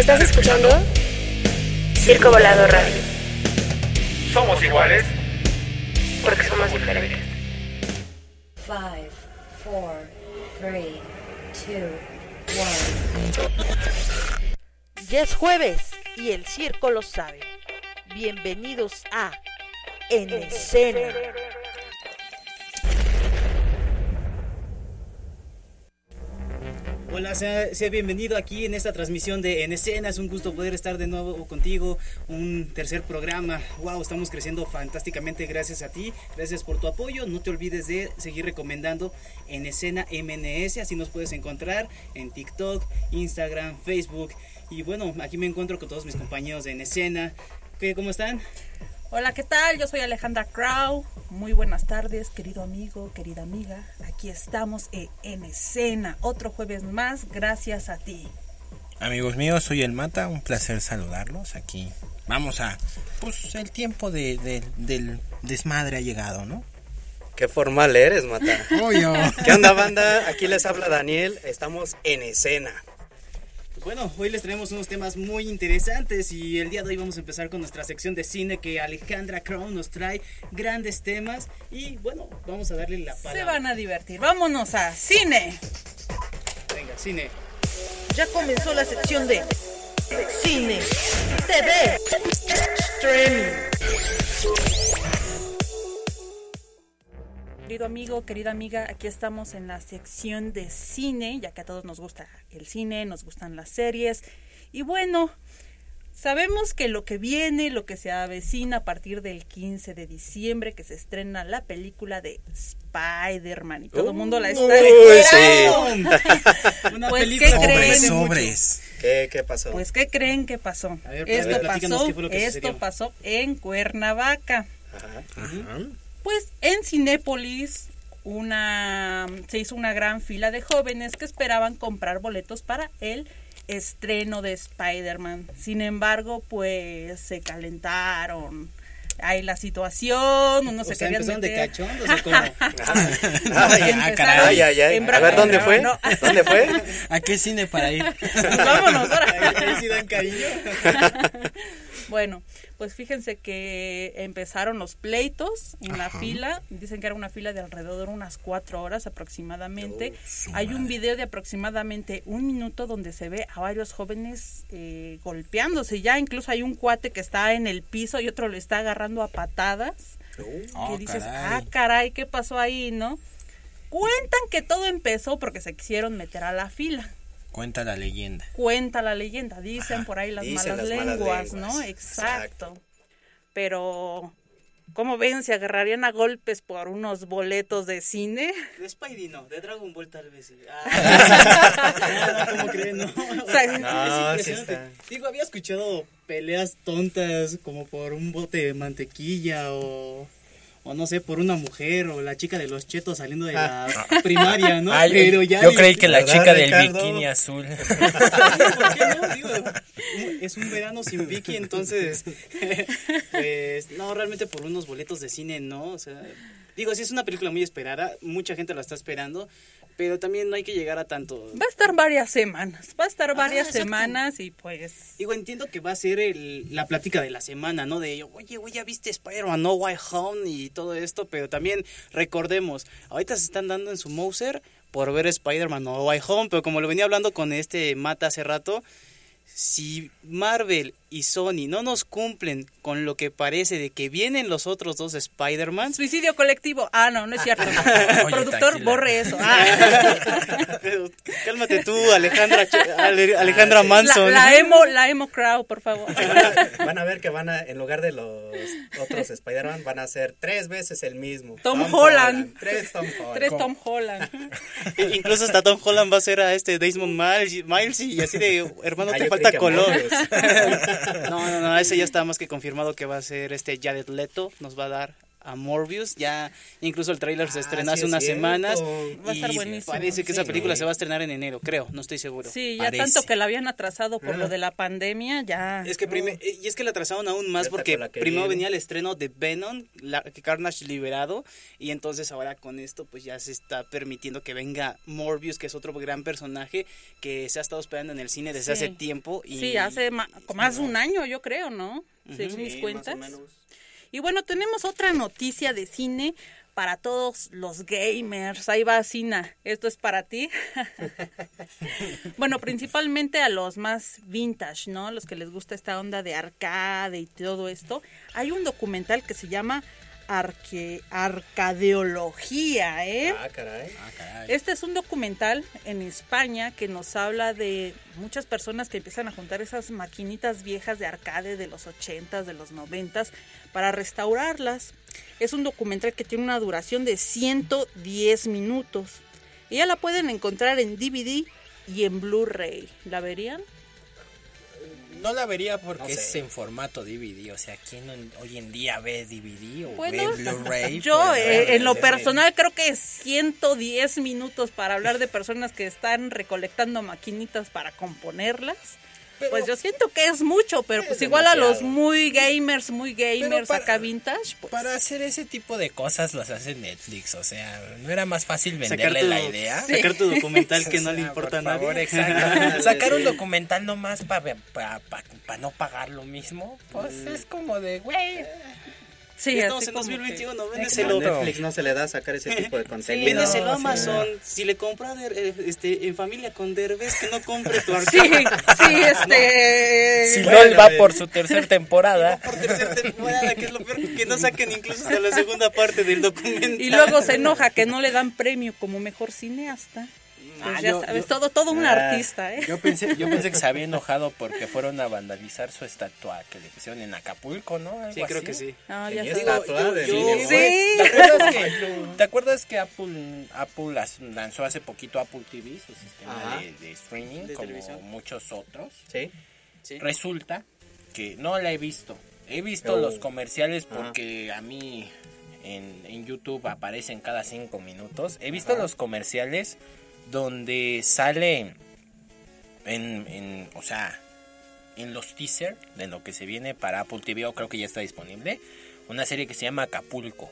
¿Estás escuchando? Circo Volador Radio. Somos iguales. Porque somos diferentes. 5, 4, 3, 2, 1. Ya es jueves y el circo lo sabe. Bienvenidos a En Escena. Hola, sea, bienvenido aquí en esta transmisión de En Escena. Es un gusto poder estar de nuevo contigo. Un tercer programa. Wow, estamos creciendo fantásticamente gracias a ti. Gracias por tu apoyo. No te olvides de seguir recomendando En Escena MNS. Así nos puedes encontrar en TikTok, Instagram, Facebook. Y bueno, aquí me encuentro con todos mis compañeros de En Escena. ¿Qué, ¿Cómo están? Hola, ¿qué tal? Yo soy Alejandra Crow. Muy buenas tardes, querido amigo, querida amiga. Aquí estamos en escena, otro jueves más, gracias a ti. Amigos míos, soy el Mata, un placer saludarlos aquí. Vamos a, pues el tiempo de, de, del desmadre ha llegado, ¿no? Qué formal eres, Mata. Obvio. ¿Qué onda, banda? Aquí les habla Daniel, estamos en escena. Bueno, hoy les traemos unos temas muy interesantes y el día de hoy vamos a empezar con nuestra sección de cine que Alejandra Crown nos trae grandes temas y bueno, vamos a darle la palabra. Se van a divertir, vámonos a cine. Venga, cine. Ya comenzó la sección de cine, TV, streaming. Querido amigo, querida amiga, aquí estamos en la sección de cine, ya que a todos nos gusta el cine, nos gustan las series. Y bueno, sabemos que lo que viene, lo que se avecina a partir del 15 de diciembre, que se estrena la película de Spider-Man y todo el mundo la está esperando. Una Pues, película ¿qué que creen? Sobres. ¿Qué, qué pasó? Pues, ¿qué creen que pasó? A ver, a esto ver, platícanos pasó, qué fue lo que esto sucedió. pasó en Cuernavaca. Ajá. Ajá. Pues en Cinépolis una se hizo una gran fila de jóvenes que esperaban comprar boletos para el estreno de Spider-Man. Sin embargo, pues se calentaron. Hay la situación, uno O se sea, quería empezaron de meter. cachondos o cómo? Ay, empezaron ay, ay, A ver, ¿dónde fue? No. ¿Dónde fue? ¿A qué cine para ir? Vámonos, ahora. Ahí sí dan cariño. Bueno, pues fíjense que empezaron los pleitos, una fila, dicen que era una fila de alrededor de unas cuatro horas aproximadamente. Hay un video de aproximadamente un minuto donde se ve a varios jóvenes eh, golpeándose. Ya incluso hay un cuate que está en el piso y otro le está agarrando a patadas. Oh, que dices, caray. ah, caray, ¿qué pasó ahí, no? Cuentan que todo empezó porque se quisieron meter a la fila Cuenta la leyenda. cuenta la leyenda, dicen por ahí las, malas, las malas lenguas. ¿no? Exacto. Pero, ¿cómo ven? ¿Se agarrarían a golpes por unos boletos de cine? De Spidey no, de Dragon Ball tal vez sí. Ah, no, ¿cómo creen? No, O sea, No, es sí impresionante. está. Digo, había escuchado peleas tontas como por un bote de mantequilla o, o no sé, por una mujer o la chica de los chetos saliendo de la primaria, ¿no? Ah, yo- Pero ya yo creí que la ¿Verdad, chica del Ricardo? bikini azul. ¿Por qué no? Digo, es un verano sin Vicky, entonces, pues, no, realmente por unos boletos de cine, no, o sea, digo, sí es una película muy esperada, mucha gente la está esperando, pero también no hay que llegar a tanto. va a estar varias semanas, va a estar varias exacto. semanas y pues... Digo, entiendo que va a ser el- la plática de la semana, ¿no? De, oye, güey, ya viste Spider-Man No Way Home y todo esto, pero también recordemos, ahorita se están dando en su Mouser por ver Spider-Man No Way Home, pero como lo venía hablando con este Mata hace rato, si Marvel y Sony no nos cumplen con lo que parece de que vienen los otros dos Spider-Man, Suicidio colectivo. Ah, no, no es cierto. Oye, Productor, borre eso. Ah. Cálmate tú, Alejandra, Ale- Alejandra Manson. la emo, la emo crowd, por favor. Van a ver que van a, en lugar de los otros Spider-Man, van a ser tres veces el mismo. Tom Holland. Tres Tom Holland. Tres Tom Holland. Incluso hasta Tom Holland va a ser a este Desmond Miles, Miles y así de, hermano, Ah, te falta color. No, no, no, ese ya está más que confirmado que va a ser este Jared Leto, nos va a dar a Morbius. Ya incluso el tráiler se Ah, estrenó hace sí es unas cierto. semanas Va a estar y buenísimo. parece que esa película se va a estrenar en enero, creo, no estoy seguro. Sí, ya Parece. tanto que la habían atrasado por Ah. lo de la pandemia, ya. Es que eh, y es que la atrasaron aún más porque primero viene. venía el estreno de Venom, la, que Carnage liberado, y entonces ahora con esto pues ya se está permitiendo que venga Morbius, que es otro gran personaje que se ha estado esperando en el cine desde Sí. hace tiempo. Y Sí, hace como más de un año, yo creo, ¿no? Según mis cuentas. Y bueno, tenemos otra noticia de cine para todos los gamers. Ahí va, Sina. Esto es para ti. bueno, principalmente a los más vintage, ¿no? Los que les gusta esta onda de arcade y todo esto. Hay un documental que se llama Arque Arcadeología, ¿eh? Ah, caray. Ah, caray. Este es un documental en España que nos habla de muchas personas que empiezan a juntar esas maquinitas viejas de arcade de los 80s, de los 90s, para restaurarlas. Es un documental que tiene una duración de 110 minutos. Y ya la pueden encontrar en DVD y en Blu-ray. ¿La verían? No la vería porque No sé. es en formato DVD. O sea, ¿quién hoy en día ve DVD o Bueno, ve Blu-ray? Yo, Pues, eh, en lo personal, creo que 110 minutos para hablar de personas que están recolectando maquinitas para componerlas. Pero- pues yo siento que es mucho, pero Es pues igual a los muy gamers, muy gamers para- acá vintage, pues Para hacer ese tipo de cosas los hace Netflix. O sea, ¿no era más fácil venderle tu, la idea? sacar tu documental que no O le sea, importa a por favor, nadie. exacto. Sacar un documental nomás para no pagar lo mismo, pues es como de, güey. Sí, Estamos en como 2021, que- A véndeselo. Netflix no se le da sacar ese tipo de contenido. Véndeselo a sí. Amazon. Si le compra de- eh, este, en familia con Derbez, que no compre tu Sí, archivo. sí, este... Si Bueno, LOL va eh. por su tercera temporada. por tercera temporada, que es lo peor, que no saquen incluso hasta la segunda parte del documento. Y luego se enoja que no le dan premio como mejor cineasta. Pues Ah, ya yo- sabes, yo- todo, todo un Ah, artista, ¿eh? Yo pensé, yo pensé que se había enojado porque fueron a vandalizar su estatua que le pusieron en Acapulco, ¿no? Algo Sí, creo así. que sí. Ah, ya estatua de yo-. Sí. ¿Te acuerdas que, ¿te acuerdas que Apple, lanzó hace poquito Apple TV, su sistema Ajá. de, de streaming, De como televisión. muchos otros? Sí. Sí. Resulta que no la he visto. He visto Oh. los comerciales Ajá. porque a mí en, en YouTube aparecen cada cinco minutos. He visto los comerciales donde sale en, en, o sea, en los teaser de lo que se viene para Apple TV, o creo que ya está disponible, una serie que se llama Acapulco.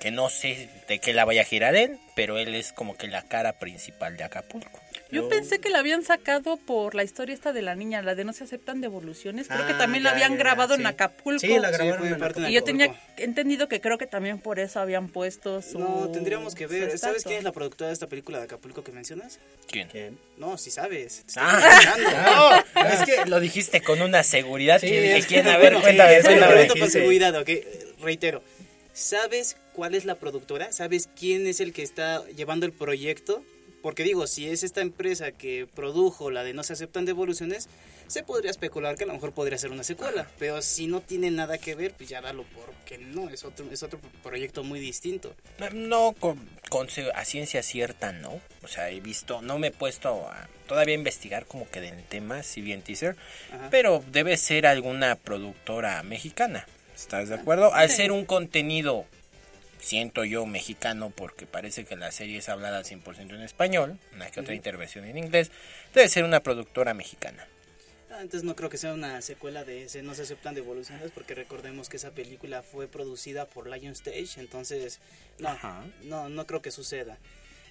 Que no sé de qué la vaya a girar él, pero él es como que la cara principal de Acapulco. Yo pensé que la habían sacado por la historia esta de la niña, la de no se aceptan devoluciones. Creo que Ah, también la ya, habían ya, grabado sí. en Acapulco. Sí, la Sí, grabaron fue en parte Y yo tenía entendido que creo que también por eso habían puesto su. No, tendríamos que ver. ¿Sabes quién es la productora de esta película de Acapulco que mencionas? ¿Quién? ¿Quién? No, si sabes. Te estoy Ah, no, es que lo dijiste con una seguridad Sí, que dije, ¿quién? A ver, cuéntame, sí, con seguridad, ok. Reitero. ¿Sabes cuál es la productora? ¿Sabes quién es el que está llevando el proyecto? Porque digo, si es esta empresa que produjo la de No se aceptan devoluciones, se podría especular que a lo mejor podría ser una secuela. Pero si no tiene nada que ver, pues ya dalo porque no, es otro, es otro proyecto muy distinto. No, con, con a ciencia cierta, no. O sea, he visto, no me he puesto a todavía a investigar como que del tema, si bien teaser, Ajá. pero debe ser alguna productora mexicana. ¿Estás de acuerdo? Al ser un contenido, siento yo, mexicano, porque parece que la serie es hablada al 100% en español, una que otra intervención en inglés, debe ser una productora mexicana. Ah, Entonces no creo que sea una secuela de ese No se aceptan devoluciones porque recordemos que esa película fue producida por Lion Stage, entonces no, Ajá. no, no creo que suceda.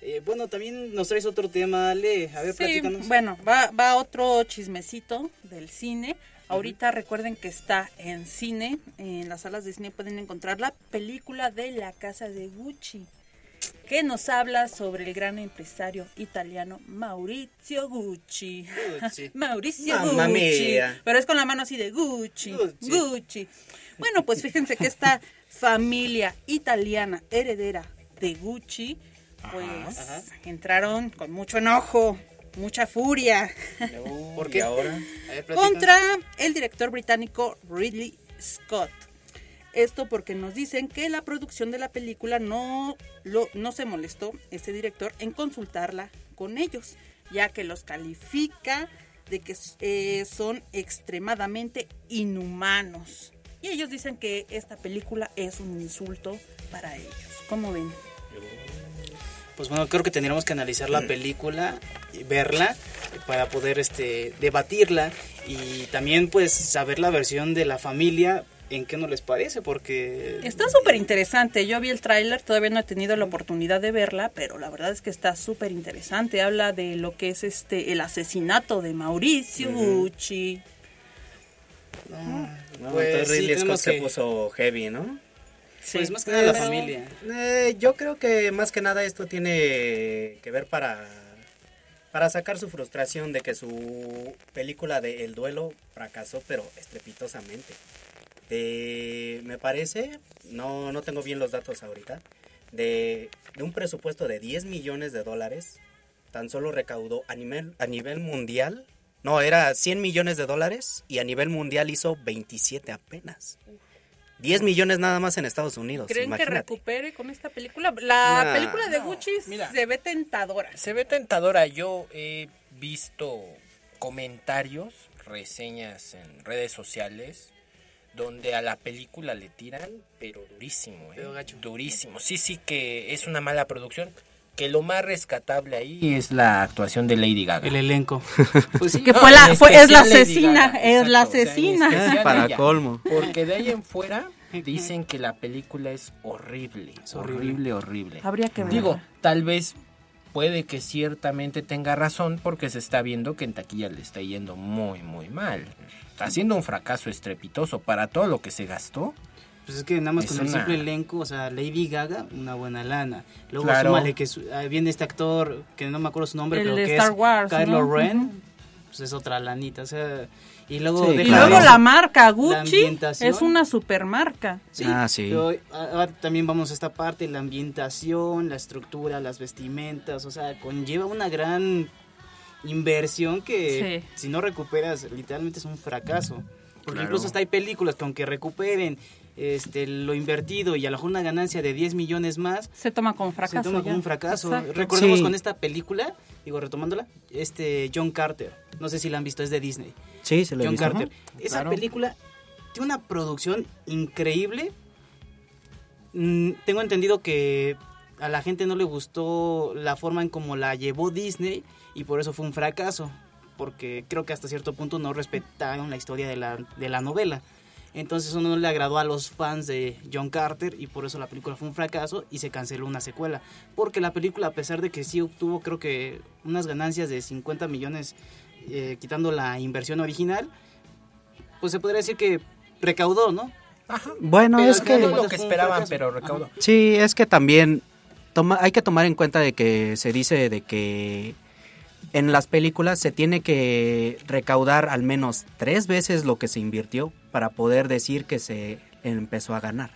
Eh, bueno, también nos traes otro tema, Ale, a ver, Sí, platícanos. bueno, va, va otro chismecito del cine. Ahorita recuerden que está en cine, en las salas de cine pueden encontrar la película de La Casa de Gucci, que nos habla sobre el gran empresario italiano Maurizio Gucci. Gucci. Mauricio Mamma Gucci. mía. Pero es con la mano así de Gucci, Gucci. Gucci. Bueno, pues fíjense que esta familia italiana heredera de Gucci, pues Ajá. entraron con mucho enojo, mucha furia ¿Por ¿Y qué? ahora? Contra el director británico Ridley Scott. Esto porque nos dicen que la producción de la película no, lo, no se molestó, este director, en consultarla con ellos, ya que los califica de que eh, son extremadamente inhumanos. Y ellos dicen que esta película es un insulto para ellos. ¿Cómo ven? Pues bueno, creo que tendríamos que analizar la película, y verla para poder este debatirla y también pues saber la versión de la familia en qué no les parece porque Está súper interesante. Yo vi el tráiler, todavía no he tenido la oportunidad de verla, pero la verdad es que está súper interesante. Habla de lo que es este el asesinato de Mauricio Gucci. No, Pues, entonces sí, Ridley Scott tenemos se que- puso heavy, ¿no? Pues más que nada la Pero, familia. eh, yo creo que más que nada esto tiene que ver para, para sacar su frustración de que su película de El Duelo fracasó, pero estrepitosamente. De, me parece, no, no tengo bien los datos ahorita, de, de un presupuesto de 10 millones de dólares, tan solo recaudó a nivel, a nivel mundial, no, era 100 millones de dólares y a nivel mundial hizo 27 apenas. 10 millones nada más en Estados Unidos. ¿Creen que recupere con esta película? La Nah. película de Gucci mira. se ve tentadora. Se ve tentadora. Yo he visto comentarios, reseñas en redes sociales, donde a la película le tiran, pero durísimo, ¿eh? Pero gacho. Durísimo. Sí, sí que es una mala producción. Que lo más rescatable ahí es la actuación de Lady Gaga. El elenco. Pues sí, Que no, fue la- fue- es la asesina, Gaga, es la o sea, asesina. Para ella. colmo. Porque de ahí en fuera dicen que la película es horrible. horrible. horrible, horrible. Habría que ver. Digo, tal vez puede que ciertamente tenga razón porque se está viendo que en taquilla le está yendo muy, muy mal. Está siendo un fracaso estrepitoso para todo lo que se gastó. Pues es que nada más Es con el simple elenco, o sea, Lady Gaga, una buena lana. Luego Claro. súmale que su- ah, viene este actor, que no me acuerdo su nombre, El pero de que Star es Wars, Kylo ¿no? Ren, pues es otra lanita, o sea, y luego Sí, Y luego la marca Gucci ambientación. es una supermarca. Sí, Ah, sí. pero ahora también vamos a esta parte, la ambientación, la estructura, las vestimentas, o sea, conlleva una gran inversión que Sí. si no recuperas, literalmente es un fracaso. Porque Claro. incluso hasta hay películas que aunque recuperen este lo invertido y a lo mejor una ganancia de 10 millones más, Se toma como fracaso. se toma como ya. un fracaso. Exacto. Recordemos Sí. con esta película, digo retomándola, este John Carter, no sé si la han visto, es de Disney. Sí, se lo he John visto. Carter. Esa Claro. película tiene una producción increíble. Mm, tengo entendido que a la gente no le gustó la forma en cómo la llevó Disney y por eso fue un fracaso. Porque creo que hasta cierto punto no respetaron la historia de la, de la novela. Entonces eso no le agradó a los fans de John Carter y por eso la película fue un fracaso y se canceló una secuela. Porque la película, a pesar de que sí obtuvo creo que unas ganancias de 50 millones eh, quitando la inversión original, pues se podría decir que recaudó, ¿no? Bueno, Pero es que... No lo que esperaban, pero recaudó. Sí, es que también toma, hay que tomar en cuenta de que se dice de que en las películas se tiene que recaudar al menos tres veces lo que se invirtió para poder decir que se empezó a ganar.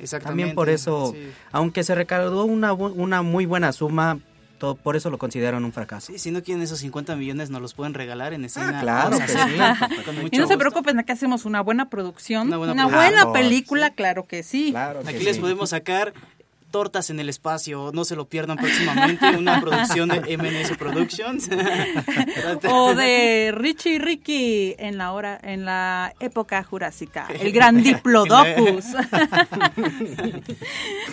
Exactamente. También por eso, Sí. aunque se recaudó una, una muy buena suma, to- por eso lo consideran un fracaso. Sí, si no quieren esos 50 millones, nos los pueden regalar en escena. Ah, claro que sí. con mucho Y no se gusto. preocupen, acá hacemos una buena producción. Una Una buena buena, producción. Claro, película, claro que sí. Claro que Aquí les sí. podemos sacar tortas en el espacio, no se lo pierdan próximamente, una producción de MNS Productions. O de Richie y Ricky en la hora, en la época jurásica, el gran diplodocus.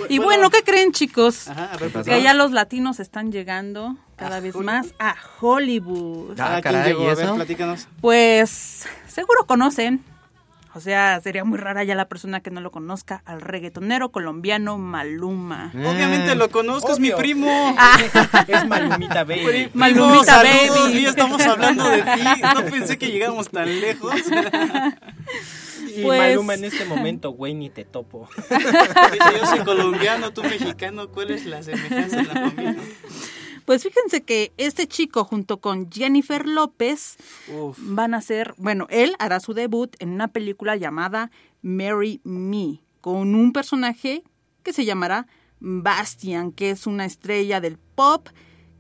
y bueno, ¿qué creen chicos? Ajá, ver? Que ya los latinos están llegando cada ¿A vez Hollywood? más a Hollywood. Ah, ¿quién caray, llegó? ¿y A ver, eso? platícanos. Pues seguro conocen, o sea, sería muy rara ya la persona que no lo conozca, al reggaetonero colombiano Maluma. Obviamente lo conozco, es mi primo. Es Malumita Baby. Primo, Malumita saludos, Baby. ya estamos hablando de ti. No pensé que llegáramos tan lejos. Y Pues- Maluma en este momento, güey, ni te topo. Dice, yo soy colombiano, tú mexicano, ¿cuál es la semejanza en la familia? Pues fíjense que este chico junto con Jennifer López Uf. van a hacer, bueno, él hará su debut en una película llamada Marry Me, con un personaje que se llamará Bastian, que es una estrella del pop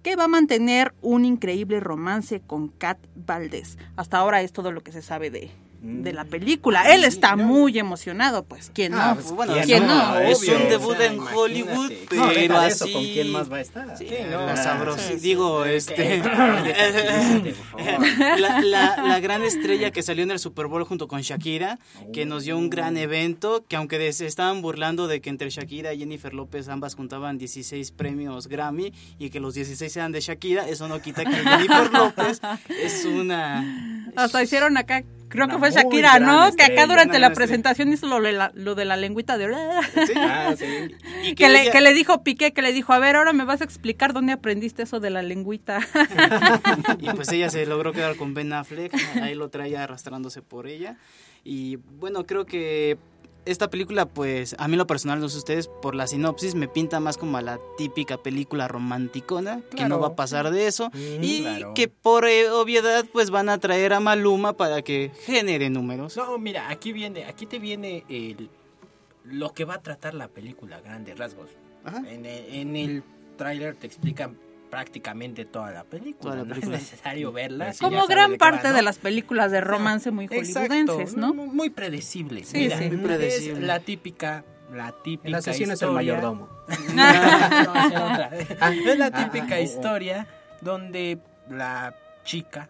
que va a mantener un increíble romance con Kat Valdés. Hasta ahora es todo lo que se sabe de, de la película. Él está muy emocionado, pues, ¿quién no? Ah, pues, Bueno, ¿quién ¿quién no? no? es un o debut sea, en Hollywood, pero No, así... eso, ¿con quién más va a estar? Sí, no, la ah, sabrosa. sí, sí. Digo, este... La, la- la gran estrella que salió en el Super Bowl junto con Shakira, que nos dio un gran evento, que aunque se estaban burlando de que entre Shakira y Jennifer López ambas juntaban 16 premios Grammy y que los 16 eran de Shakira, eso no quita que Jennifer López es una... Hasta hicieron acá, creo Una que fue Shakira, ¿no? Que acá durante la presentación hizo lo de la, lo de la lengüita de... Sí, Ah, sí. Que le, ella- que le dijo Piqué, que le dijo, a ver, ahora me vas a explicar dónde aprendiste eso de la lengüita. Y pues ella se logró quedar con Ben Affleck, ahí lo traía arrastrándose por ella. Y bueno, creo que esta película, pues a mí lo personal, no sé ustedes, por la sinopsis me pinta más como a la típica película romanticona, que no va a pasar de eso. Mm, y claro. que por eh, obviedad, pues van a traer a Maluma para que genere números. No, mira, aquí viene, aquí te viene el, lo que va a tratar la película, grandes rasgos. Ajá. En el, en el tráiler te explican prácticamente toda la película. Toda la no es necesario verla. ya Como gran de qué va, parte ¿no? de las películas de romance muy hollywoodenses, Exacto, ¿no? Muy, muy predecible. Sí, Mira, sí. Muy predecible. Es la típica, la típica El asesino es el historia- mayordomo. No, es otra. Es la Ah, típica ah, oh, oh. historia donde la chica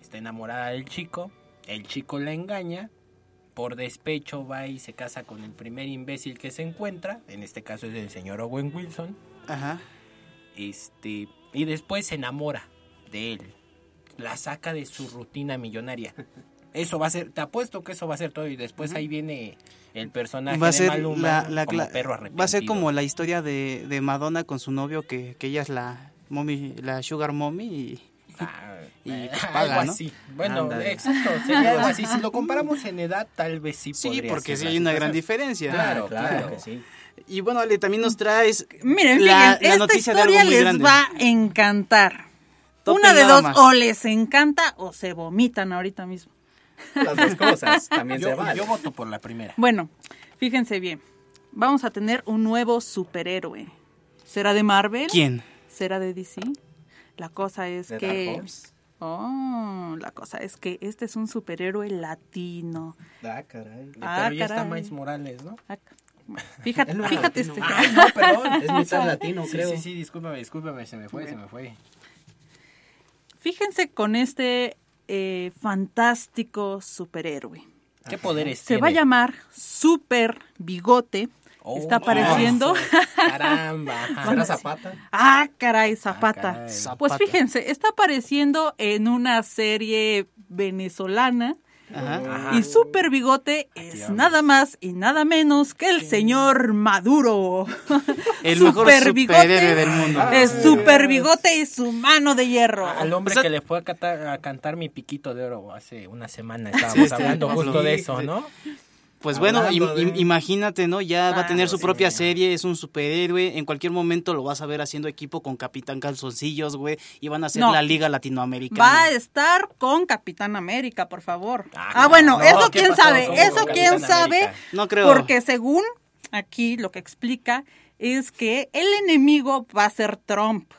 está enamorada del chico, el chico la engaña, por despecho va y se casa con el primer imbécil que se encuentra, en este caso es el señor Owen Wilson, Ajá. Este, y después se enamora de él, la saca de su rutina millonaria. Eso va a ser, te apuesto que eso va a ser todo y después ahí viene el personaje Va a de ser Maluma la, la como perro va a ser como la historia de, de Madonna con su novio que, que ella es la mommy, la sugar mommy y Ah, Y, eh, algo así. Bueno, exacto, sería algo así. Si lo comparamos en edad, tal vez sí sí, podría porque sí hay una gran diferencia. Claro, claro, claro. que sí. Y bueno, Ale, también nos traes Miren, la, fíjense, la esta noticia de algo historia muy les grande. va a encantar. Topen Una de dos, más. o les encanta o se vomitan ahorita mismo. Las dos cosas también se Yo, vale. yo voto por la primera. Bueno, fíjense bien. Vamos a tener un nuevo superhéroe. ¿Será de Marvel? ¿Quién? ¿Será de DC? La cosa es De que... Dark Horse. Oh, la cosa es que este es un superhéroe latino. Ah, caray. Ah, Pero ya está. Miles Morales, ¿no? Ah, Fíjate, no fíjate latino. este. Ay, no, perdón. Es mitad latino, Sí, creo. sí, sí, discúlpame, discúlpame, se me fue, se me fue. Fíjense con este eh, fantástico superhéroe. ¿Qué poderes Se tiene? va a llamar Super Bigote. Oh, Está apareciendo. Caramba. ajá. ¿Será Zapata? Ah, caray, Zapata. caray. Pues fíjense, está apareciendo en una serie venezolana Ajá. Y Super Bigote es nada más y nada menos que el señor Maduro. El mejor Super Bigote superhéroe del mundo. Es Super Bigote y su mano de hierro. Al hombre O sea- que le fue a cantar, a cantar mi piquito de oro hace una semana estábamos hablando justo de eso, sí. ¿no? Pues bueno, im- imagínate, ¿no? Ya va a tener su sí, propia sí. serie, es un superhéroe. En cualquier momento lo vas a ver haciendo equipo con Capitán Calzoncillos, güey. Y van a hacer No. la Liga Latinoamericana. Va a estar con Capitán América, por favor. Ah, Ah, bueno, no, eso ¿qué quién pasó sabe, eso quién sabe, América? No creo. porque según aquí lo que explica es que el enemigo va a ser Trump,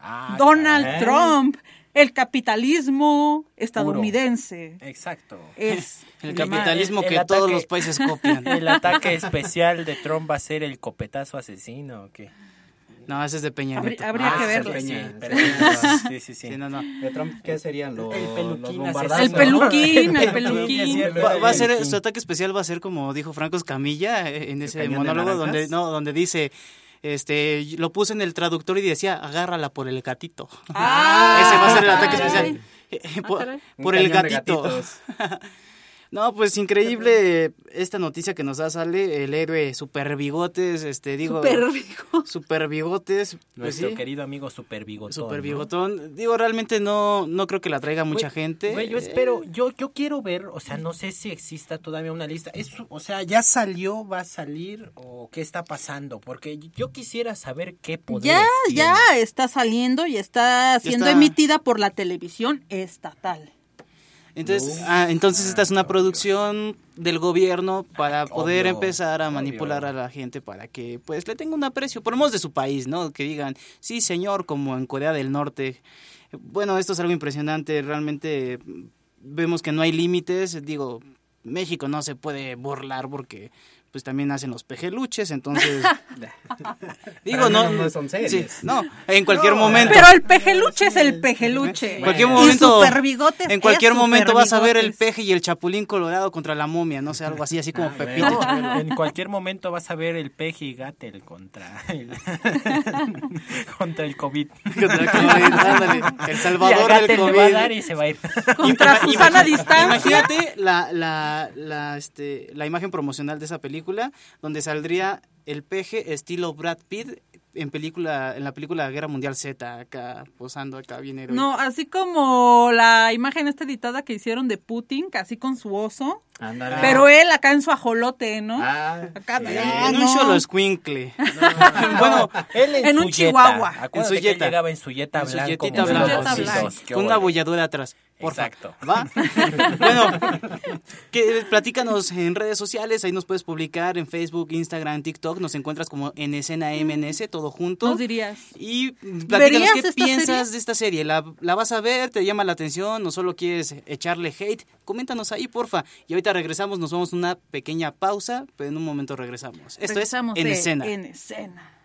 Ah, Donald caray. Trump, el capitalismo estadounidense. Exacto. Es El El- capitalismo el que todos los países copian. El ataque especial de Trump va a ser el copetazo asesino, ¿o qué? No, ese es de Peña Habría- Nieto. habría que Ah, verlo. sí, Peña. sí, sí, sí. Sí, no, no. ¿De Trump qué serían los, El peluquín los? El peluquín, el peluquín. Va, va a ser, su ataque especial va a ser como dijo Franco Escamilla eh, en ese monólogo donde no donde dice este lo puse en el traductor y decía agárrala por el gatito. Ah, ese va a ser el ataque especial. Eh, por, el gatito. No, pues increíble esta noticia que nos da sale el héroe super bigotes, este digo Super bigote. super bigotes, pues Nuestro sí, querido amigo Super Bigotón. super ¿no? bigotón. Digo, realmente no no creo que la traiga mucha gente. Güey, yo Eh, espero, yo, yo quiero ver, o sea, no sé si exista todavía una lista. Es, o sea, ¿ya salió, va a salir o qué está pasando? Porque yo quisiera saber qué poderes Ya, tiene. ya está saliendo y está siendo está. emitida por la televisión estatal. Entonces, ah, entonces esta es una producción del gobierno para poder Obvio, empezar a obvio. manipular a la gente para que pues le tenga un aprecio, por lo menos de su país, ¿no? Que digan, sí señor, como en Corea del Norte. Bueno, esto es algo impresionante, realmente vemos que no hay límites, digo, México no se puede burlar porque pues también hacen los pejeluches, entonces digo, no, no son series. sí, no, en cualquier momento Pero el pejeluche es el pejeluche. en cualquier Y momento super bigotes en cualquier momento vas a ver el peje y el chapulín colorado contra la momia, no sé, algo así, así como Ah, Pepito. bueno, en cualquier momento vas a ver el peje y gatel contra el, contra el COVID. Contra el COVID, ándale, el salvador Y a del Gatell le va a COVID. dar y se va a ir. Contra Susana Distancia. Imagínate la, la, la, este, la imagen promocional de esa película, donde saldría el peje estilo Brad Pitt en película en la película Guerra Mundial Z, acá posando acá bien heroico. No, así como la imagen esta editada que hicieron de Putin, casi con su oso. Ándale. Pero él acá en su ajolote, ¿no? Ah, Acá, sí. ah, en un no. solo escuincle. bueno, Él en, En su un Jetta. chihuahua. Acuérdate En su que él Jetta. llegaba en su en su blanco. con una bolladura atrás. Porfa. Exacto. ¿Va? bueno, que platícanos en redes sociales, ahí nos puedes publicar en Facebook, Instagram, TikTok, nos encuentras como en escena MNS, todo junto. Nos dirías. Y platícanos ¿Verías qué piensas serie? de esta serie. ¿La, ¿La vas a ver? ¿Te llama la atención? ¿No solo quieres echarle hate? Coméntanos ahí, porfa. Y ahorita regresamos, nos vamos a una pequeña pausa, pero en un momento regresamos. Esto Regresamos es En Escena. En escena.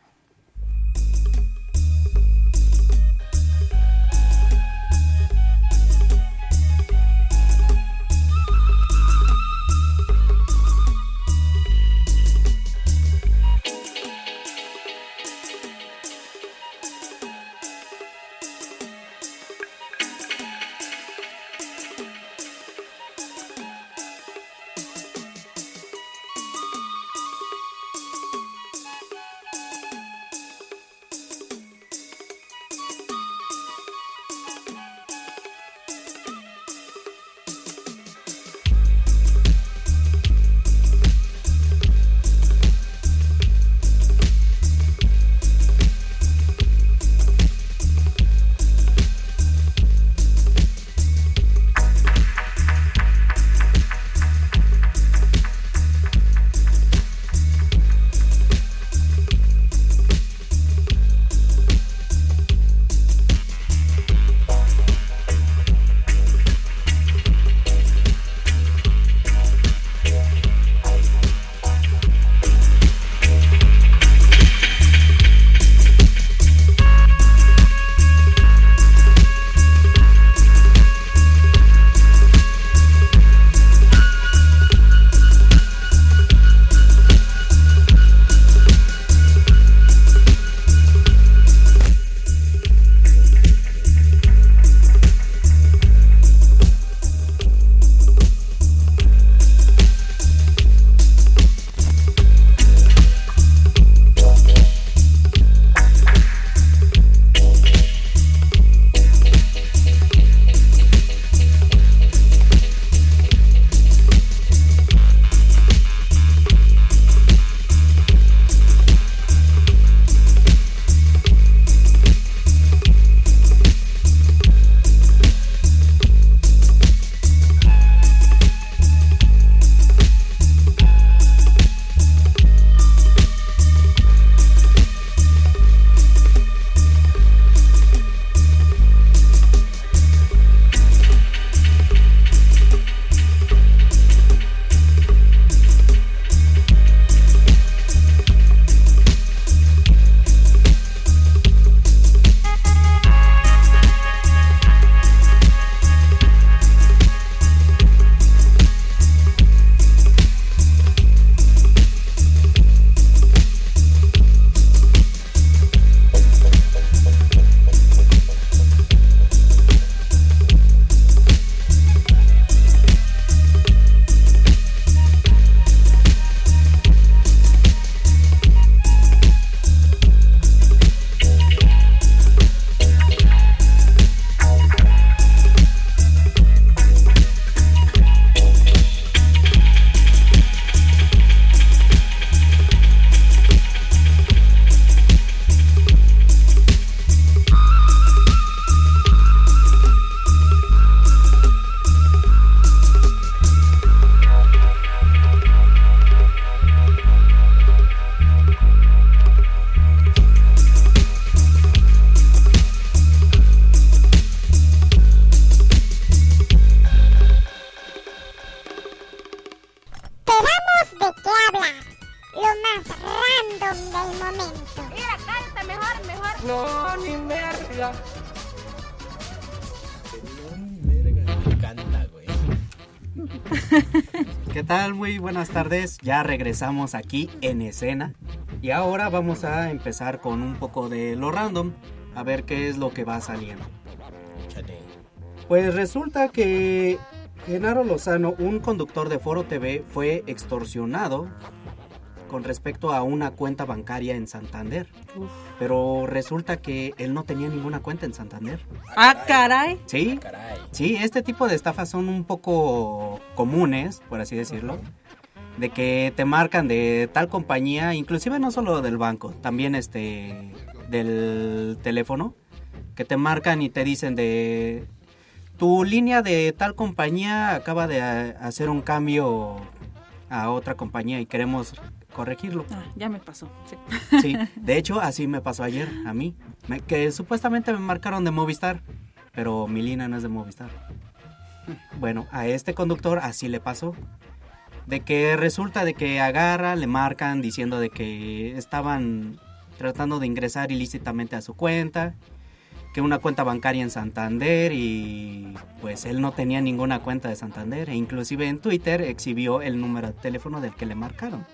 Buenas tardes. Ya regresamos aquí en escena. Y ahora vamos a empezar con un poco de lo random. A ver qué es lo que va saliendo. Pues resulta que Genaro Lozano, un conductor de Foro TV, fue extorsionado con respecto a una cuenta bancaria en Santander. Pero resulta que él no tenía ninguna cuenta en Santander. Ah, caray. ¿Sí? Caray. Sí, este tipo de estafas son un poco comunes, por así decirlo. De que te marcan de tal compañía, inclusive no solo del banco, también este del teléfono, que te marcan y te dicen de tu línea de tal compañía acaba de a- hacer un cambio a otra compañía y queremos corregirlo. Ah, ya me pasó. sí. Sí, de hecho así me pasó ayer a mí, me- que supuestamente me marcaron de Movistar, pero mi línea no es de Movistar. Bueno, a este conductor así le pasó. De que resulta de que agarra, le marcan diciendo de que estaban tratando de ingresar ilícitamente a su cuenta, que una cuenta bancaria en Santander y pues él no tenía ninguna cuenta de Santander e inclusive en Twitter exhibió el número de teléfono del que le marcaron.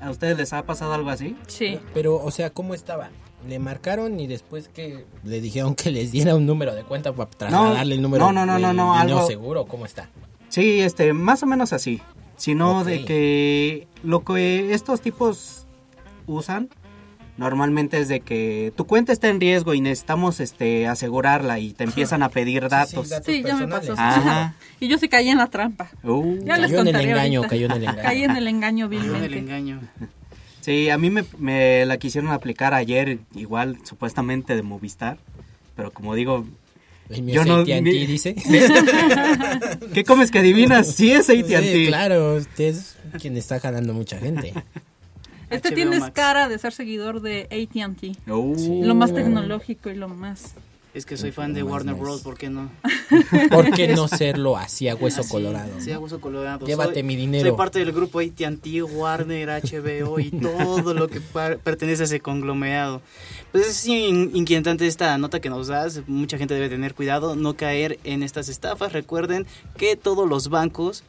¿A ustedes les ha pasado algo así? Sí. Pero, o sea, ¿cómo estaba? Le marcaron y después que le dijeron que les diera un número de cuenta para trasladarle el número no, no, no, no, no, algo- seguro. ¿Cómo está? Sí, este, más o menos así. Sino de que lo que estos tipos usan normalmente es de que tu cuenta está en riesgo y necesitamos este asegurarla y te empiezan a pedir datos. datos Sí, ya me pasó. Ajá. Y yo sí caí en la trampa. Uh. Ya les Cayó en el engaño, ahorita. cayó en el engaño. Caí en el engaño Con el vilmente. engaño. Sí, a mí me, me la quisieron aplicar ayer, igual supuestamente de Movistar, pero como digo, El mío Yo es no- AT&T, dice. ¿qué comes que adivinas? Sí es AT&T. Sí, claro, usted es quien está jalando mucha gente. Este HBO tienes Max. cara de ser seguidor de AT&T. Uh. Lo más tecnológico y lo más... Es que soy fan de Warner. Bros. ¿Por qué no? ¿Por qué no serlo así a hueso colorado? Sí, a hueso colorado. Llévate Soy- mi dinero. Soy parte del grupo AT&T, Warner, HBO y todo lo que pertenece a ese conglomerado. Pues es in- inquietante esta nota que nos das. Mucha gente debe tener cuidado, no caer en estas estafas. Recuerden que todos los bancos,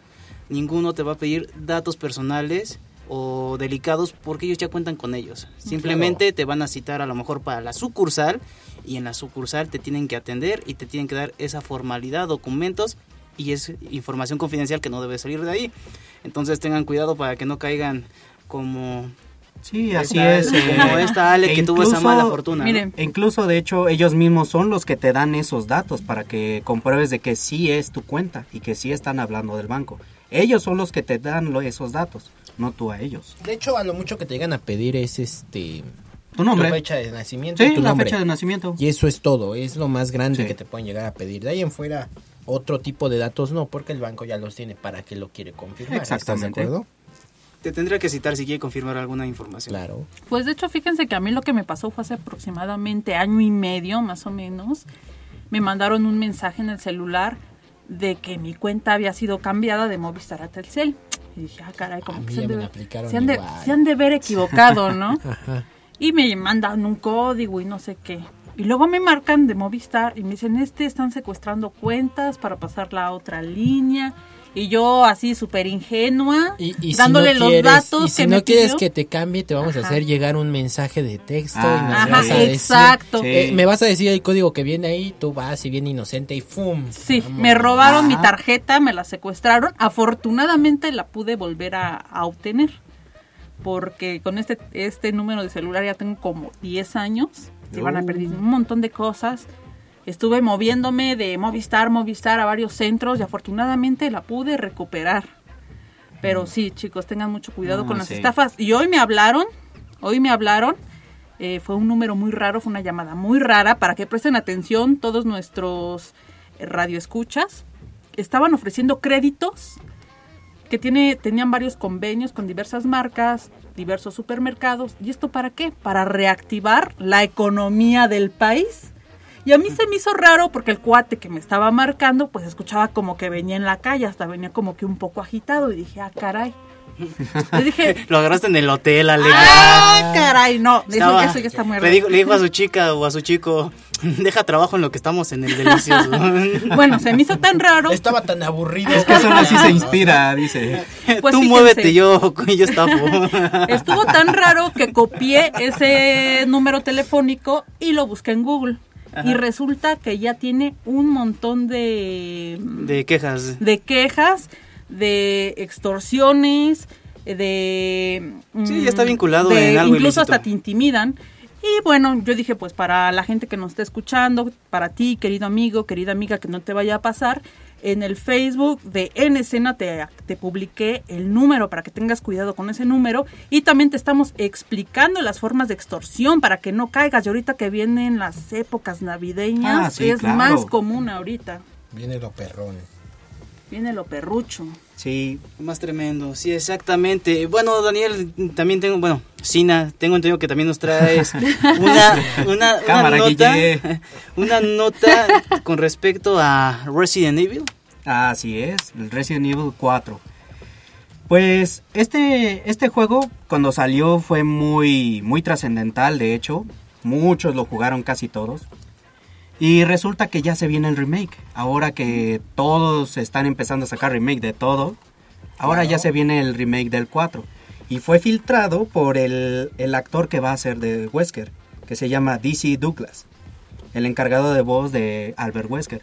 ninguno te va a pedir datos personales o delicados porque ellos ya cuentan con ellos. Simplemente te van a citar a lo mejor para la sucursal y en la sucursal te tienen que atender y te tienen que dar esa formalidad, documentos y es información confidencial que no debe salir de ahí. Entonces tengan cuidado para que no caigan como Sí, así esta- es. eh, como esta Ale e que tuvo esa incluso- mala fortuna. ¿no? Miren, E Incluso, de hecho, ellos mismos son los que te dan esos datos para que compruebes de que sí es tu cuenta y que sí están hablando del banco. Ellos son los que te dan lo- esos datos, no tú a ellos. De hecho, a lo mucho que te llegan a pedir es este Tu nombre. tu fecha de nacimiento Sí, y tu la nombre. fecha de nacimiento. Y eso es todo, es lo más grande Sí. que te pueden llegar a pedir. De ahí en fuera, otro tipo de datos no, porque el banco ya los tiene para que lo quiere confirmar. ¿Estás de Exactamente. acuerdo? Te tendría que citar si quiere confirmar alguna información. Claro. Pues de hecho, fíjense que a mí lo que me pasó fue hace aproximadamente año y medio, más o menos. Me mandaron un mensaje en el celular de que mi cuenta había sido cambiada de Movistar a Telcel. Y dije, ah, caray, como que se han, de, se han de- se han de ver equivocado, ¿no? Ajá. Y me mandan un código y no sé qué. Y luego me marcan de Movistar y me dicen, este están secuestrando cuentas para pasarla a otra línea. Y yo así súper ingenua, Y, y si dándole no los quieres, datos y si que no me quieres pidió. que te cambie, te vamos a hacer llegar un mensaje de texto Ah, y nos Ajá, vas a decir, exacto. Sí. eh, me vas a decir el código que viene ahí, tú vas y bien inocente y ¡fum! Sí, me robaron mi tarjeta, me la secuestraron. Afortunadamente la pude volver a, a obtener. Porque con este, este número de celular ya tengo como 10 años. Se van a Oh. perder un montón de cosas. Estuve moviéndome de Movistar, Movistar a varios centros y afortunadamente la pude recuperar. Pero sí, chicos, tengan mucho cuidado No, con las sí. estafas. Y hoy me hablaron, hoy me hablaron. eh, fue un número muy raro, fue una llamada muy rara para que presten atención todos nuestros eh, radioescuchas. Estaban ofreciendo créditos que tiene, tenían varios convenios con diversas marcas, diversos supermercados. ¿Y esto para qué? Para reactivar la economía del país. Y a mí se me hizo raro porque el cuate que me estaba marcando, pues escuchaba como que venía en la calle, hasta venía como que un poco agitado. Y dije, ah, caray, Le dije, Lo agarraste en el hotel, Ale. ¡ah, caray! No, eso, Estaba- eso ya está muy le dijo, le dijo a su chica o a su chico, deja trabajo en lo que estamos en el delicioso. Bueno, se me hizo tan raro. Estaba tan aburrido. Es que solo así se inspira, dice. Pues Tú fíjense. muévete, yo, yo estafo. Estuvo tan raro que copié ese número telefónico y lo busqué en Google. Y resulta que ya tiene un montón de, De quejas. de quejas, de extorsiones, de... Sí, mm, ya está vinculado de- en algo Incluso ilícito. hasta te intimidan. Y bueno, yo dije, pues para la gente que nos está escuchando, para ti, querido amigo, querida amiga, que no te vaya a pasar, en el Facebook de En Escena te, te publiqué el número para que tengas cuidado con ese número y también te estamos explicando las formas de extorsión para que no caigas. Y ahorita que vienen las épocas navideñas, Ah, sí, es claro. más común ahorita. Viene lo perrón. Viene lo perrucho. Sí, Más tremendo, sí, exactamente. Bueno, Daniel, también tengo, bueno, Sina, tengo entendido que también nos traes una, una, una Cámara, nota, Guille. una nota con respecto a Resident Evil. Así es, Resident Evil 4. Pues este, este juego cuando salió fue muy, muy trascendental, de hecho. Muchos lo jugaron, casi todos. Y resulta que ya se viene el remake. Ahora que todos están empezando a sacar remake de todo, ahora ya se viene el remake del 4. Y fue filtrado por el, el actor que va a ser de Wesker, que se llama DC Douglas, el encargado de voz de Albert Wesker.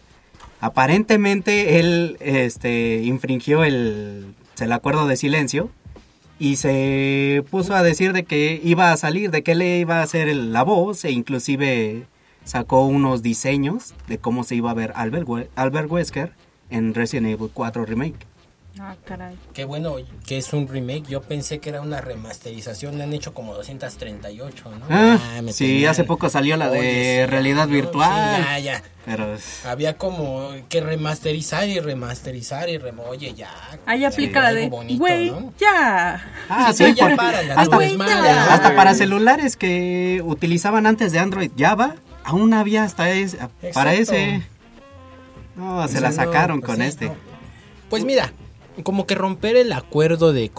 Aparentemente él este, infringió el, el acuerdo de silencio y se puso a decir de que iba a salir, de que él iba a hacer el- la voz e inclusive sacó unos diseños de cómo se iba a ver Albert, We- Albert Wesker en Resident Evil 4 Remake. Ah, caray. Qué bueno que es un remake. Yo pensé que era una remasterización. Le han hecho como 238, ¿no? Ah, me sí, tenían- hace poco salió la de Oye, sí, realidad ¿no? virtual. Sí, ya, ya. Pero Había como que remasterizar y remasterizar y rem... Oye, ya. Ahí aplica la de, güey, ¿no? ya. Ah, Sí, sí, ya porque párale, hasta, no desmadre. hasta para celulares que utilizaban antes de Android Java, aún había hasta ese, para ese. No, se la no, sacaron pues con sí, este. no. Pues mira, como que romper el acuerdo de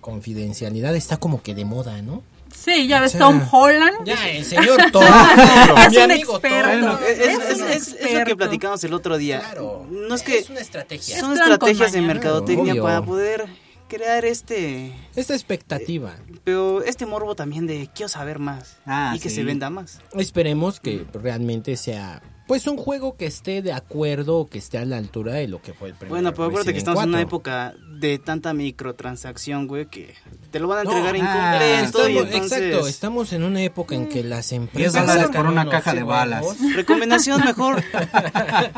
confidencialidad está como que de moda, ¿no? Sí, ya ves O sea, Tom Holland. Ya, el señor Thor. Es mi un amigo Thor. experto. Bueno, es, es- Es es- un es- es lo que platicamos el otro día. Claro. No es que Es una estrategia. son estrategias de mercadotecnia Obvio. para poder crear este Esta expectativa. pero este morbo también de quiero saber más Ah, y que se venda más. Esperemos que realmente sea pues un juego que esté de acuerdo, que esté a la altura de lo que fue el primer Bueno, pero acuérdate que estamos en una 4. época de tanta microtransacción, güey, que te lo van a No, entregar ah, incompleto y Estamos- entonces... Exacto, estamos en una época en que las empresas dólares por sacan una caja de juegos. balas. Recomendación mejor.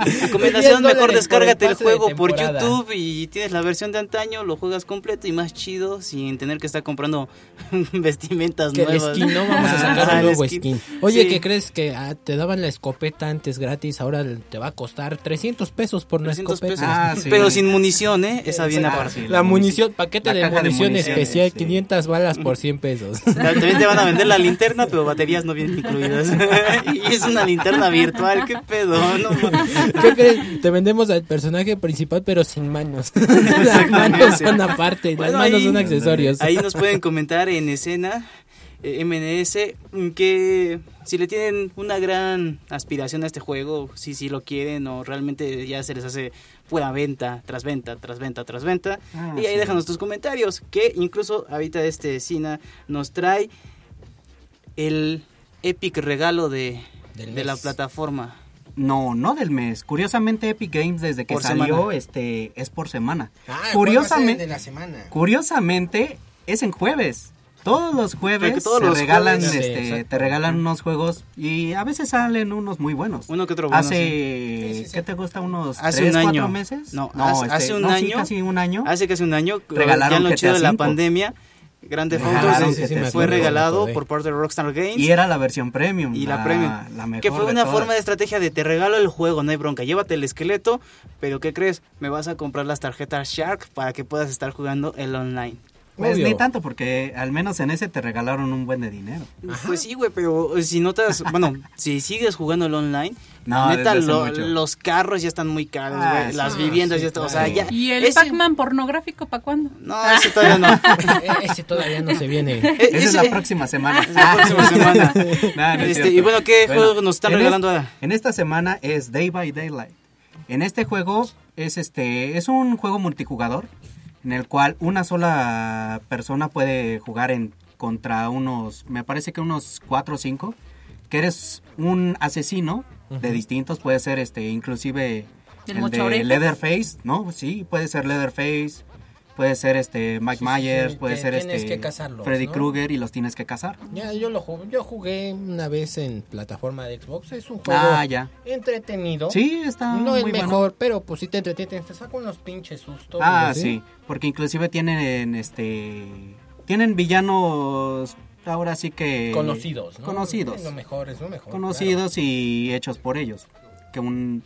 10 Recomendación mejor descárgate el juego por. YouTube y tienes la versión de antaño, lo juegas completo y más chido sin tener que estar comprando vestimentas Que el nuevas. skin, ¿no? Vamos a sacar Ah, un nuevo skin. skin. Oye, Sí. ¿qué crees que ah, te daban la escopeta antes gratis? Ahora te va a costar 300 pesos por una 300 escopeta. pesos. Ah, sí. Pero sin munición, ¿eh? Esa viene aparte. sí. La munición, paquete La de munición municiones, especial, sí. 500 balas por 100 pesos. También te van a vender la linterna, pero baterías no vienen incluidas. y es una linterna virtual, qué pedo, no mames. ¿Qué crees? Te vendemos al personaje principal, pero sin manos. Las manos son aparte, las manos ahí- son accesorios. Ahí nos pueden comentar en escena MNS que si le tienen una gran aspiración a este juego, si si lo quieren o realmente ya se les hace pura venta, tras venta, tras venta, tras venta. Ah, y ahí sí. déjanos tus comentarios, que incluso ahorita este Sina nos trae el epic regalo de, Del de la plataforma. No, no del mes. Curiosamente Epic Games desde que Por salió semana. este es por semana. Ah, ¿cuál va a ser Curiosamente, de la semana. curiosamente es en jueves. Todos los jueves Porque todos se los regalan, jueves- este, te regalan unos juegos y a veces salen unos muy buenos. Uno que otro bueno, Hace, Sí, sí, sí. ¿qué te gusta? ¿Unos Hace tres, un año. cuatro meses? No, hace, este, hace un no, sí, año. casi un año. Hace casi un año. Regalaron ya en lo chido de la pandemia. Grande Auto fue regalado por parte de Rockstar Games. Y era la versión premium. y la, premium. la mejor que fue una forma de estrategia de te regalo el juego, no hay bronca. Llévate el esqueleto, pero ¿qué crees? Me vas a comprar las tarjetas Shark para que puedas estar jugando el online. Pues Obvio. ni tanto, porque al menos en ese te regalaron un buen de dinero. Pues sí, güey, pero si notas, bueno, si sigues jugando el online, No, neta, lo- los carros ya están muy caros, Ah, güey. Las Ah, viviendas sí, ya están, o sea, ya. ¿Y el ese- Pac-Man pornográfico para cuándo? No, ese todavía no. E- Ese todavía no se viene. Eh, Esa es ese- la próxima semana. Es la próxima semana. No, no es Este, y bueno, ¿qué juego nos están en regalando ahora? En esta semana es Day by Daylight. En este juego es este es un juego multijugador en el cual una sola persona puede jugar en contra unos, me parece que unos 4 o 5, que eres un asesino de distintos, puede ser este inclusive ¿El de? Leatherface, ¿no? Sí, puede ser Leatherface, puede ser este Mike Sí, Myers, sí, puede ser este que cazarlos, Freddy ¿no? Krueger y los tienes que cazar. Ya, yo lo jugué, yo jugué una vez en plataforma de Xbox. Es un juego Ah, ya. entretenido. Sí, está No el muy bueno. mejor, pero pues sí te entretiene, te saca unos pinches sustos. Ah, ¿sí? sí, porque inclusive tienen este tienen villanos ahora sí que Conocidos, ¿no? Conocidos. Es lo mejor, es lo mejor. conocidos y hechos por ellos, que un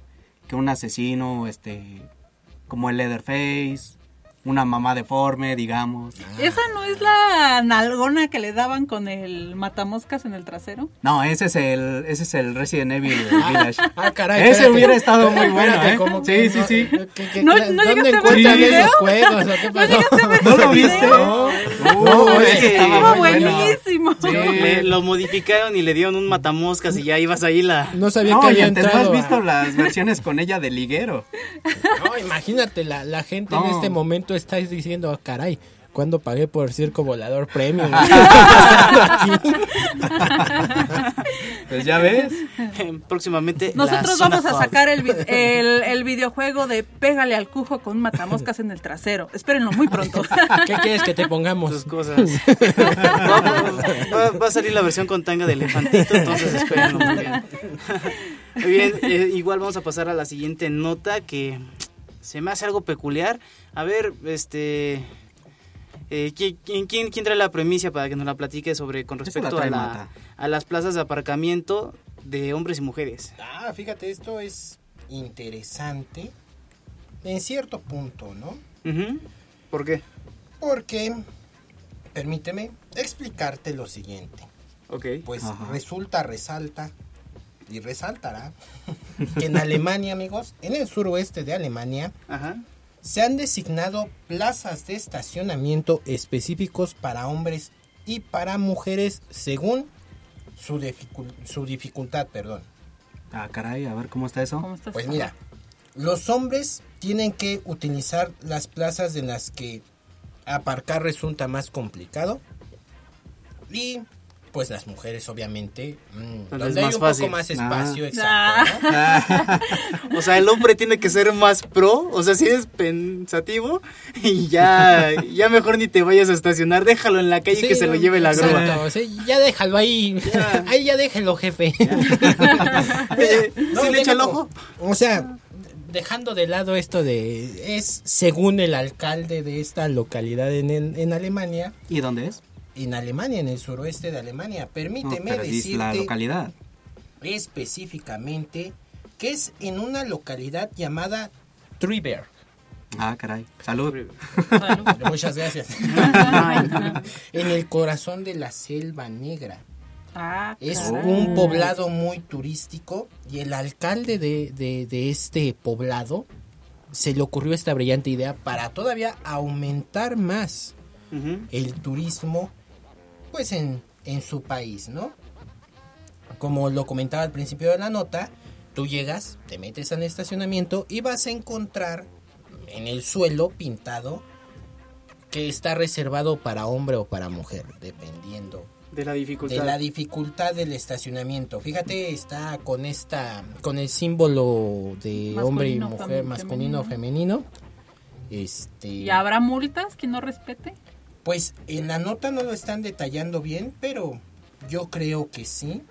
que un asesino este como el Leatherface, una mamá deforme, digamos. ¿Esa no es la nalgona que le daban con el matamoscas en el trasero? No, ese es el ese es el Resident Evil Village. Ah, caray. Ese espérate. hubiera estado muy bueno, Espérate, ¿eh? ¿cómo Sí, sí, sí. ¿Qué- qué- No- cla- no ¿Dónde encuentran video? esos juegos? ¿O qué pasó? ¿No lo viste? No. No, ese ese estaba bueno. buenísimo. Le- lo modificaron y le dieron un matamoscas y ya ibas ahí la... No sabía No, que había antes no has entrado. visto a- las versiones con ella de liguero. No, imagínate, la, la gente en este momento está diciendo, "Ah, caray, ¿cuándo pagué por Circo Volador Premium? Pues ya ves. Próximamente la Nosotros vamos a sacar el, el, el videojuego de Pégale al cujo con un matamoscas en el trasero. Espérenlo muy pronto. ¿Qué quieres que te tus pongamos? cosas. Va, va- va a salir la versión con tanga de elefantito, entonces espérenlo muy bien. Muy bien, eh, igual vamos a pasar a la siguiente nota que se me hace algo peculiar. A ver, este... eh, ¿quién, quién, quién- trae la premisa para que nos la platique sobre con la respecto a, la- a las plazas de aparcamiento de hombres y mujeres? Ah, fíjate, esto es interesante en cierto punto, ¿no? Ujú. ¿Por qué? Porque, permíteme explicarte lo siguiente. Ok. Pues Ajá. resulta, resalta y resaltará que en Alemania, amigos, en el suroeste de Alemania, Ajá. se han designado plazas de estacionamiento específicos para hombres y para mujeres según su, dificul- su dificultad, perdón. Ah, caray, a ver cómo está eso. Pues mira, los hombres tienen que utilizar las plazas en las que aparcar resulta más complicado y pues las mujeres obviamente mm, Donde es hay más un fácil. poco más espacio Ah. exacto ¿no? O sea, el hombre tiene que ser más pro, o sea, si eres pensativo y ya, ya mejor ni te vayas a estacionar, déjalo en la calle que Sí, se lo lleve la grúa. exacto, sí, ya déjalo ahí Ya. ahí ya déjelo jefe Eh, No, ¿Sí le echa el ojo? O sea, dejando de lado esto de... Es según el alcalde de esta localidad en, en, en Alemania. ¿Y dónde es? En Alemania, en el suroeste de Alemania. No, Permíteme pero dice la decirte localidad. específicamente que es en una localidad llamada Triberg. Ah, caray. Salud. Muchas gracias. en el corazón de la selva negra. Ah, Es un poblado muy turístico y el alcalde de, de- de este poblado se le ocurrió esta brillante idea para todavía aumentar más el turismo pues en, en su país, ¿no? Como lo comentaba al principio de la nota, tú llegas, te metes al estacionamiento y vas a encontrar en el suelo pintado que está reservado para hombre o para mujer, dependiendo De la dificultad. de la dificultad del estacionamiento. Fíjate, está con esta con el símbolo de Masculino, hombre y mujer, masculino, femenino. Este ¿Y habrá multas quien no respete? Pues en la nota no lo están detallando bien, pero yo creo que sí.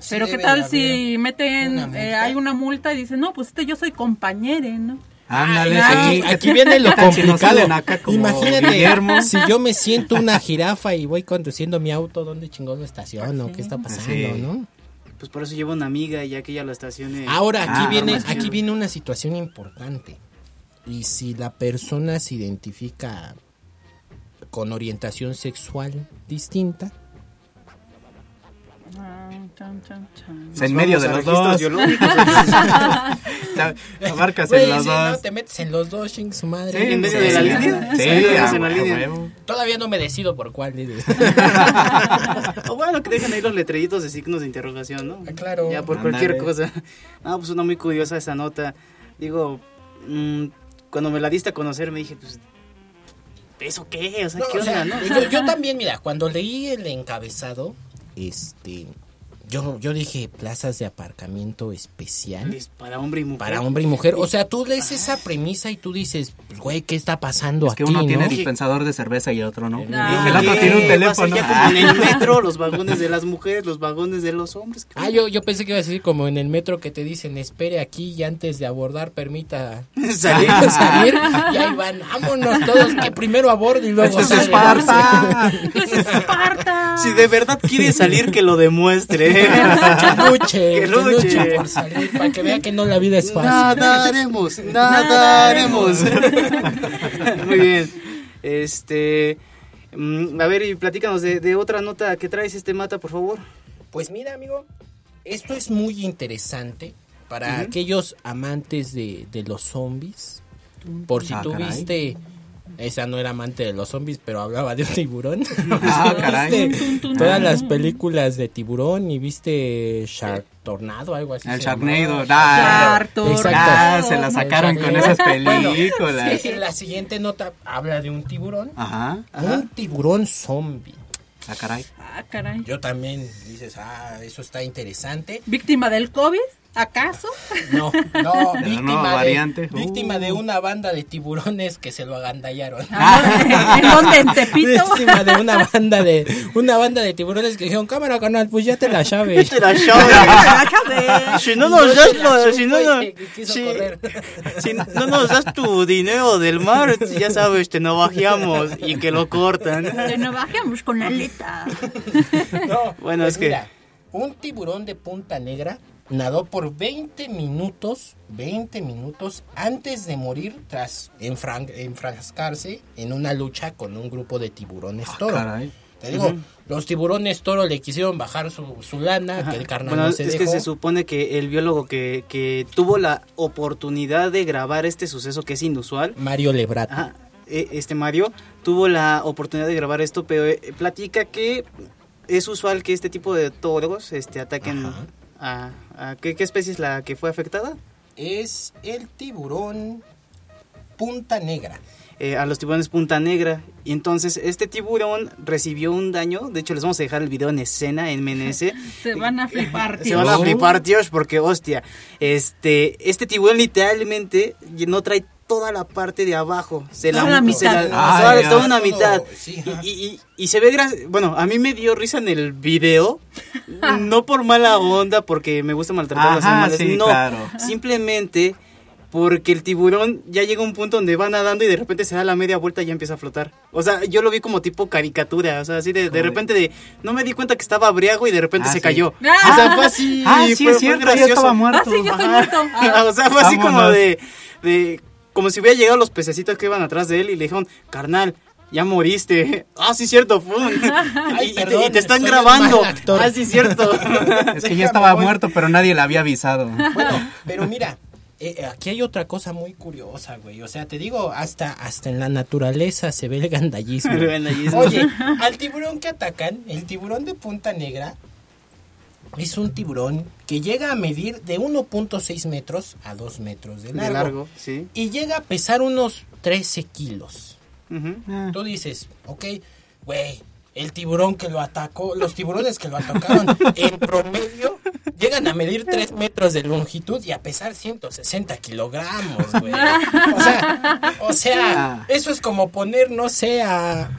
Sí Pero qué tal si meten, una eh, hay una multa y dicen, no, pues este yo soy compañere, ¿no? Ándale, Aquí, sí. aquí viene lo ¿Qué tal si nos complicado. Imagínate, Guillermo? si yo me siento una jirafa y voy conduciendo mi auto, ¿dónde chingón lo estaciono? ¿Qué está pasando, Sí. no? Pues por eso llevo una amiga y ya que ella lo estacione. Ahora aquí Ah, viene aquí viene una situación importante. Y si la persona se identifica con orientación sexual distinta. Ah, chan, chan, chan. En medio de los dos. Te abarcas en los no, dos. te metes en los dos, ching su madre. Sí, en medio de la sí. línea. Sí, en la línea. Todavía no me decido por cuál. O bueno, que dejan ahí los letreritos de signos de interrogación, ¿no? Ah, claro. Ya por cualquier cosa. No, pues una muy curiosa esa nota. Digo, mm, cuando me la diste a conocer me dije, pues, ¿eso qué? O sea, No, ¿qué o sea, onda, no? yo, yo también, mira, cuando leí el encabezado, este, yo, yo dije plazas de aparcamiento especial Es para hombre y mujer. para hombre y mujer. O sea, tú lees esa premisa y tú dices, pues, güey, ¿qué está pasando Es que aquí? uno tiene no? dispensador de cerveza y el otro no. Ah. el otro ¿Qué? tiene un teléfono. ya como en el metro, los vagones de las mujeres, los vagones de los hombres. Ah, yo, yo pensé que iba a decir como en el metro que te dicen, espere aquí y antes de abordar permita Salir. salir. Y ahí van, vámonos todos, que primero aborde y luego Este es. Esparta. ¡Esparta! Si de verdad quiere salir, que lo demuestre. Que luche, Que que luche. luche por salir, para que vea que no la vida es fácil. Nadaremos, nadaremos. Muy bien. Este. mm, A ver, y platícanos de, de otra nota que traes este mata, por favor. Pues mira, amigo, esto es muy interesante para aquellos amantes de, de los zombies. Por si Ah, tú caray. Esa no era amante de los zombies, pero hablaba de un tiburón. Ah, caray. ¿Viste todas las películas de tiburón y viste Shark Tornado, algo así. El Sharknado. Ah. Exacto. ya se la sacaron con esas Bueno, películas. sí, la siguiente nota habla de un tiburón. Ajá. Un tiburón zombie. Ah, caray. Ah, caray. Yo también dices, ah, eso está interesante. ¿Víctima del COVID? ¿Acaso? No, no, víctima, de, variante. víctima Uh. de una banda de tiburones que se lo agandallaron. ¿En dónde? ¿En Tepito? Víctima de una banda de una banda de tiburones que dijeron, cámara canal, pues ya te la llave. Te la llave. Si no nos das, si no, no- quiso si- no nos das tu dinero del mar, ya sabes, te navajeamos y que lo cortan. Que nos bajemos con la aleta. No, Bueno, pues es que- mira, un tiburón de punta negra nadó por 20 minutos, 20 minutos antes de morir tras enfran- enfrascarse en una lucha con un grupo de tiburones toro. Ah, Caray. Te digo, los tiburones toro le quisieron bajar su, su lana, que el carnal Bueno, no se es dejó. que se supone que el biólogo que, que tuvo la oportunidad de grabar este suceso que es inusual, Mario Lebrat. Ajá, eh, este Mario tuvo la oportunidad de grabar esto, pero eh, platica que es usual que este tipo de toros este, ataquen a, a- ¿qué, qué especie es la que fue afectada? Es el tiburón punta negra. Eh, a los tiburones punta negra. Y entonces este tiburón recibió un daño. De hecho, les vamos a dejar el video en escena en MNS. Se van a flipar, Se tío. van a flipar, tíos, porque hostia, este, este tiburón literalmente no trae toda la parte de abajo. Se Toda la se mitad. toda- Ay, toda una mitad. sí, Y- y, y- y se ve gra- bueno, a mí me dio risa en el video, no por mala onda, porque me gusta maltratar a los animales, sí, no, claro. simplemente porque el tiburón ya llega a un punto donde va nadando y de repente se da la media vuelta y ya empieza a flotar. O sea, yo lo vi como tipo caricatura, o sea, así de, de repente de, no me di cuenta que estaba briago y de repente Ah, se sí. cayó. Ah. O sea, fue así. Ah, sí, fue, es cierto, gracioso. estaba muerto. Ah, sí, estoy Ajá. muerto. Ah. o sea, fue así como de, de, como si hubiera llegado los pececitos que iban atrás de él y le dijeron, carnal, ya moriste. Ah, sí, cierto, fue. Ay, y, y te, perdón, y te están grabando. Ah, sí, cierto. Es que ya estaba muerto, pero nadie le había avisado. Bueno, pero mira, eh, aquí hay otra cosa muy curiosa, güey. O sea, te digo, hasta, hasta en la naturaleza se ve el gandallismo. El gandallismo. Oye, al tiburón que atacan, el tiburón de punta negra, es un tiburón que llega a medir de 1.6 metros a 2 metros de De largo. largo, sí. Y llega a pesar unos 13 kilos. Ujú. Tú dices, ok, güey, el tiburón que lo atacó, los tiburones que lo atacaron en promedio llegan a medir 3 metros de longitud y a pesar 160 kilogramos, güey. O sea, o sea, eso es como poner, no sé, a,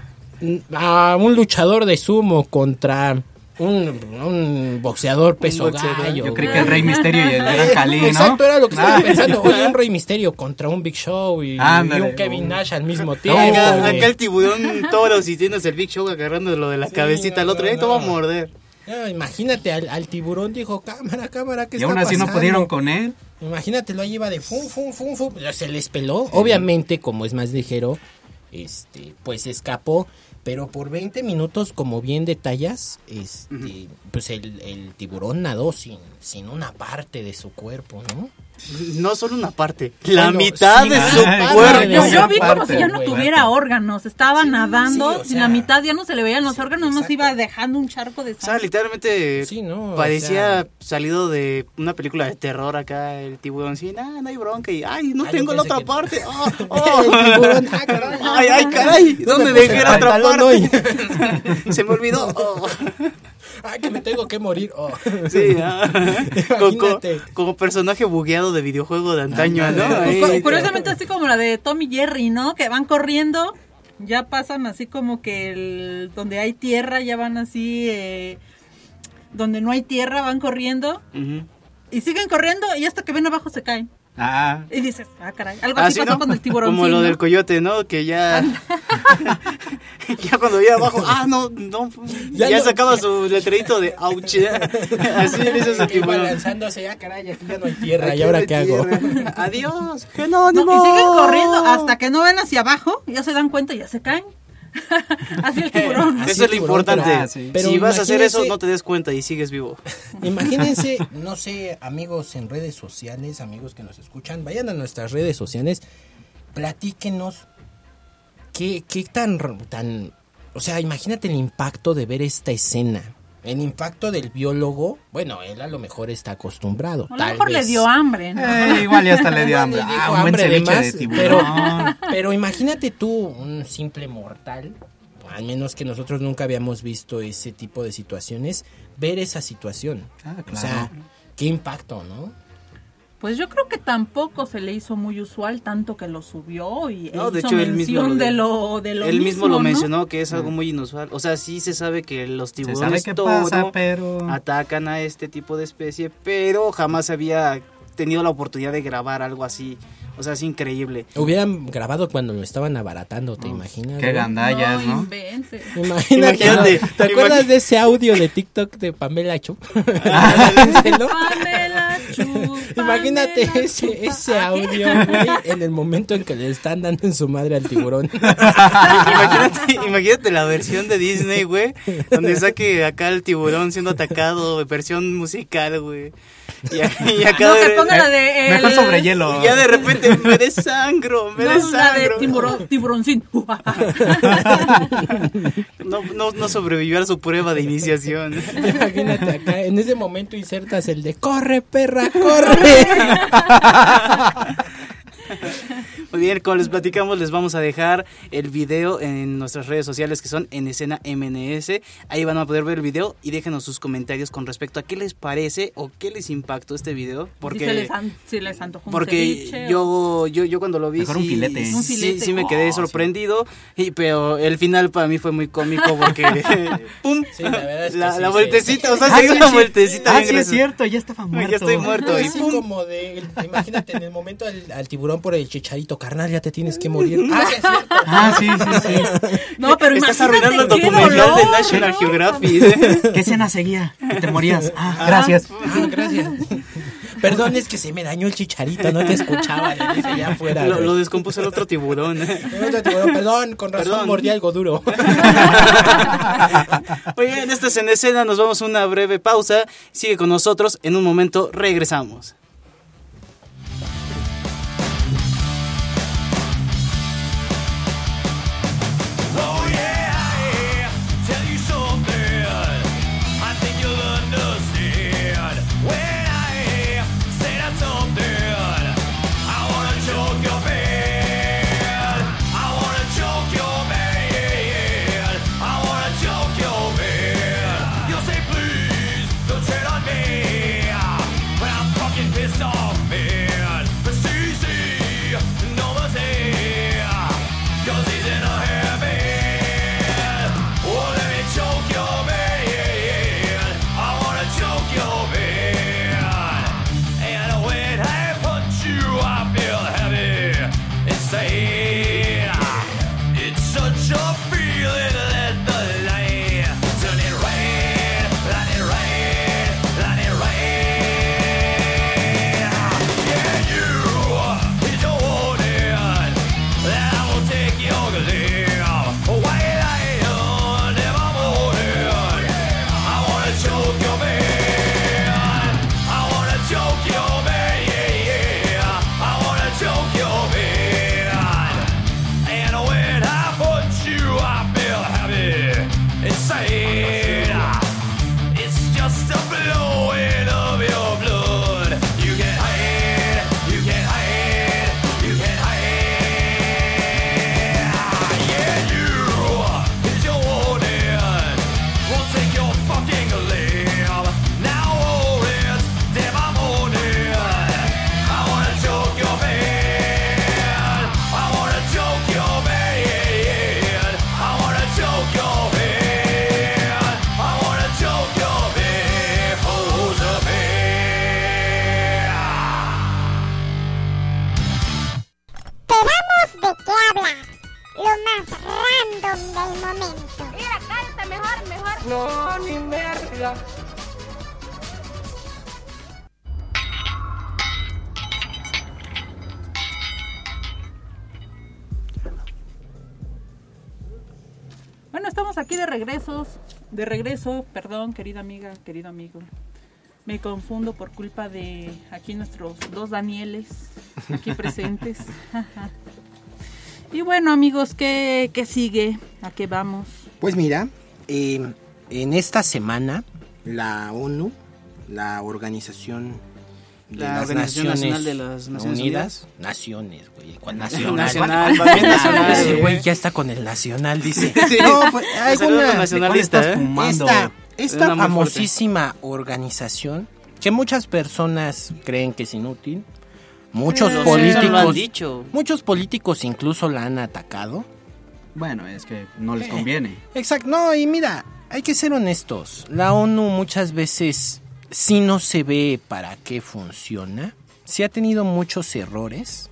a un luchador de sumo contra un, un boxeador peso boxeador. gallo. Yo creí que el Rey Misterio y el Gran Cali, ¿no? Exacto, era lo que estaba Ah. pensando. Oye, un Rey Misterio contra un Big Show y, y un Kevin Nash al mismo tiempo. Acá, güey. acá el tiburón toro si tienes el Big Show agarrando lo de la Sí, cabecita al no, otro, no, ahí te va a no. morder. No, imagínate, al, al tiburón dijo, cámara, cámara, ¿qué Y está aún así no pasando?" pudieron con él. Imagínate, lo lleva de fum, fum, fum, fum. Se les peló. Obviamente, como es más ligero, este, pues escapó, pero por 20 minutos, como bien detallas, este, pues el, el tiburón nadó sin, sin una parte de su cuerpo, ¿no? No solo una parte, la Bueno, mitad sí, de ah, su ah, cuerpo. Yo, vi como si ya no tuviera órganos, estaba nadando, sí, o y sea, la mitad ya no se le veían los sí, órganos, nos exacto. iba dejando un charco de O sea, sangre. literalmente Sí, no, o parecía sea- salido de una película de terror acá, el tiburón, sí, nah, no hay bronca, y ay, no Ah, tengo la otra que- parte. El tiburón, ah, caray. ay, ay, caray, ¿dónde dejé la otra parte? Se me olvidó, oh. Ay, que me tengo que morir. oh. sí, ah. como, como- Imagínate. como personaje bugueado de videojuego de antaño, ¿no? Ahí, Curiosamente así como la de Tom y Jerry, ¿no? Que van corriendo, ya pasan así como que el, donde hay tierra, ya van así, eh, donde no hay tierra, van corriendo y siguen corriendo y hasta que ven abajo se caen. Ah, Y dices, ah, caray, algo Ah, así sí, pasó ¿no? con el tiburón. Como lo del coyote, ¿no? Que ya. ya cuando iba abajo, ah, no, no. Ya, Ya no- sacaba su letrerito de ouch. Así le hizo su Y tiburón. balanzándose, ah, caray, aquí ya no hay tierra. Aquí ¿Y ahora no qué hago? Adiós, No, Genónimo. y siguen corriendo hasta que no ven hacia abajo, ya se dan cuenta y ya se caen. así el tiburón. Eso es lo tiburón, importante. pero- ah, sí. pero si vas a hacer eso, no te des cuenta y sigues vivo. Imagínense, no sé, amigos en redes sociales, amigos que nos escuchan, vayan a nuestras redes sociales, platíquenos qué, qué tan, tan, o sea, imagínate el impacto de ver esta escena. El impacto del biólogo, bueno, él a lo mejor está acostumbrado. A lo tal mejor le vez. dio hambre, ¿no? Eh, igual ya hasta le dio hambre. le Ah, un buen hambre de ceviche de pero, tiburón. pero imagínate tú, un simple mortal, al menos que nosotros nunca habíamos visto ese tipo de situaciones, ver esa situación. Ah, O claro. sea, qué impacto, ¿no? Pues yo creo que tampoco se le hizo muy usual tanto que lo subió y No, e de hizo hecho, él mismo lo de dijo. lo de lo Él mismo lo ¿no? mencionó que es algo muy inusual. O sea, sí se sabe que los tiburones pasa, pero... atacan a este tipo de especie, pero jamás había tenido la oportunidad de grabar algo así. O sea, es increíble. Hubieran grabado cuando lo estaban abaratando, ¿te imaginas? Qué gandallas, no. Imagínate. ¿te acuerdas de ese audio de TikTok de Pamela Chu? Pamela Chu, Imagínate Pamela ese, ese audio, güey, en el momento en que le están dando en su madre al tiburón. imagínate, imagínate la versión de Disney, güey, donde saque acá el tiburón siendo atacado, versión musical, güey. Y, y acá No, de- que ponga la de Mejor sobre hielo. y ya de repente me desangro, me No, la de desangro. tiburón, tiburoncín. No, no, no sobrevivió a su prueba de iniciación. Imagínate acá, en ese momento insertas el de corre, perra, corre. Muy bien, como les platicamos, les vamos a dejar el video en nuestras redes sociales que son en escena MNS. Ahí van a poder ver el video y déjenos sus comentarios con respecto a qué les parece o qué les impactó este video. Porque, Porque, si les, an- si les antojó un porque ceviche yo, o- yo, yo cuando lo vi, Mejor un sí, filete. sí, Un filete. sí me quedé Oh, sí. sorprendido. Y, pero el final para mí fue muy cómico porque, ¡pum! Sí, la verdad es que la, sí, la sí. vueltecita, o sea, Ah, se una vueltecita Ah, sí, es cierto, ya estaba muerto. Ya estoy muerto. Y Así pum. como de, imagínate en el momento al, al tiburón por el chicharito, carnal, ya te tienes que morir. Ah, sí. Ah, sí, sí, sí. No, pero Estás imagínate arruinando el documental de. National Geographic. ¿Qué escena seguía? Que te morías. Ah, gracias. Ah, gracias. Perdón, es que se me dañó el chicharito, no te escuchaba, ya fuera. Lo, descompuso el otro tiburón. El otro tiburón, Perdón, con razón Perdón. mordí algo duro. Muy bien, esto es en escena, nos vamos a una breve pausa. Sigue con nosotros, en un momento regresamos. De regreso, perdón, querida amiga, querido amigo. Me confundo por culpa de aquí nuestros dos Danieles aquí presentes. y bueno, amigos, ¿qué, qué sigue? ¿A qué vamos? Pues mira, eh, en esta semana la ONU, la Organización de La las Organización Naciones, Nacional de las Naciones Unidas, Naciones, güey, ¿cuál Nacional, nacional? bien nacional, Ese güey. ya está con el nacional, dice. Sí. No, pues, hay una- nacionalista, ¿de cuál ¿eh? fumando? Esta- Esta, Es famosísima organización que muchas personas creen que es inútil, muchos Eh, políticos, eso lo han dicho. muchos políticos incluso la han atacado. Bueno, es que no les Eh. conviene. Exacto, no, y mira, hay que ser honestos. La ONU muchas veces sí no se ve para qué funciona. Sí ha tenido muchos errores.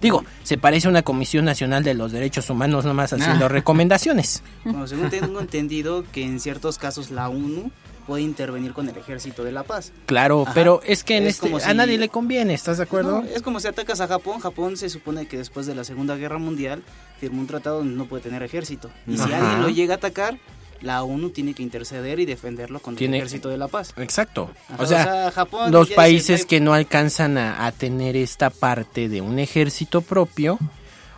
Digo, se parece a una Comisión Nacional de los Derechos Humanos nomás haciendo Ah. recomendaciones. Bueno, según tengo entendido que en ciertos casos la ONU puede intervenir con el ejército de la paz. Claro, Ajá. pero es que en Es este como a si- nadie le conviene, ¿estás de acuerdo? No, es como si atacas a Japón. Japón se supone que después de la Segunda Guerra Mundial firmó un tratado donde no puede tener ejército. Y si Ajá. alguien lo llega a atacar, la ONU tiene que interceder y defenderlo contra Tiene- el ejército de la paz. Exacto. Ajá, o sea, o sea, Japón los dice, países "No hay- que no alcanzan a, a tener esta parte de un ejército propio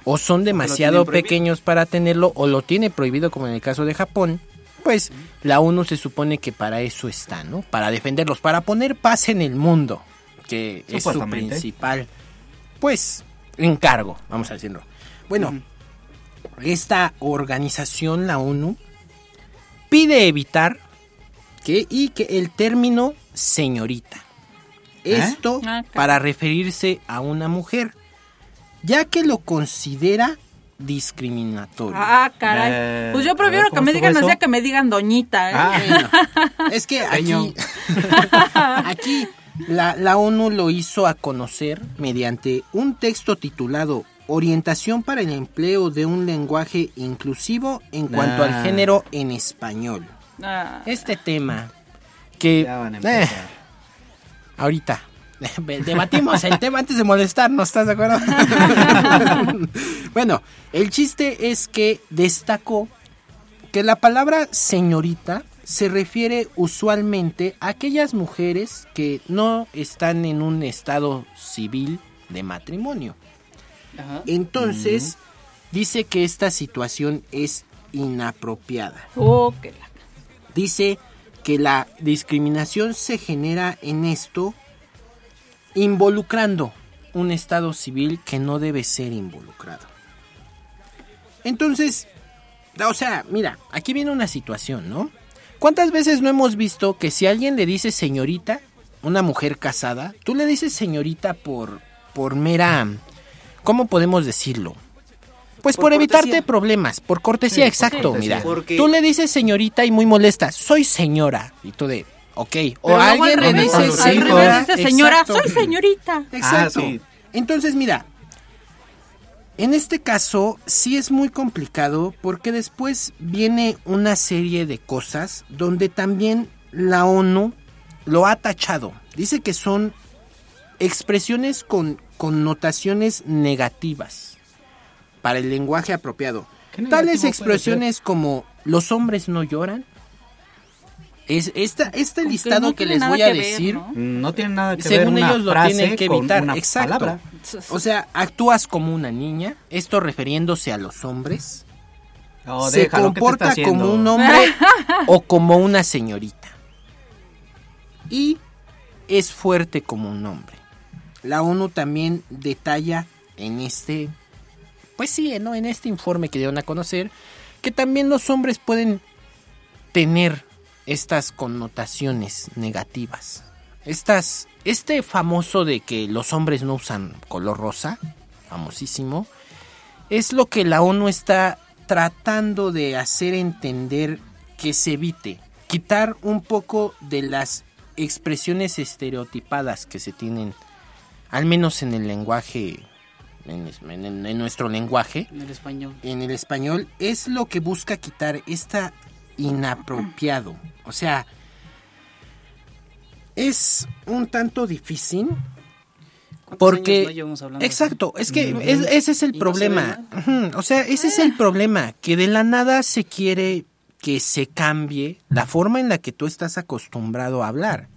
o son demasiado pequeños para tenerlo o lo tiene prohibido como en el caso de Japón, pues la ONU se supone que para eso está, ¿no? Para defenderlos, para poner paz en el mundo, que es su principal, pues, encargo, vamos a decirlo. Bueno, esta organización, la ONU, pide evitar que y que el término señorita. Esto Ah, para referirse a una mujer, ya que lo considera discriminatorio. Ah, caray. Eh, pues yo prefiero ver, que ¿cómo me digan eso? así a que me digan doñita. ¿eh? Ah, bueno. es que aquí, aquí la, la ONU lo hizo a conocer mediante un texto titulado Orientación para el empleo de un lenguaje inclusivo en cuanto al género en español. Este tema que Ya van a eh, ahorita debatimos el tema antes de molestarnos, ¿estás de acuerdo? bueno, el chiste es que destacó que la palabra señorita se refiere usualmente a aquellas mujeres que no están en un estado civil de matrimonio. Ajá. Entonces, dice que esta situación es inapropiada. Oh, que la- Dice que la discriminación se genera en esto involucrando un estado civil que no debe ser involucrado. Entonces, o sea, mira, aquí viene una situación, ¿no? ¿Cuántas veces no hemos visto que si alguien le dice señorita, una mujer casada, tú le dices señorita por, por mera, ¿cómo podemos decirlo? Pues por, Por evitarte cortesía. problemas, por cortesía, Sí, exacto, cortesía. mira. Porque- Tú le dices señorita y muy molesta, soy señora. Y tú de, ok. O Pero alguien al le dice al señora. exacto. soy señorita. Exacto. Ah, sí. Entonces, mira, en este caso sí es muy complicado porque después viene una serie de cosas donde también la ONU lo ha tachado. Dice que son expresiones con connotaciones negativas para el lenguaje apropiado. ¿Qué Tales expresiones como los hombres no lloran. Es esta, este listado no que les voy a ver, decir ¿no? No tiene nada que ver según una ellos lo frase tienen que con evitar. una Exacto. palabra. O sea, actúas como una niña, esto refiriéndose a los hombres. Se déjalo, ¿qué te comporta como un hombre o como una señorita. Y es fuerte como un hombre. La ONU también detalla en este, pues sí, ¿no? En este informe que dieron a conocer, que también los hombres pueden tener estas connotaciones negativas. Estas, este famoso de que los hombres no usan color rosa, famosísimo, es lo que la ONU está tratando de hacer entender que se evite, quitar un poco de las expresiones estereotipadas que se tienen, al menos en el lenguaje en, es- en- en nuestro lenguaje, En el español. en el español, es lo que busca quitar esta inapropiado. O sea, es un tanto difícil ¿Cuántos porque años no llevamos hablando? exacto, es que es- ese es el ¿Y no se problema. O sea, ese es el problema que de la nada se quiere que se cambie la forma en la que tú estás acostumbrado a hablar.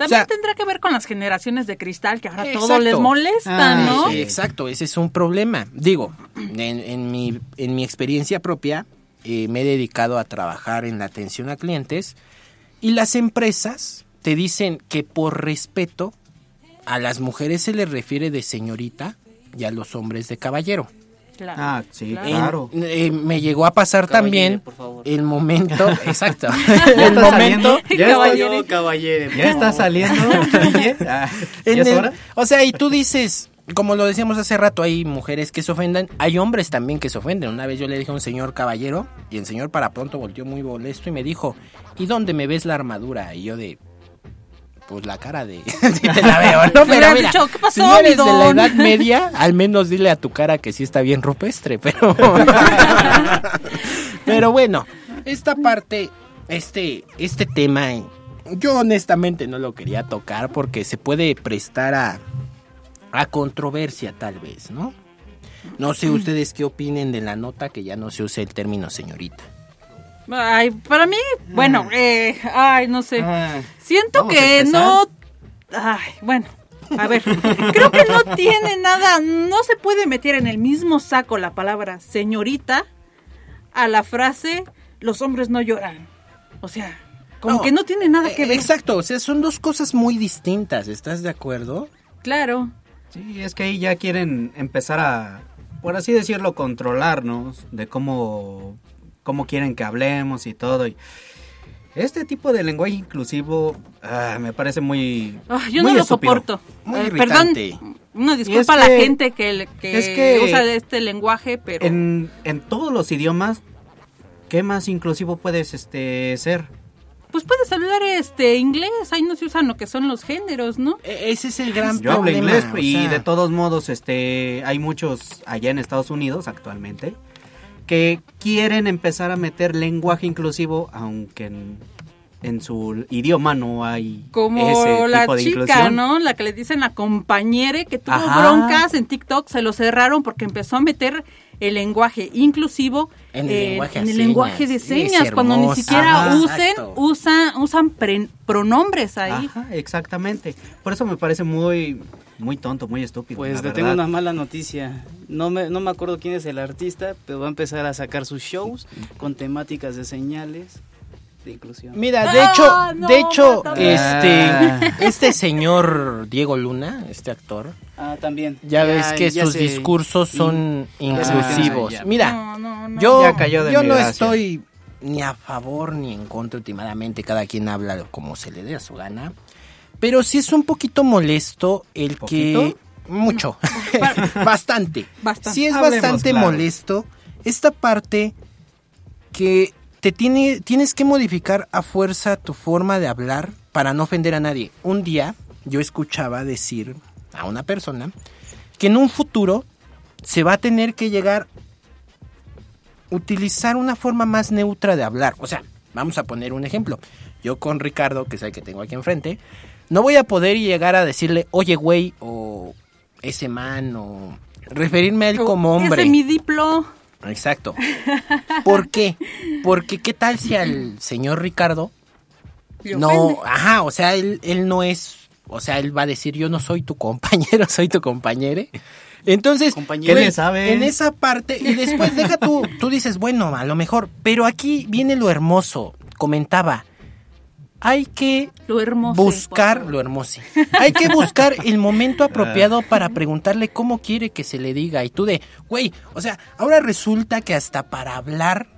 También O sea- tendrá que ver con las generaciones de cristal que ahora todo Exacto. les molesta, Ah, ¿no? sí, exacto, ese es un problema. Digo, en, en mi, en mi experiencia propia, eh, me he dedicado a trabajar en la atención a clientes y las empresas te dicen que por respeto a las mujeres se les refiere de señorita y a los hombres de caballero. Claro. Ah, sí, Claro. eh, me llegó a pasar Caballere, también por favor. el momento, exacto, Ya el está momento, saliendo, ya está- Caballere. caballero. ya está saliendo. ¿ya es el- hora? o sea, y tú dices, como lo decíamos hace rato, hay mujeres que se ofendan, hay hombres también que se ofenden. Una vez yo le dije a un señor caballero y el señor para pronto volteó muy molesto y me dijo, ¿y dónde me ves la armadura? Y yo de... Pues la cara de... sí te la veo, ¿no? Pero mira, dicho, ¿qué pasó, si no eres de la edad media, al menos dile a tu cara que sí está bien rupestre, pero... pero bueno, esta parte, este, este tema, eh, yo honestamente no lo quería tocar porque se puede prestar a, a controversia tal vez, ¿no? No sé ustedes qué opinen de la nota que ya no se usa el término señorita. Ay, para mí, bueno, eh, ay, no sé. Ah, Siento que no. Ay, bueno, a ver, creo que no tiene nada, no se puede meter en el mismo saco la palabra señorita a la frase los hombres no lloran. O sea, como No, que no tiene nada que Eh, ver. Exacto, o sea, son dos cosas muy distintas, ¿estás de acuerdo? Claro. Sí, es que ahí ya quieren empezar a, por así decirlo, controlarnos de cómo, cómo quieren que hablemos y todo. Y este tipo de lenguaje inclusivo ah, me parece muy, Ah, yo muy no lo soporto. Muy Eh, perdón, una Y disculpa es a la gente que, que, es que usa este lenguaje, pero En, en todos los idiomas, ¿qué más inclusivo puedes este ser? pues puedes hablar este inglés, ahí no se usan lo que son los géneros, ¿no? E- ese es el gran Yo hablo problema. inglés o y sea, de todos modos este hay muchos allá en Estados Unidos actualmente que quieren empezar a meter lenguaje inclusivo aunque en, en su idioma no hay Como ese la tipo de chica, inclusión. ¿no? La que le dicen la compañere que tuvo Ajá. broncas en TikTok, se lo cerraron porque empezó a meter el lenguaje inclusivo En el eh, lenguaje en el lenguaje de señas. Es cuando ni siquiera Ajá. usen, Exacto. usan, usan pre- pronombres ahí. Ajá, exactamente. Por eso me parece muy muy tonto, muy estúpido. Pues te tengo una mala noticia. No me, no me acuerdo quién es el artista, pero va a empezar a sacar sus shows con temáticas de señales de inclusión. Mira, de Ah, hecho, no, de hecho, este, este señor Diego Luna, este actor, Ah, también. ya, ves que ya sus discursos son inclusivos. Mira, No, no, no. yo, yo no estoy ni a favor ni en contra últimamente, cada quien habla como se le dé a su gana, pero sí es un poquito molesto el que mucho, bastante, Bastante. sí es Hablemos bastante claro. molesto esta parte que te tiene, tienes que modificar a fuerza tu forma de hablar para no ofender a nadie. Un día yo escuchaba decir a una persona que en un futuro se va a tener que llegar a utilizar una forma más neutra de hablar. O sea, vamos a poner un ejemplo. Yo con Ricardo, que es el que tengo aquí enfrente, no voy a poder llegar a decirle, oye, güey, o ese man, o referirme a él como hombre. Ese mi diplo. Exacto. ¿Por qué? Porque qué tal si al señor Ricardo le no, ofende. ajá, o sea, él, él no es, o sea, él va a decir yo no soy tu compañero, soy tu compañere. Entonces, Compañero. güey, ¿Qué le sabes? en esa parte, y después deja tú, tú dices, bueno, a lo mejor, pero aquí viene lo hermoso, comentaba, hay que Lo hermoso. buscar lo hermoso. Hay que buscar el momento apropiado para preguntarle cómo quiere que se le diga. Y tú de, güey, o sea, ahora resulta que hasta para hablar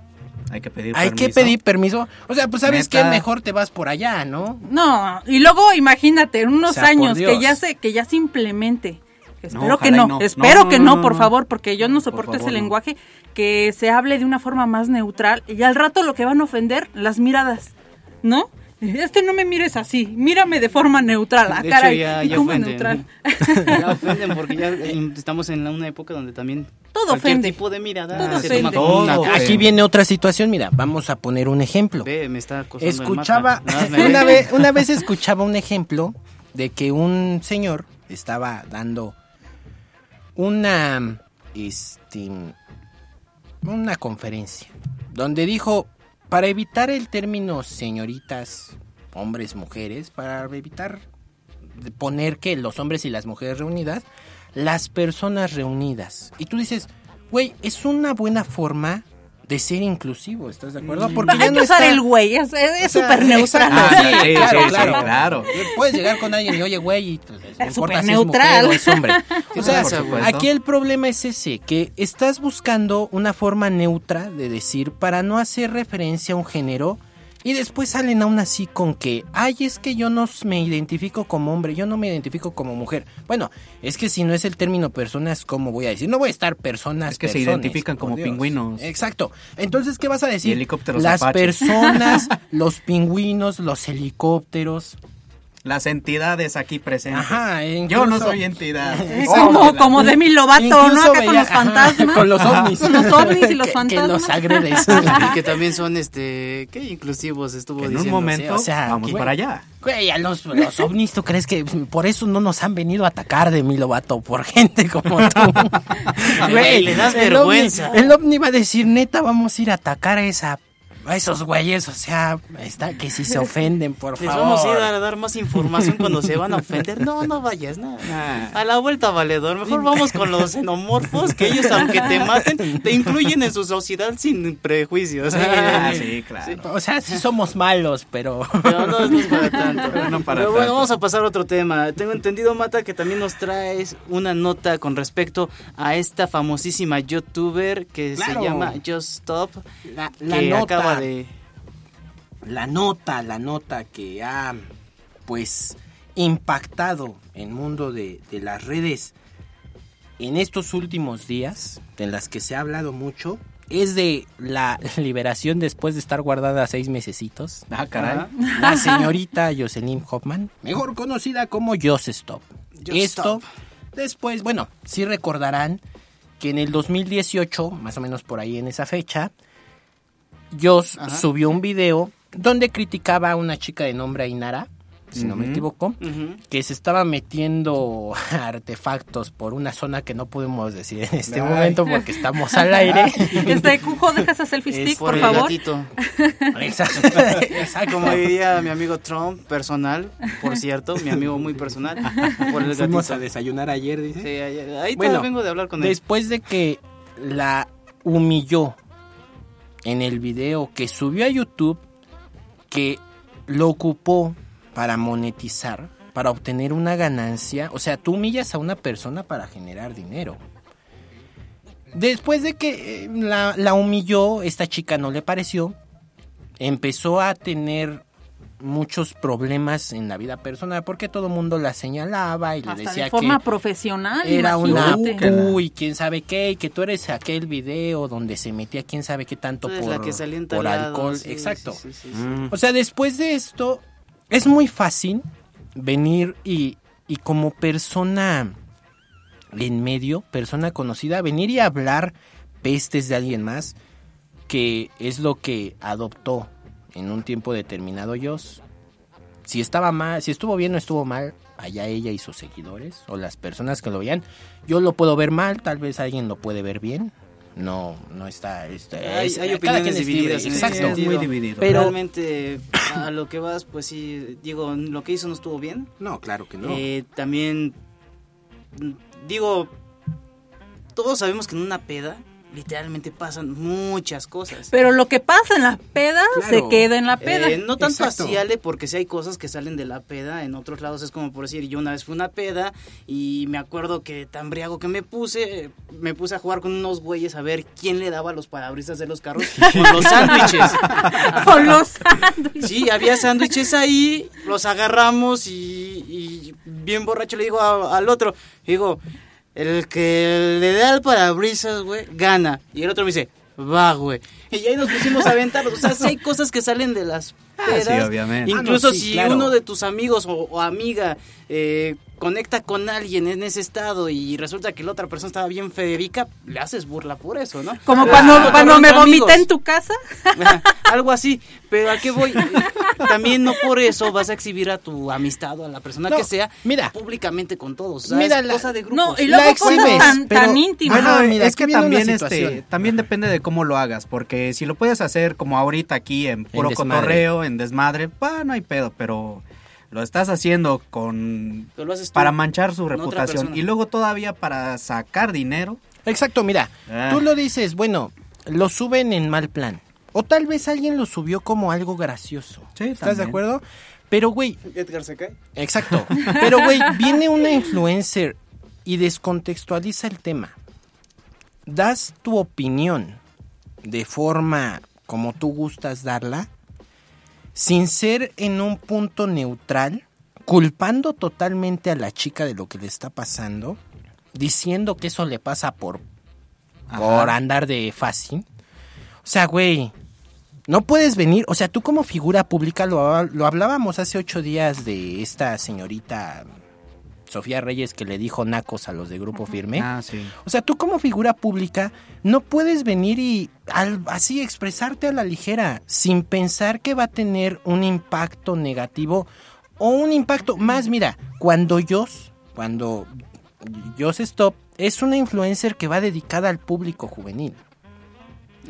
Hay que pedir hay que permiso. pedir permiso. O sea, pues sabes Neta. que mejor te vas por allá, ¿no? No, y luego imagínate, en unos O sea, por años que ya se que ya se implemente. Espero que no, no. espero No, que no, no, no, por favor, porque yo no Por soporto favor, ese no. lenguaje que se hable de una forma más neutral y al rato lo que van a ofender las miradas, ¿no? Este no me mires así, mírame de forma neutral. Ah, De caray, hecho, ya, ¿y ya ofenden. neutral? Ya ofenden porque ya eh, estamos en una época donde también Todo ofende. tipo de mirada Todo se ofende. toma Todo. Aquí viene otra situación, mira, vamos a poner un ejemplo. Ve, me está Escuchaba, una ve. vez, una vez escuchaba un ejemplo de que un señor estaba dando una, este, una conferencia donde dijo, para evitar el término señoritas, hombres, mujeres, para evitar poner que los hombres y las mujeres reunidas, las personas reunidas. Y tú dices, güey, es una buena forma de ser inclusivo, ¿estás de acuerdo? Porque Hay ya que no usar está- el güey, es es súper neutral. Ah, sí, sí, claro, sí, claro, claro. Puedes llegar con alguien y oye, güey, y pues, importa súper si es mujer neutral. o es hombre. O sea, aquí el problema es ese, que estás buscando una forma neutra de decir para no hacer referencia a un género y después salen aún así con que, ay, es que yo no me identifico como hombre, yo no me identifico como mujer. Bueno, es que si no es el término personas, ¿cómo voy a decir? No voy a estar personas, Es que se identifican como Dios. pingüinos. Exacto. Entonces, ¿qué vas a decir? Y helicópteros Las personas, los pingüinos, los helicópteros. Las entidades aquí presentes. Ajá, Yo no incluso- soy entidad. Como, como Demi Lovato, ¿no? Incluso Acá con veía- los fantasmas. con los ovnis. Con los ovnis y los Que- que fantasmas. los agredes. y que también son este qué inclusivos estuvo En un diciendo momento, o sea, vamos güey. para allá. Güey, a los, los ovnis, ¿tú crees que por eso no nos han venido a atacar de mi Lovato? Por gente como tú. Güey, le das el vergüenza. ovni- el ovni va a decir, neta, vamos a ir a atacar a esa... A esos güeyes, o sea, está que si se ofenden, por Les favor. vamos a ir a dar más información cuando se van a ofender. No, no vayas, no. A la vuelta, valedor. Mejor vamos con los xenomorfos, que ellos, aunque te maten, te incluyen en su sociedad sin prejuicios. Ah, sí, claro. O sea, sí somos malos, pero... Pero no, no es para tanto. Pero no para Pero bueno, tanto. vamos a pasar a otro tema. Tengo entendido, Mata, que también nos traes una nota con respecto a esta famosísima youtuber que Claro. se llama Just Stop. La, la que nota, acaba de... la nota, la nota que ha, pues, impactado el mundo de, de las redes en estos últimos días, de las que se ha hablado mucho, es de la liberación después de estar guardada seis mesecitos. Ah, caray. La señorita Jocelyn Hoffman, mejor conocida como Just Stop. Just Esto, Stop. después, bueno, sí recordarán que en el 2018, más o menos por ahí en esa fecha, Joss Ajá. subió un video donde criticaba a una chica de nombre Ainara, si no me equivoco, que se estaba metiendo artefactos por una zona que no podemos decir en este Ay. momento porque estamos al aire. Este, Cujo, deja esa selfie Es stick, por por el favor. gatito. Exacto. Exacto. Como diría mi amigo Trump, personal, por cierto, mi amigo muy personal, por el Fuimos gatito. a desayunar ayer, dice. Sí, ayer- ahí Bueno, vengo de hablar con él. Después de que la humilló en el video que subió a YouTube, que lo ocupó para monetizar, para obtener una ganancia, o sea, tú humillas a una persona para generar dinero. Después de que eh, la, la humilló, esta chica no le pareció, empezó a tener muchos problemas en la vida personal porque todo el mundo la señalaba y le Hasta decía de forma que profesional, era una uy, y quién sabe qué, y que tú eres aquel video donde se metía quién sabe qué tanto por, la que por alcohol. sí, Exacto. sí, sí, sí, sí. Mm. O sea, después de esto, es muy fácil venir y, y como persona en medio, persona conocida, venir y hablar pestes de alguien más, que es lo que adoptó en un tiempo determinado Joss. Si estaba mal, si estuvo bien o estuvo mal, allá ella y sus seguidores o las personas que lo veían. Yo lo puedo ver mal, tal vez alguien lo puede ver bien. No, no está. está- Hay, es- hay cada opiniones divididas. en ese Exacto. sentido. muy dividido. Pero- realmente a lo que vas, pues sí, digo, lo que hizo no estuvo bien. No, claro que no. Eh, también, digo, todos sabemos que en una peda literalmente pasan muchas cosas. Pero lo que pasa en la peda Claro. se queda en la peda. Eh, no tanto Exacto. así, Ale, porque si hay cosas que salen de la peda, en otros lados es como por decir, yo una vez fui a una peda y me acuerdo que tan briago que me puse, me puse a jugar con unos güeyes a ver quién le daba los parabrisas de los carros con los sándwiches. Con los sándwiches. Sí, había sándwiches ahí, los agarramos y, y bien borracho le digo a- al otro, digo, el que le da el parabrisas, güey, gana. Y el otro me dice, Va, güey. Y ahí nos pusimos a aventar. O sea, sí hay cosas que salen de las pedas. sí, obviamente. Incluso Ah, no, sí, si claro. uno de tus amigos o, o amiga eh, conecta con alguien en ese estado y resulta que la otra persona estaba bien federica, le haces burla por eso, ¿no? Como Ah, cuando, cotorreo cuando me vomité en tu casa. Algo así, pero ¿a qué voy? También no por eso vas a exhibir a tu amistad o a la persona No, que sea mira. públicamente con todos. O sea, Mira la- cosa de grupos. No, y luego exhibes, tan, pero- tan íntimas. Bueno, mira, es que también este también depende de cómo lo hagas, porque si lo puedes hacer como ahorita aquí en puro desmadre. cotorreo, en desmadre, pa, no hay pedo, pero lo estás haciendo con Pero lo haces tú, para manchar su reputación y luego todavía para sacar dinero. Exacto, mira, Ah. tú lo dices, bueno, lo suben en mal plan. O tal vez alguien lo subió como algo gracioso. Sí, ¿Estás de acuerdo? Pero, güey, Edgar se cae. exacto. Pero, güey, viene una influencer y descontextualiza el tema. Das tu opinión de forma como tú gustas darla, sin ser en un punto neutral, culpando totalmente a la chica de lo que le está pasando, diciendo que eso le pasa por, por andar de fácil. O sea, güey, no puedes venir, o sea, tú como figura pública, lo, lo hablábamos hace ocho días de esta señorita Sofía Reyes que le dijo nacos a los de Grupo Firme. Ah, sí. O sea, tú como figura pública no puedes venir y al- así expresarte a la ligera sin pensar que va a tener un impacto negativo o un impacto más. Mira, cuando Jos, cuando Jos Stop es una influencer que va dedicada al público juvenil.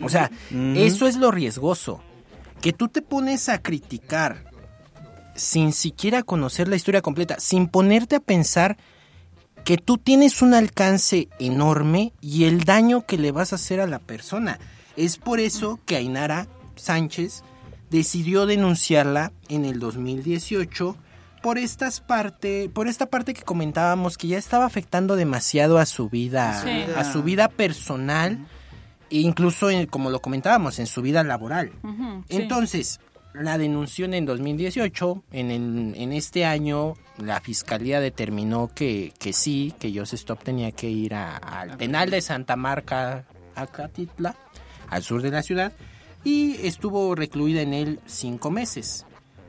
O sea, eso es lo riesgoso. Que tú te pones a criticar sin siquiera conocer la historia completa, sin ponerte a pensar que tú tienes un alcance enorme y el daño que le vas a hacer a la persona. Es por eso que Ainara Sánchez decidió denunciarla en el 2018 por estas parte, por esta parte que comentábamos que ya estaba afectando demasiado a su vida, Sí. a su vida personal e incluso en- como lo comentábamos en su vida laboral. Sí. Entonces, la denunció en 2018, en, el- en este año la fiscalía determinó que, que sí, que Joseph Stop tenía que ir a- al penal de Santa Marca, Acatitla, al sur de la ciudad, y estuvo recluida en él cinco meses.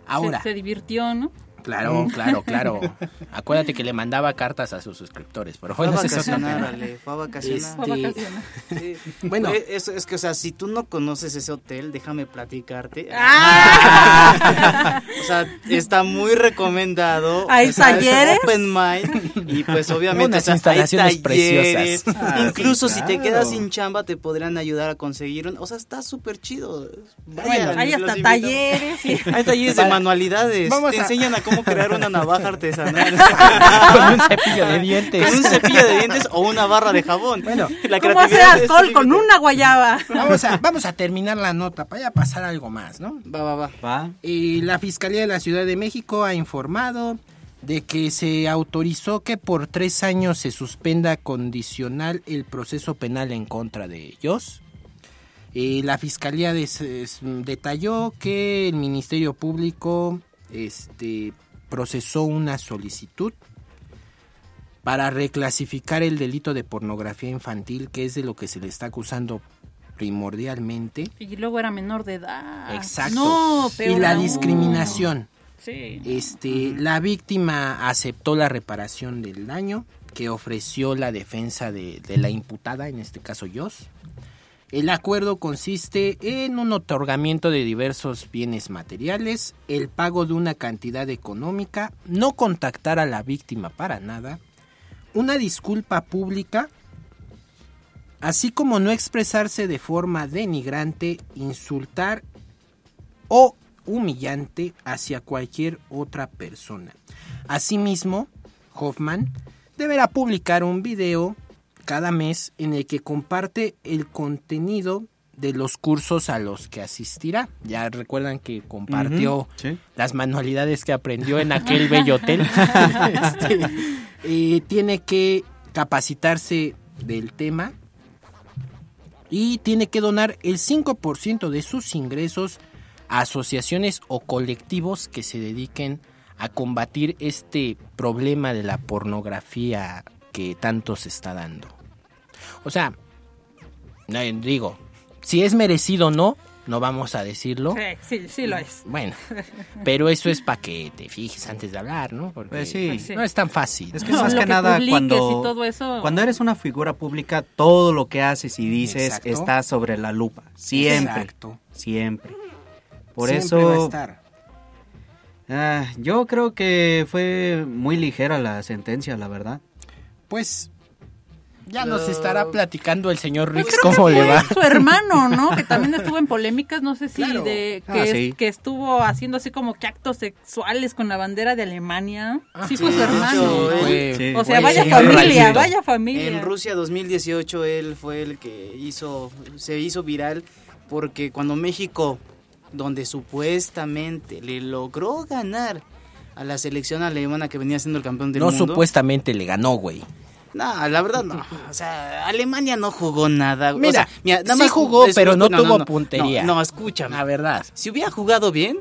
Ahora, Se, se divirtió, ¿no? Claro, claro, claro. Acuérdate que le mandaba cartas a sus suscriptores, pero Fue bueno, otro vacacionar, tema. Ale, fue a vacacionar. Este, Fue a vacacionar. Sí. Bueno. Fue- es, es que, o sea, si tú no conoces ese hotel, déjame platicarte. ¡Ah! o sea, está muy recomendado. ¿Hay O sea, es talleres? Open mind. Y pues, obviamente, Unas o sea, instalaciones hay talleres. preciosas. Ah, Incluso sí, si te quedas sin chamba, te podrían ayudar a conseguir un. O sea, está súper chido. Vayan, Bueno, Hay hasta talleres. y- Hay talleres de manualidades. Vamos te a- enseñan a cómo crear una navaja artesanal. con un cepillo de dientes. Con un cepillo de dientes o una barra de jabón. Bueno, la ¿Cómo hacer creatividad es alcohol con una guayaba? Vamos a, vamos a terminar la nota para ya pasar algo más, ¿no? Va, va, va. Va. Y la Fiscalía de la Ciudad de México ha informado de que se autorizó que por tres años se suspenda condicional el proceso penal en contra de ellos. La Fiscalía des- detalló que el Ministerio Público este, procesó una solicitud para reclasificar el delito de pornografía infantil, que es de lo que se le está acusando primordialmente. Y luego era menor de edad. Exacto. No, y la aún. discriminación. Sí. Este, la víctima aceptó la reparación del daño que ofreció la defensa de, de la imputada, en este caso Jos. El acuerdo consiste en un otorgamiento de diversos bienes materiales, el pago de una cantidad económica, no contactar a la víctima para nada, una disculpa pública, así como no expresarse de forma denigrante, insultar o humillante hacia cualquier otra persona. Asimismo, Hoffman deberá publicar un video cada mes en el que comparte el contenido de los cursos a los que asistirá. Ya recuerdan que compartió sí. las manualidades que aprendió en aquel bello hotel. Este, eh, tiene que capacitarse del tema y tiene que donar el 5% de sus ingresos a asociaciones o colectivos que se dediquen a combatir este problema de la pornografía que tanto se está dando. O sea, no, digo, Si es merecido o no, no vamos a decirlo. Sí, sí, sí lo es. Bueno, pero eso es para que te fijes antes de hablar, ¿no? Porque Pues sí. no es tan fácil. Es que No, más que que nada cuando, todo eso. cuando eres una figura pública, todo lo que haces y dices Exacto. está sobre la lupa. Siempre. Exacto. Siempre. Por Siempre va a eso, estar. ah, yo creo que fue muy ligera la sentencia, la verdad. Pues ya nos estará platicando el señor Pues Rix que cómo le fue va. su hermano, ¿no? Que también estuvo en polémicas, no sé si Claro. de que, Ah, sí. que estuvo haciendo así como que actos sexuales con la bandera de Alemania. sí, fue sí, su hermano. hecho, él- Sí. O sea, vaya familia, vaya familia. En Rusia 2018 él fue el que hizo, se hizo viral porque cuando México, donde supuestamente le logró ganar a la selección alemana que venía siendo el campeón del No mundo. supuestamente le ganó, güey. No, la verdad no. O sea, Alemania no jugó nada. O Mira, sea, nada sí más jugó, es- pero no no, tuvo no, puntería. No, no, escúchame. La verdad. Si hubiera jugado bien,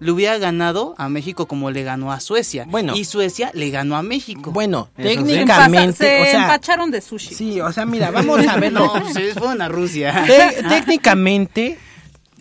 le hubiera ganado a México como le ganó a Suecia. Bueno. Y Suecia le ganó a México. Bueno, Eso sí. se, empasa- técnicamente, se o sea, empacharon de sushi. sí, o sea, mira, vamos a verlo. No, pues ellos fueron a Rusia. Te- técnicamente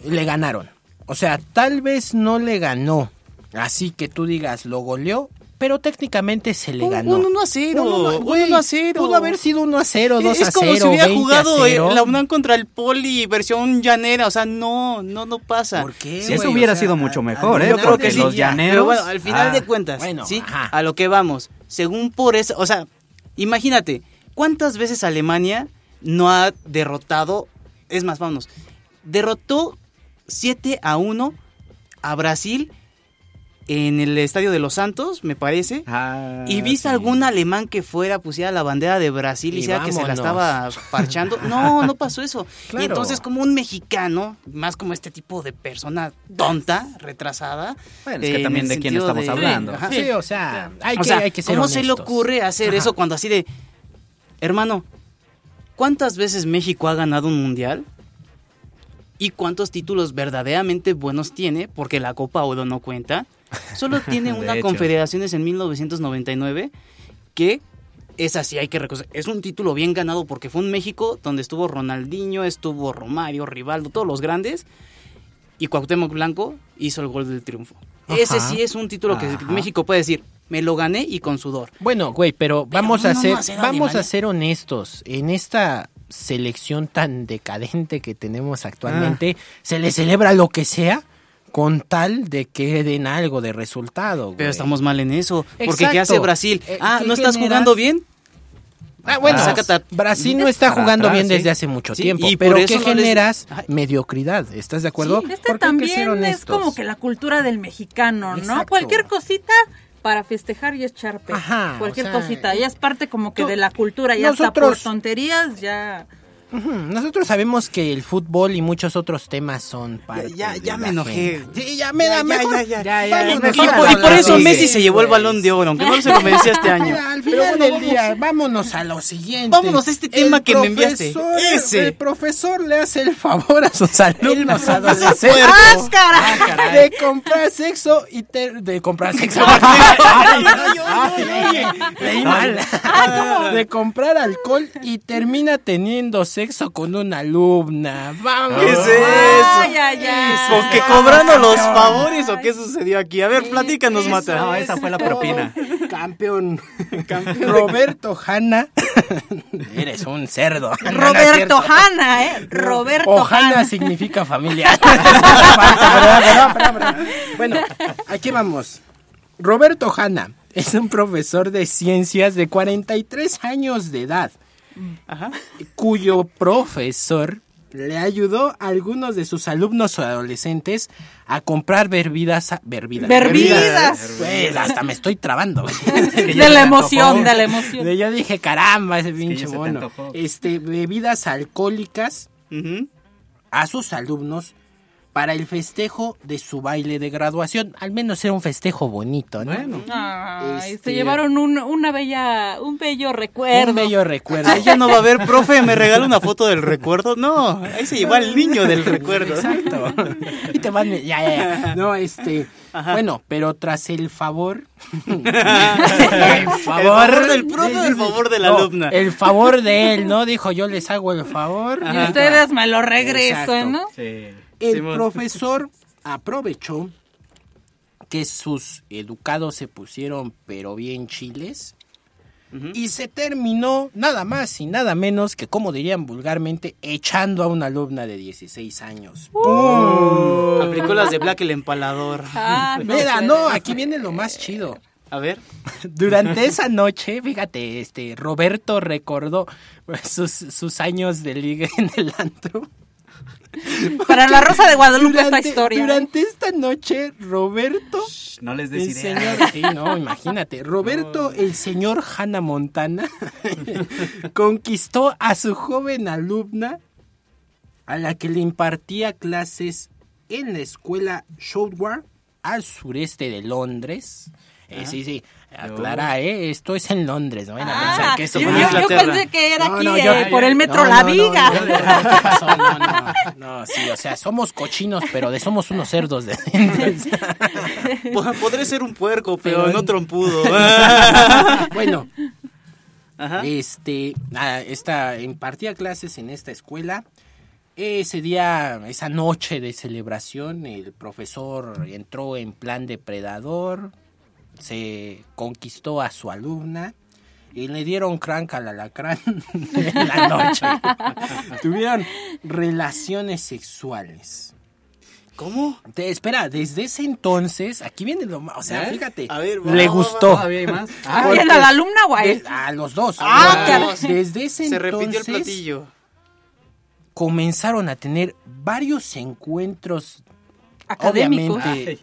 le ganaron. O sea, tal vez no le ganó. Así que tú digas, lo goleó, pero técnicamente se le ganó. un 1 a 0, Un uno- un güey, 1 a 0. Pudo haber sido 1 a 0, 2 es a 0. como si hubiera 20 a jugado eh, 0. la UNAM contra el Poli versión llanera, o sea, no, no, no pasa. ¿Por qué, Si eso güey? hubiera O sea, sido mucho mejor, a- ¿eh? Yo creo que sí. los llaneros... Pero bueno, al final ah, de cuentas, bueno, sí, ajá. a lo que vamos. Según por eso, o sea, imagínate, ¿cuántas veces Alemania no ha derrotado? Es más, vámonos. Derrotó 7 a 1 a Brasil en el Estadio de los Santos, me parece. ah, ¿Y viste sí. algún alemán que fuera, pusiera la bandera de Brasil y, Y hiciera que se la estaba parchando? No, no pasó eso. Claro. Y entonces como un mexicano, más como este tipo de persona tonta, retrasada. Bueno, es que eh, también de quién estamos de- hablando. Ajá. Sí, o sea, hay O que, sea, hay que ser ¿cómo se le ocurre hacer Ajá. eso cuando así de... Hermano, ¿cuántas veces México ha ganado un mundial? ¿Y cuántos títulos verdaderamente buenos tiene? Porque la Copa Oro no cuenta. Solo tiene una hecho. Confederaciones en 1999 que es así, hay que reconocer. Es un título bien ganado porque fue un México donde estuvo Ronaldinho, estuvo Romario, Rivaldo, todos los grandes. Y Cuauhtémoc Blanco hizo el gol del triunfo. Ese sí es un título que Ajá. México puede decir, me lo gané y con sudor. Bueno, güey, pero vamos a no, ser, no, vamos a ser honestos. En esta selección tan decadente que tenemos actualmente, Ah. se le celebra lo que sea con tal de que den algo de resultado. Pero güey. estamos mal en eso. Porque ¿qué hace Brasil? Eh, ah, ¿qué ¿no estás generas? jugando bien? Ah, bueno, Brasil no está jugando atrás, bien sí. desde hace mucho Sí, tiempo. y por pero eso ¿qué no generas? Mediocridad. ¿Estás de acuerdo? Este también es como que la cultura del mexicano, ¿no? Exacto. Cualquier cosita para festejar y echar pecho. Ajá, Cualquier o sea, cosita. Ya es parte como que no- de la cultura. Ya hasta por nosotros- tonterías ya... Nosotros sabemos que el fútbol y muchos otros temas son parte Ya, ya de me enojé. Sí, ya me da Ya, mejor. ya, ya, ya, ya, Y por, y hablar por eso Messi se llevó el balón de oro, aunque no se lo merecía este año. Mira, al final del día, vámonos a lo siguiente. Vámonos a este tema El que me enviaste. Ese. El profesor le hace el favor a sus alumnos adolescentes ¡Ah, caray! de comprar sexo y ter- de comprar sexo. Leí mal. De comprar alcohol y termina teniendo sexo con una alumna. Vamos. ¿Qué es eso? Ay, ay, ay. ¿O que cobrando los favores o qué sucedió aquí? A ver, platícanos, Mata. No, esa fue la propina. Campeón. Roberto Hanna. Eres un cerdo. Roberto. Hanna, ¿eh? Roberto O Hanna Hanna. significa familia. Bueno, aquí vamos. Roberto Hanna es un profesor de ciencias de 43 años de edad, Ajá. cuyo profesor le ayudó a algunos de sus alumnos o adolescentes a comprar bebidas. Bebidas. Bebidas. Pues, hasta me estoy trabando. De la emoción, de la emoción. De- Yo dije, caramba, ese pinche te mono. Este, bebidas alcohólicas a sus alumnos para el festejo de su baile de graduación. Al menos era un festejo bonito, ¿no? Bueno. Ay, Este- se llevaron un, una bella, un bello recuerdo. Un bello recuerdo. Ahí ya no va a haber, profe, me regala una foto del recuerdo. No, ahí se llevó al niño del recuerdo. Exacto. Y te van, ya, ya, ya. No, este, bueno, pero tras el favor, el favor del profe o el favor de la No, alumna? El favor de él, ¿no? Dijo, yo les hago el favor. Y ustedes me lo regresan. ¿no? El Simón. profesor aprovechó que sus educados se pusieron pero bien chiles y se terminó nada más y nada menos que, como dirían vulgarmente, echando a una alumna de 16 años. Uh. Aplicó las de Black el empalador. Ah, no Mira, no, aquí viene lo más chido. A ver. Durante esa noche, fíjate, este Roberto recordó sus, sus años de ligue en el antro. Para la Rosa de Guadalupe esta Durante- historia. ¿eh? Durante esta noche, Roberto, No les el des señor, sí, no, imagínate, Roberto, el señor Hannah Montana, conquistó a su joven alumna a la que le impartía clases en la escuela Showward al sureste de Londres. Eh, sí, sí, aclara, ¿eh? Esto es en Londres, no vayan a Ah, pensar que eso yo, fue en yo Inglaterra. pensé que era No, aquí no, yo- eh, por el metro no, La no, no, Viga. yo- ¿qué pasó? No, no, no, sí, o sea, somos cochinos, pero de somos unos cerdos de Po- Podré ser un puerco, pero, Pero no trompudo. bueno, Ajá. este, nada, esta, impartía clases en esta escuela. Ese día, esa noche de celebración, el profesor entró en plan depredador, se conquistó a su alumna y le dieron crank al alacrán en la noche. Tuvieron relaciones sexuales. ¿Cómo? Te- espera, desde ese entonces, aquí viene lo más, o sea, ¿Eh? fíjate, A ver, va, le va, va, gustó. Todavía hay más. Ah, Porque ¿quién, a la alumna o a él? a los dos. Ah, Desde- ese Se repitió el entonces platillo. comenzaron a tener varios encuentros Académicos. obviamente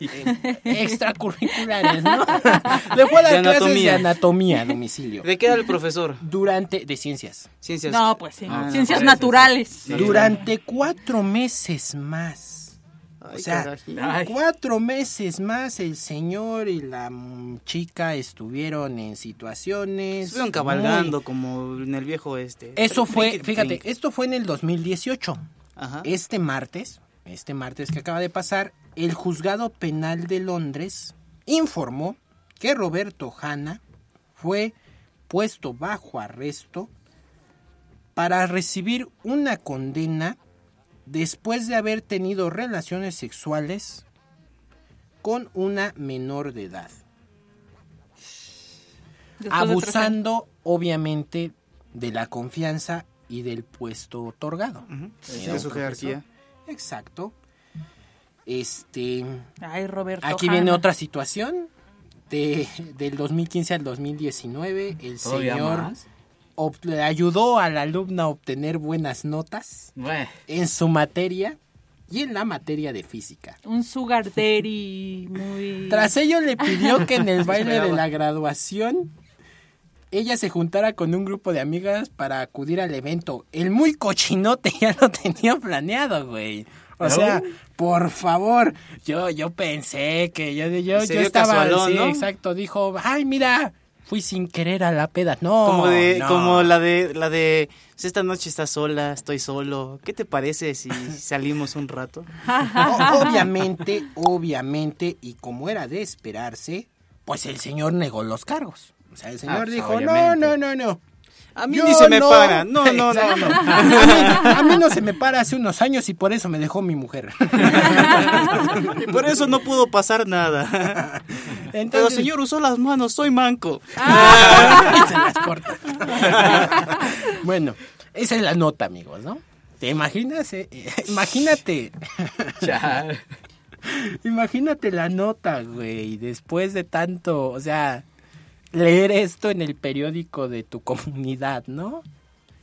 extracurriculares, ¿no? Le fue a dar De clases de anatomía. anatomía a domicilio. ¿De qué era el profesor? Durante, de ciencias. Ciencias. No, pues sí. Ah, no, Ciencias sí, naturales. Durante cuatro meses más. Ay, O sea. Ay. cuatro meses más el señor y la chica estuvieron en situaciones. Estuvieron cabalgando como en el viejo este. Eso fue, fíjate, esto fue en el 2018. Ajá. Este martes, este martes que acaba de pasar, el juzgado penal de Londres informó que Roberto Hanna fue puesto bajo arresto para recibir una condena después de haber tenido relaciones sexuales con una menor de edad, Después de abusando obviamente de la confianza y del puesto otorgado. De su jerarquía. Exacto. Este, Ay, Roberto. aquí viene otra situación. De, del 2015 al 2019, el ¿Todavía señor le ayudó a la alumna a obtener buenas notas en su materia y en la materia de física. Un sugar daddy muy... Tras ello le pidió que en el baile de la graduación ella se juntara con un grupo de amigas para acudir al evento. El muy cochinote ya lo tenía planeado, güey. O sea, por favor, yo yo pensé que yo yo, yo estaba casualón, sí, ¿no? exacto, dijo, "Ay, mira, fui sin querer a la peda." No. como de, no. como la de, la de, si esta noche estás sola, estoy solo. ¿Qué te parece si salimos un rato? Obviamente, obviamente, y como era de esperarse, pues el señor negó los cargos. O sea, el señor pues, dijo, no, obviamente. no, no, no. A mí Yo ni se me no. para. No, no, no, no. A mí, a mí no se me para hace unos años y por eso me dejó mi mujer. Y por eso no pudo pasar nada. Pero Entonces, señor usó las manos, soy manco. y se las corta. bueno, esa es la nota, amigos, ¿no? ¿Te imaginas? eh? Imagínate. Imagínate la nota, güey, después de tanto, o sea, leer esto en el periódico de tu comunidad, ¿no?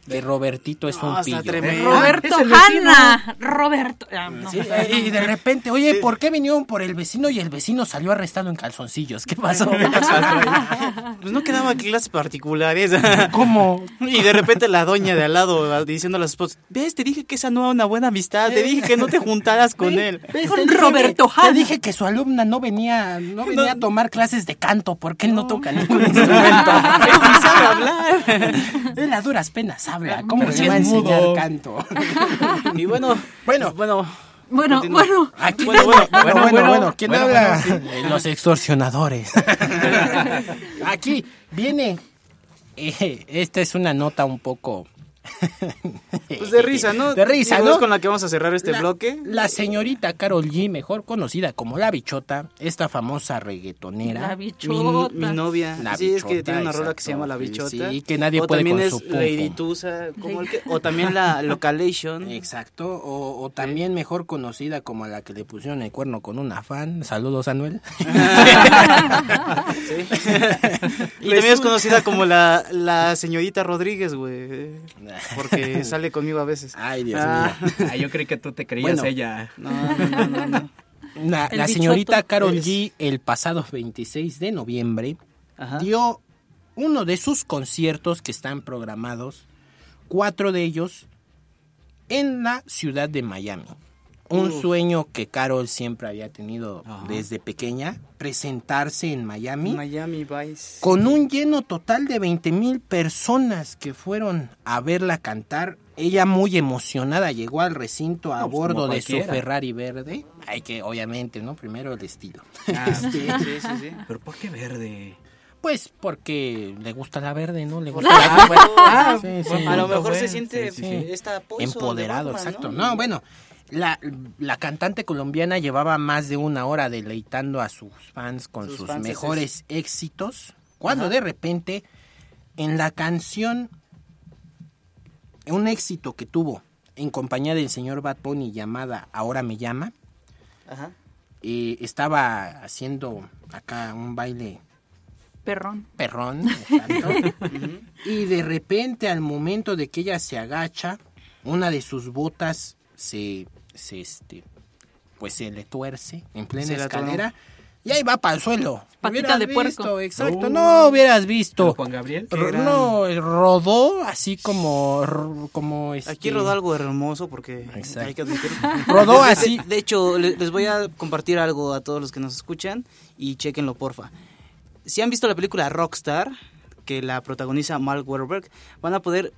De Robertito es un No, pillo. tremendo. Roberto Ah. Hanna. Roberto. ah, no. Sí, y de repente, oye, ¿por qué vinieron por el vecino y el vecino salió arrestado en calzoncillos? ¿Qué pasó? Pues no quedaba clases particulares. ¿Cómo? Y de repente la doña de al lado diciendo a las esposas, ves, te dije que esa no era una buena amistad, te dije que no te juntaras con él. Roberto que- Te Hanna. dije que su alumna no venía, no venía a tomar clases de canto porque él no toca ningún instrumento. Él sabe hablar. Él a duras penas habla. ¿Cómo Pero le sí va a enseñar mudo. canto? Y bueno, Bueno, bueno, Bueno, bueno. Aquí, Bueno, bueno, bueno, bueno, bueno, bueno, ¿quién bueno, habla? bueno, Eh, Los extorsionadores. Aquí viene. eh, esta es una nota un poco. pues de risa, ¿no? De risa, ¿no? es con la que vamos a cerrar este La- bloque. La señorita Carol G, mejor conocida como La Bichota, esta famosa reggaetonera. La Mi, bichota. mi novia. La sí, es que bichota, tiene una rola que se llama La. Bichota. Sí, que nadie o puede también con es su Lady. Tusa, como el que- o también la Localation. Exacto, o, o también mejor conocida como la que le pusieron el cuerno con una fan. Saludos, Anuel. Sí. y también es conocida como la, la señorita Rodríguez, güey. Porque sale conmigo a veces. Ay, Dios Ah. mío. Ah, yo creí que tú te creías Bueno. ella. No, no, no, no, no. La, la señorita Carol es- G, el pasado 26 de noviembre, Ajá. dio uno de sus conciertos que están programados, cuatro de ellos, en la ciudad de Miami. Un Uf. sueño que Carol siempre había tenido Ajá. desde pequeña, presentarse en Miami. Miami Vice. Con un lleno total de 20 mil personas que fueron a verla cantar. Ella muy emocionada llegó al recinto a No, pues, bordo de su. Ferrari verde. Hay que, obviamente, ¿no? Primero el estilo. Ah, Sí, sí, sí, sí. Pero ¿por qué verde? Pues porque le gusta la verde, ¿no? Le gusta la Ah, Sí, sí. a lo mejor bueno. se siente Sí, sí. esta de empoderado, Batman, exacto. No, bueno, la, la cantante colombiana llevaba más de una hora deleitando a sus fans con Sus mejores éxitos, cuando Ajá. de repente en la canción, un éxito que tuvo en compañía del señor Bad Bunny llamada Ahora me llama, Ajá. eh, estaba haciendo acá un baile Perrón. perrón. y de repente al momento de que ella se agacha, una de sus botas se, se este, pues se le tuerce en plena Se escalera. Y ahí va para el suelo. Patita Hubieras de puerco. visto, Exacto, Uh. no hubieras ¿Pero visto. Juan Gabriel? No, rodó así como como este, Aquí rodó algo hermoso porque Exacto. hay que admitir. Rodó De- así. De, hecho, le- les voy a compartir algo a todos los que nos escuchan y chequenlo, porfa. Si han visto la película Rockstar, que la protagoniza Mark Wahlberg, van a poder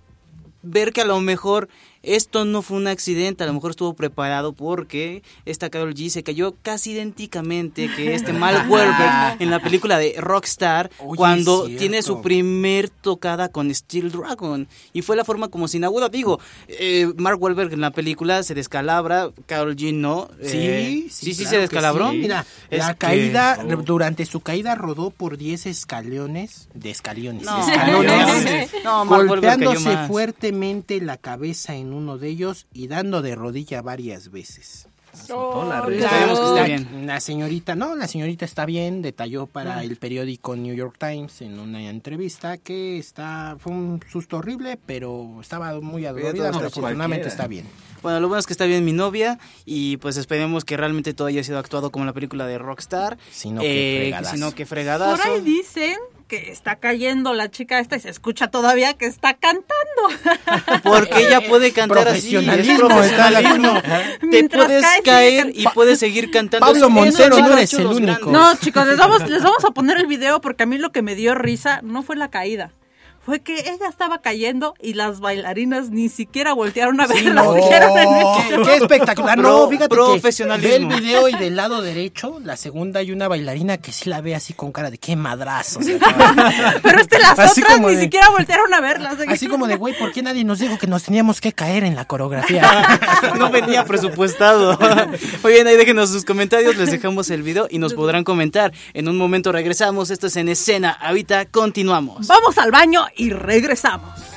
ver que a lo mejor esto no fue un accidente, a lo mejor estuvo preparado porque esta Carol G se cayó casi idénticamente que este Mark Wahlberg en la película de Rockstar Oye, cuando tiene su primer tocada con Steel Dragon. Y fue la forma como sin agudo digo eh, Mark Wahlberg en la película se descalabra Carol G no. Eh, Sí, sí sí, claro se descalabró. sí. Mira, Es la que- caída, Oh. durante su caída rodó por 10 escalones, de escaliones, No, escalones, no, Mark Wahlberg cayó golpeándose más. fuertemente la cabeza en uno de ellos y dando de rodilla varias veces. La que esté La- bien. La señorita, no, la señorita está bien, detalló para el periódico New York Times en una entrevista que está fue un susto horrible, pero estaba muy adolorida, no, pero afortunadamente está bien. Bueno, lo bueno es que está bien mi novia y pues esperemos que realmente todo haya sido actuado como la película de Rockstar. Si no, qué Eh, que Por fregadazo. ahí dicen que está cayendo la chica esta y se escucha todavía que está cantando. Porque ella puede cantar así. es Profesionalismo, está la- profesionalismo. Te Mientras puedes caer y puedes seguir cantando. Pablo Montero, no eres el único. No, chicos, les vamos, les vamos a poner el video porque a mí lo que me dio risa no fue la caída. Fue que ella estaba cayendo y las bailarinas ni siquiera voltearon a verla. No, siguieron en el qué, qué espectacular. No, fíjate que profesionalismo. ve el video y del lado derecho, la segunda hay una bailarina que sí la ve así con cara de qué madrazo. Pero es que las Así otras ni de- siquiera voltearon a verla. Así como de, güey, ¿por qué nadie nos dijo que nos teníamos que caer en la coreografía? No venía presupuestado. Muy bien, ahí déjenos sus comentarios, les dejamos el video y nos podrán comentar. En un momento regresamos, esto es en escena. Ahorita continuamos. Vamos al baño y regresamos.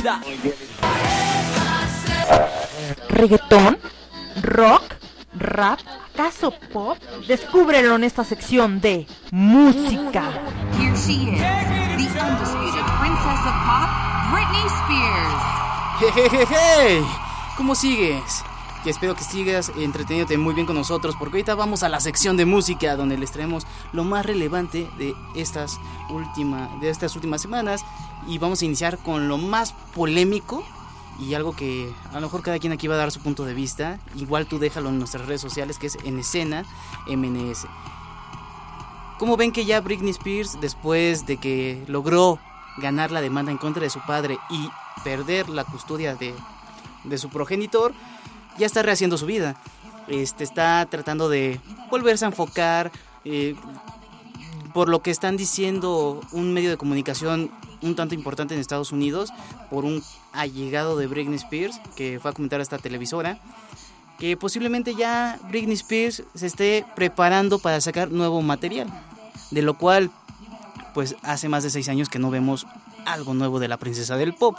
Vida. ¿Reggaetón? ¿Rock? ¿Rap? ¿Acaso pop? Descúbrelo en esta sección de música. Here she is, the undisputed princess of pop, Britney Spears. Jejejeje. ¿Cómo sigues? Que espero que sigas entreteniéndote muy bien con nosotros porque ahorita vamos a la sección de música donde les traemos lo más relevante de estas, última, de estas últimas semanas y vamos a iniciar con lo más polémico y algo que a lo mejor cada quien aquí va a dar su punto de vista. Igual tú déjalo en nuestras redes sociales que es en escena MNS. ¿Cómo ven que ya Britney Spears después de que logró ganar la demanda en contra de su padre y perder la custodia de, de su progenitor, ya está rehaciendo su vida. Este, está tratando de volverse a enfocar. eh, por lo que están diciendo un medio de comunicación un tanto importante en Estados Unidos, por un allegado de Britney Spears, que fue a comentar a esta televisora, que posiblemente ya Britney Spears se esté preparando para sacar nuevo material, de lo cual, pues hace más de seis años que no vemos algo nuevo de la princesa del pop.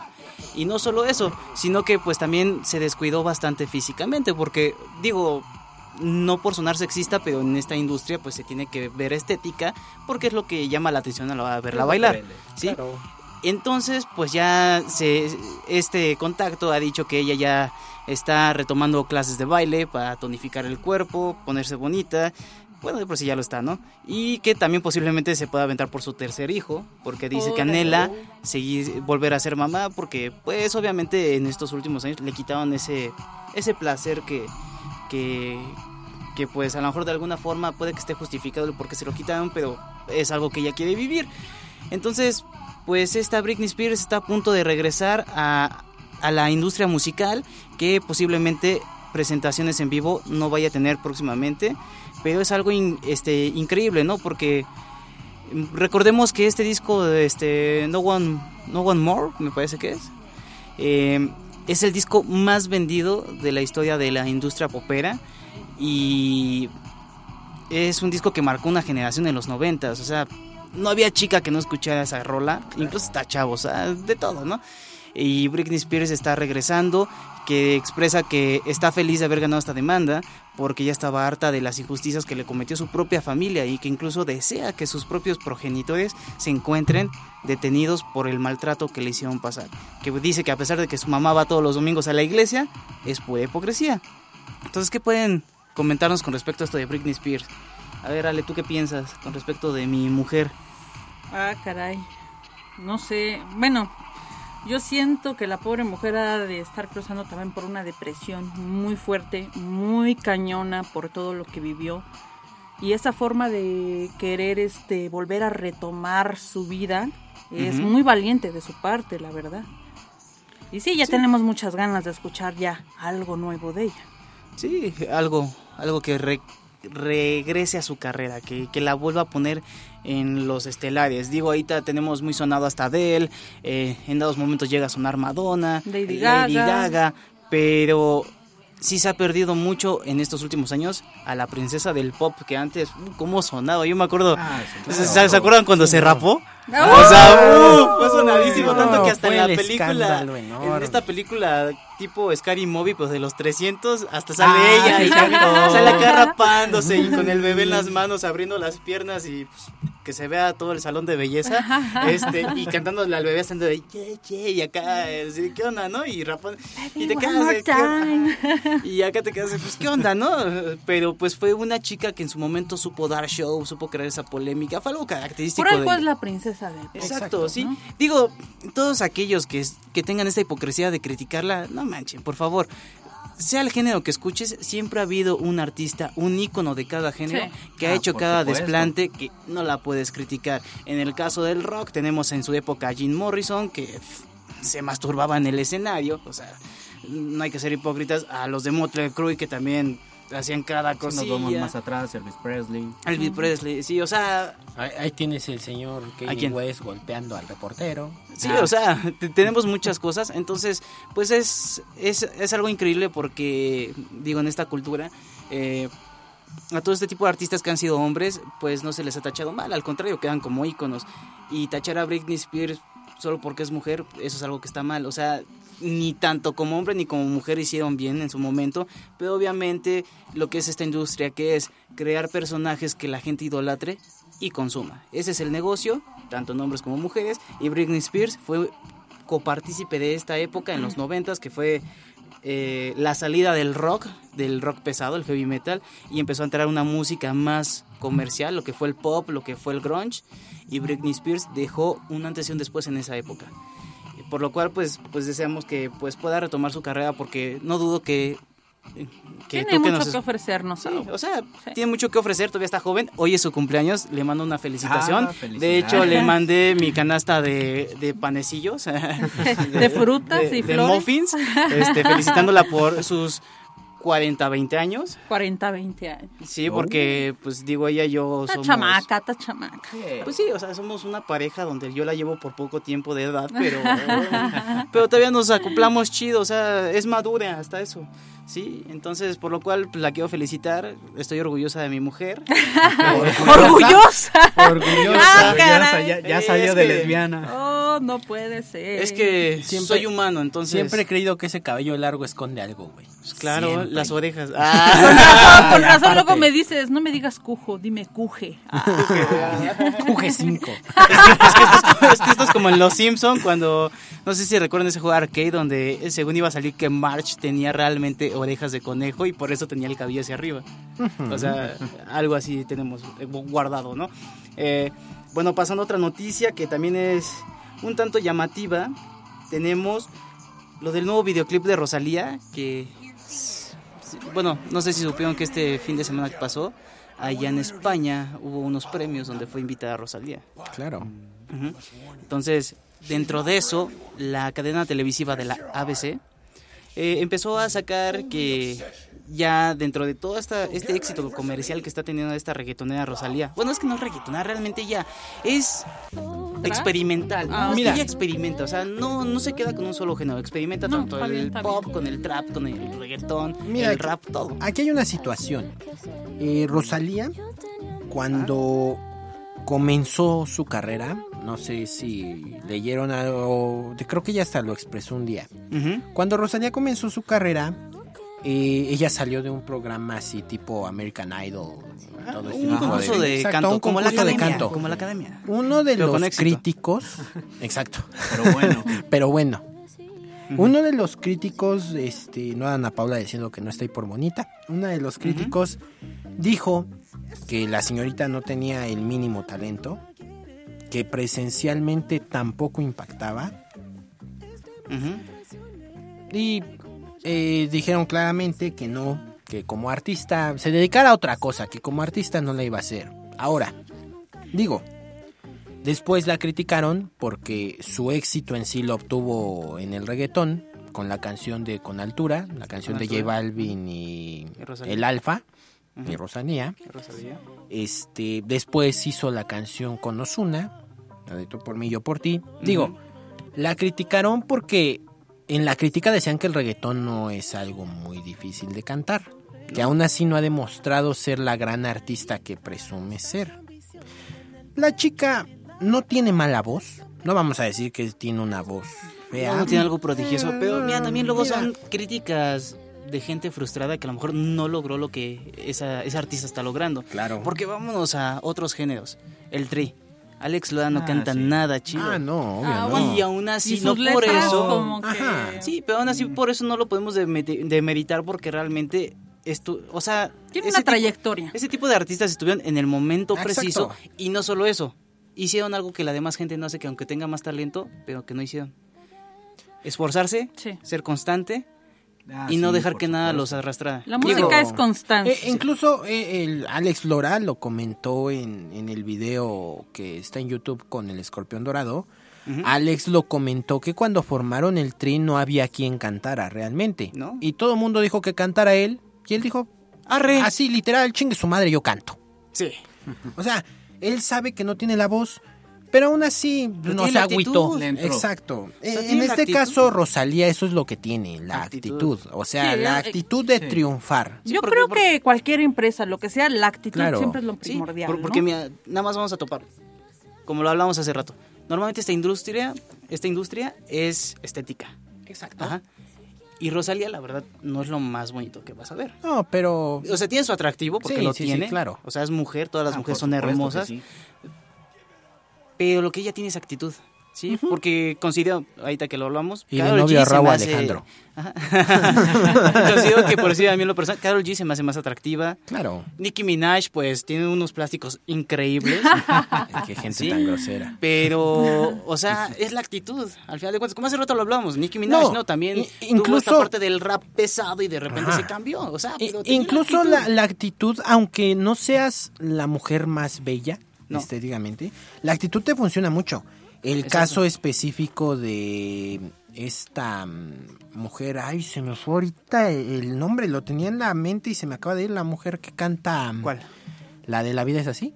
Y no solo eso, sino que pues también se descuidó bastante físicamente, porque digo, no por sonar sexista, pero en esta industria pues se tiene que ver estética, porque es lo que llama la atención a la- a verla bailar. vende, ¿sí? claro. Entonces, pues ya se, este contacto ha dicho que ella ya está retomando clases de baile para tonificar el cuerpo, ponerse bonita. Bueno, de por sí ya lo está, ¿no? Y que también posiblemente se pueda aventar por su tercer hijo, porque dice que anhela seguir, volver a ser mamá, porque pues obviamente en estos últimos años le quitaron ese, ese placer que, que, pues a lo mejor de alguna forma puede que esté justificado el por qué se lo quitaron, pero es algo que ella quiere vivir. Entonces, pues esta Britney Spears está a punto de regresar a, a la industria musical, que posiblemente presentaciones en vivo no vaya a tener próximamente, pero es algo este, increíble, ¿no? Porque mm, recordemos que este disco, de este, No One, no One More, me parece que es, eh, es el disco más vendido de la historia de la industria popera y es un disco que marcó una generación en los noventas, o sea, no había chica que no escuchara esa rola, incluso está chavos, o sea, de todo, ¿no? Y Britney Spears está regresando, que expresa que está feliz de haber ganado esta demanda, porque ya estaba harta de las injusticias que le cometió su propia familia y que incluso desea que sus propios progenitores se encuentren detenidos por el maltrato que le hicieron pasar. Que dice que a pesar de que su mamá va todos los domingos a la iglesia, es pura hipocresía. Entonces, ¿qué pueden comentarnos con respecto a esto de Britney Spears? A ver, Ale, ¿tú qué piensas con respecto de mi mujer? Ah, caray. No sé. Bueno, yo siento que la pobre mujer ha de estar cruzando también por una depresión muy fuerte, muy cañona por todo lo que vivió. Y esa forma de querer este volver a retomar su vida es muy valiente de su parte, la verdad. Y sí, ya tenemos muchas ganas de escuchar ya algo nuevo de ella. Sí, algo, algo que re- regrese a su carrera, que, que la vuelva a poner en los estelares. Digo, ahorita tenemos muy sonado hasta Adele, eh, en dados momentos llega a sonar Madonna, Lady Lady Gaga. Gaga, pero sí se ha perdido mucho en estos últimos años a la princesa del pop que antes, uh, ¿cómo sonaba? Yo me acuerdo, ¿se, se- se acuerdan cuando se rapó? ¡Ah! O sea, uh, fue sonadísimo, No, tanto que hasta en la el película, en esta película tipo Scary Movie, pues de los 300, hasta sale Ah, ella y sale acá rapándose y con el bebé en las manos, abriendo las piernas y pues, que se vea todo el salón de belleza, este, y cantándole al bebé haciendo de ye, ye, y acá, ¿qué onda, no? Y rapando, y te quedas more de, ¿qué onda? Y acá te quedas de, pues, ¿qué onda, no? Pero pues fue una chica que en su momento supo dar show, supo crear esa polémica, fue algo característico Por de algo es la princesa de Exacto, sí. Digo, todos aquellos que, que tengan esta hipocresía de criticarla, no manchen, por favor. Sea el género que escuches, siempre ha habido un artista, un ícono de cada género Sí. que ha Ah, hecho cada supuesto. desplante que no la puedes criticar. En el caso del rock tenemos en su época a Jim Morrison que se masturbaba en el escenario, o sea, no hay que ser hipócritas, a los de Motley Crue que también hacían cada cosilla. nos vamos más atrás, Elvis Presley. Elvis Presley, sí, o sea, Ahí, ahí tienes el señor ¿A Kanye? West golpeando al reportero. Sí, Ah. o sea, te- tenemos muchas cosas, entonces, pues es, es, es algo increíble porque, digo, en esta cultura, eh, a todo este tipo de artistas que han sido hombres, pues no se les ha tachado mal, al contrario, quedan como íconos. Y tachar a Britney Spears solo porque es mujer, eso es algo que está mal. O sea, ni tanto como hombre ni como mujer hicieron bien en su momento, pero obviamente lo que es esta industria, que es crear personajes que la gente idolatre y consuma. Ese es el negocio, tanto en hombres como mujeres, y Britney Spears fue copartícipe de esta época en los noventas, que fue eh, la salida del rock, del rock pesado, el heavy metal, y empezó a entrar una música más comercial, lo que fue el pop, lo que fue el grunge, y Britney Spears dejó un antes y un después en esa época. Por lo cual, pues, pues deseamos que pues, pueda retomar su carrera, porque no dudo que... que Tiene mucho nos- que ofrecernos. Sí, o sea, tiene mucho que ofrecer, todavía está joven. Hoy es su cumpleaños, le mando una felicitación. Ah, de hecho, le mandé mi canasta de, de panecillos. De frutas y de flores. muffins. Este, felicitándola por sus 40, 20 años. 40, 20 años. Sí, porque, pues digo, ella y yo somos... chamaca. Pues sí, o sea, somos una pareja donde yo la llevo por poco tiempo de edad, pero, pero todavía nos acoplamos chido, o sea, es madura hasta eso. Sí, entonces por lo cual pues, la quiero felicitar, estoy orgullosa de mi mujer. ¿Orgullosa? Orgullosa. Ah. Ya, salió de que- lesbiana. Oh, no puede ser. Es que Siempre- soy humano, entonces... Siempre he creído que ese cabello largo esconde algo, güey. Pues claro, Siempre. las orejas. Con Ah. razón, con razón luego me dices, no me digas cujo, dime cuje. Ah. Cuge 5. es, que esto es, como en Los Simpson cuando no sé si recuerdan ese juego arcade donde según iba a salir que March tenía realmente orejas de conejo y por eso tenía el cabello hacia arriba. O sea, algo así tenemos guardado, ¿no? Eh, bueno, pasando a otra noticia que también es un tanto llamativa, tenemos lo del nuevo videoclip de Rosalía que bueno, no sé si supieron que este fin de semana que pasó allá en España hubo unos premios donde fue invitada Rosalía. Claro. Entonces, dentro de eso, la cadena televisiva de la ABC eh, empezó a sacar que ya dentro de todo esta, este éxito comercial que está teniendo esta reggaetonera Rosalía, bueno, es que no es reggaetonera, realmente ya es experimental. Ah, mira. Ella experimenta, o sea, no, no se queda con un solo género, experimenta No, tanto el pop, con el trap, con el reggaetón, Mira, el rap, todo. Aquí hay una situación. Eh, Rosalía, cuando comenzó su carrera, no sé si leyeron algo, creo que ella hasta lo expresó un día. Cuando Rosalía comenzó su carrera, eh, ella salió de un programa así tipo American Idol. todo este Un tipo concurso de Exacto, canto, un como la concurso de academia, canto. como la academia. Uno de Pero los críticos, exacto, Pero bueno. pero bueno. Uno de los críticos, este, no Ana Paula diciendo que no está ahí por bonita, uno de los críticos dijo que la señorita no tenía el mínimo talento, que presencialmente tampoco impactaba Ujú. y eh, dijeron claramente que no, que como artista se dedicara a otra cosa, que como artista no la iba a hacer. Ahora, digo, después la criticaron porque su éxito en sí lo obtuvo en el reggaetón con la canción de Con Altura, la canción de J. Balvin y Y. El Alfa y Ujú. Rosalía. Rosalía. Este, después hizo la canción con Ozuna, la de Tú por mí, yo por ti. Digo, la criticaron porque en la crítica decían que el reggaetón no es algo muy difícil de cantar, que aún así no ha demostrado ser la gran artista que presume ser. La chica no tiene mala voz, no vamos a decir que tiene una voz fea. No, no tiene algo prodigioso, Eh, pero mira, también luego mira. son críticas de gente frustrada que a lo mejor no logró lo que esa, esa artista está logrando. Claro. Porque vámonos a otros géneros. El tri. Alex Loa no Ah, canta sí. nada chido. Ah, no, obvio, Ah, bueno. Y aún así, Y no por eso. como que... Ajá. Sí, pero aún así por eso no lo podemos demeritar porque realmente esto, o sea, Tiene una tipo- trayectoria. ese tipo de artistas estuvieron en el momento Exacto. preciso y no solo eso, hicieron algo que la demás gente no hace, que aunque tenga más talento, pero que no hicieron. Esforzarse, Sí. ser constante Ah, y no sí, dejar que nada los arrastrara. La Digo, música es constante. Eh, incluso eh, el Alex Lora lo comentó en, en el video que está en YouTube con el escorpión dorado. Alex lo comentó que cuando formaron el tri no había quien cantara realmente. ¿No? Y todo el mundo dijo que cantara él. Y él dijo, Arre. así literal, chingue su madre, yo canto. Sí. O sea, él sabe que no tiene la voz, Pero aún así no tiene se agüitó. Exacto. O sea, Eh, en tiene este actitud. caso, Rosalía, eso es lo que tiene, la actitud. O sea, Sí, la eh, actitud de sí. triunfar. Yo creo que cualquier empresa, lo que sea, la actitud Claro. siempre es lo Sí, primordial. por- porque ¿no? mira, nada más vamos a topar. Como lo hablamos hace rato. Normalmente esta industria, esta industria es estética. Exacto. Ajá. Y Rosalía, la verdad, no es lo más bonito que vas a ver. No, pero... O sea, tiene su atractivo porque Sí, lo sí, sí, tiene. claro. O sea, es mujer, todas las Ah, mujeres son hermosas. Pero lo que ella tiene es actitud. Sí, porque considero, ahorita que lo hablamos, Y de Karol novio G se me hace- Alejandro. Considero que por decir a mí lo personal, Carol G se me hace más atractiva. Claro. Nicki Minaj, pues, tiene unos plásticos increíbles. Qué gente Sí. tan grosera. Pero, o sea, es la actitud. Al final de cuentas, como hace rato lo hablábamos, Nicki Minaj, No, ¿no? También i- tuvo incluso- esta parte del rap pesado y de repente Ajá. se cambió. O sea, pero incluso actitud. la, la actitud, aunque no seas la mujer más bella, No. estéticamente, la actitud te funciona mucho. El Exacto. caso específico de esta mm, mujer, ay, se me fue ahorita el nombre, lo tenía en la mente y se me acaba de ir la mujer que canta. mm, ¿Cuál? La de La vida es así.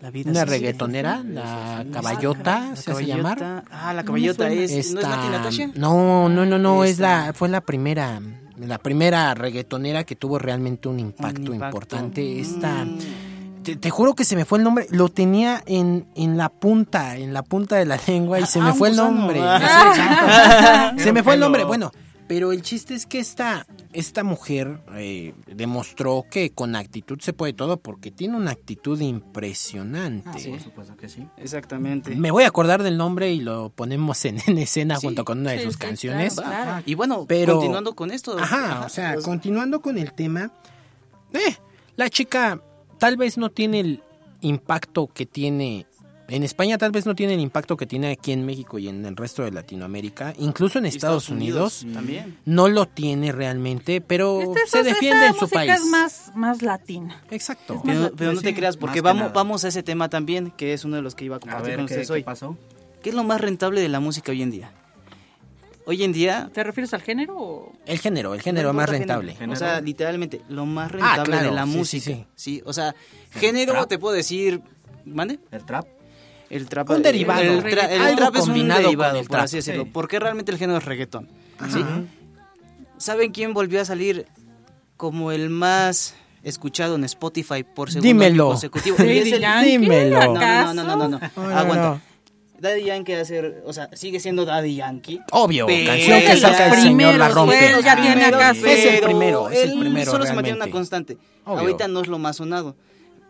La vida Una es así. reggaetonera, la caballota, La se hace llamar. caballota. Ah, la caballota es. ¿No es Esta- Nati Natasha? No, no, no, no, es Esta- la, fue la primera, la primera reggaetonera que tuvo realmente un impacto, impacto. importante. Esta, Mm. Te, te juro que se me fue el nombre, lo tenía en, en la punta, en la punta de la lengua y se me Ah, fue el nombre. Ah. Sí, se me fue el nombre, bueno. Pero el chiste es que esta, esta mujer eh, demostró que con actitud se puede todo porque tiene una actitud impresionante. Ah, Por supuesto que sí. Exactamente. Me voy a acordar del nombre y lo ponemos en, en escena Sí, junto con una de sí, sus sí, canciones. claro, claro. Y bueno, Pero- continuando con esto. Ajá, o sea, continuando con el tema, eh, la chica tal vez no tiene el impacto que tiene en España, tal vez no tiene el impacto que tiene aquí en México y en el resto de Latinoamérica, incluso en Estados, Unidos, También. no lo tiene realmente, pero Este- se defiende en su país. es más, más latina. Exacto. Pero, pero no te creas, porque más que vamos, vamos a ese tema también, que es uno de los que iba a A compartir ver, con ¿qué, ustedes qué hoy. pasó? ¿Qué es lo más rentable de la música hoy en día? Hoy en día, ¿Te refieres al género o...? El género, el género más rentable. género. O sea, literalmente, lo más rentable Ah, claro, de la sí, música. sí. Sí, o sea, género trap. te puedo decir. ¿Mande? ¿El trap? El trap. Un el- derivado. El, tra- el Algo trap es un derivado, el por trap. así decirlo. Sí. Porque realmente el género es reggaetón. ¿sí? ¿Saben quién volvió a salir como el más escuchado en Spotify por segundo Dímelo. consecutivo? Dímelo. No, no, no, no, no, no. No, no, Aguanta. Daddy Yankee hace, o sea, sigue siendo Daddy Yankee. Obvio, Pero- canción que saca el señor la rompe. ya tiene acá Es el primero, es el primero solo se mantiene realmente. una constante. Obvio. Ahorita no es lo más sonado.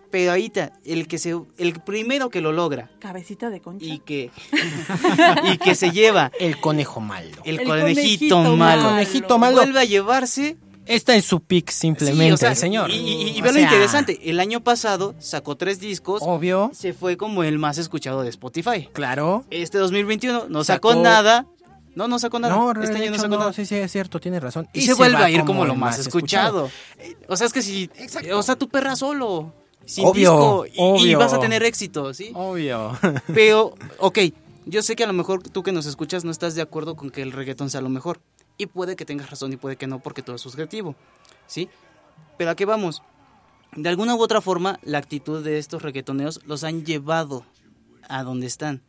Pero ahorita, el que se, el primero que lo logra Cabecita de concha. y que, y que se lleva El conejo malo. el, El conejito, conejito malo, malo. Conejito malo. vuelve a llevarse. Está en su pick simplemente Sí, o sea, el señor. Y, y- y ve lo sea, interesante, el año pasado sacó tres discos, Obvio, se fue como el más escuchado de Spotify. claro. Este 2021 no sacó, Sacó- nada. No, no sacó nada. No, este año no sacó no, nada. sí, sí, es cierto, tiene razón. Y, se, vuelve va a ir como, lo el más escuchado. O sea, es que si. O sea, tu perra solo. Sin Obvio, disco. y- Y, obvio. vas a tener éxito, ¿sí? Obvio. Pero, ok. Yo sé que a lo mejor tú que nos escuchas no estás de acuerdo con que el reggaetón sea lo mejor. Y puede que tengas razón y puede que no, porque todo es subjetivo. ¿Sí? Pero a qué vamos. De alguna u otra forma, la actitud de estos reggaetoneos los han llevado a donde están.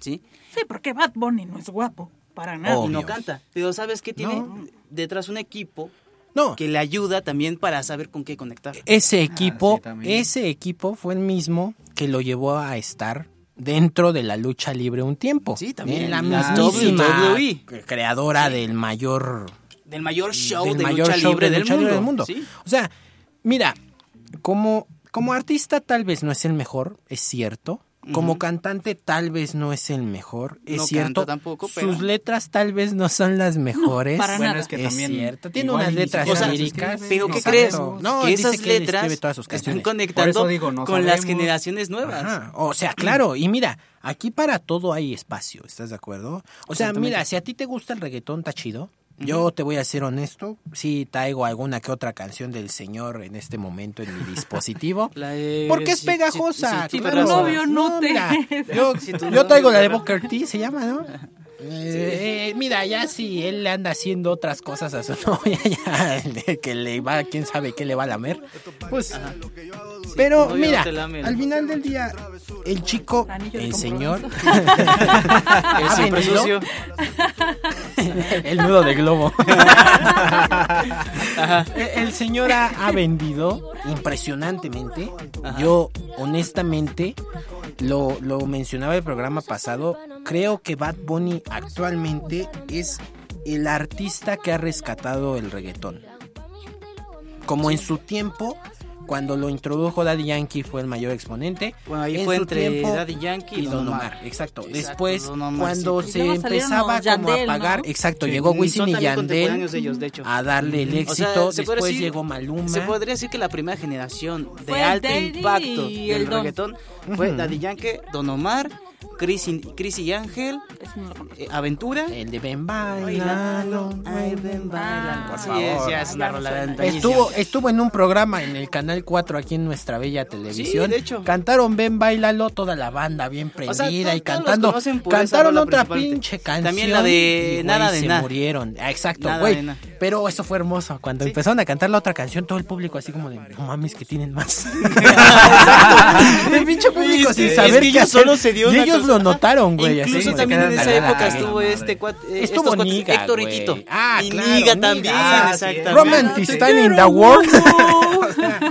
¿Sí? Sí, porque Bad Bunny no es guapo. Para nada. Obvio. Y no canta. Pero ¿sabes qué tiene? No. Detrás un equipo No, que le ayuda también para saber con qué conectar. ese equipo, sí, también. ese equipo fue el mismo que lo llevó a estar dentro de la lucha libre un tiempo. Sí, también. En la La mismísima WWE. creadora del mayor Del mayor show del de mayor lucha show libre de del lucha libre del mundo. ¿sí? O sea, mira, como, como artista tal vez no es el mejor, es cierto. Como cantante tal vez no es el mejor, es No cierto. canta tampoco, pero- Sus letras tal vez no son las mejores. para Bueno, nada. es que es también. cierto, tiene unas letras líricas. Pero ¿qué crees? No, que esas que letras todas sus están conectando digo, no con las generaciones nuevas. Ajá, O sea, claro, y mira, aquí para todo hay espacio, ¿estás de acuerdo? O sea, mira, si a ti te gusta el reggaetón, está chido. Yo te voy a ser honesto, sí traigo alguna que otra canción del señor en este momento en mi dispositivo. La de- Porque es si- pegajosa, si- si- claro. si- novio no te- mira, yo, Si tu yo novio traigo la de te- Booker T, se llama, ¿no? Eh, eh, mira, ya si él le anda haciendo otras cosas a su novia, ya que le va, quién sabe qué le va a lamer, pues novio mira, al final del día, el chico, el señor, El siempre sucio. el nudo de globo. El- El señor ha, ha vendido impresionantemente. Yo, honestamente, lo, lo mencionaba el programa pasado. Creo que Bad Bunny actualmente es el artista que ha rescatado el reggaetón. Como en su tiempo, cuando lo introdujo Daddy Yankee fue el mayor exponente. Bueno, ahí En fue su entre tiempo- Daddy Yankee y Don Omar. Exacto. Exacto, Después, Don Omar, cuando sí. se empezaba como a pagar, ¿no? exacto, Sí, llegó Wisin y Yandel contemporáneos de ellos, de hecho. a darle el O sea, éxito. se Después decir- llegó Maluma. Se podría decir que la primera generación de Fue alto Daddy impacto y del el Don. reggaetón fue. Daddy Yankee, Don Omar, Chris y, Chris y Ángel, no eh, Aventura. El de Ben Bailalo, ven, bailalo. Por Sí, favor. es, ya es no rola de. Estuvo, estuvo en un programa en el Canal 4 aquí en nuestra bella televisión. Sí, de hecho. Cantaron Ven Bailalo, toda la banda bien prendida O sea, to- y cantando. Cantaron otra pinche canción. También la de Nada de se Nada. murieron. Exacto, güey. Pero eso fue hermoso. Cuando empezaron a cantar la otra canción, todo el público así como de, no mames, que tienen más. el pinche público sin saber es que qué ellos hacer. solo se dio una ellos lo notaron, güey. así Incluso como también en esa "Ah, época la estuvo madre". este cuate, Estuvo estos cuates, Niga, Héctor y. Tito. Ah, y claro, Niga también, Ah, exactamente. Romantic in the world.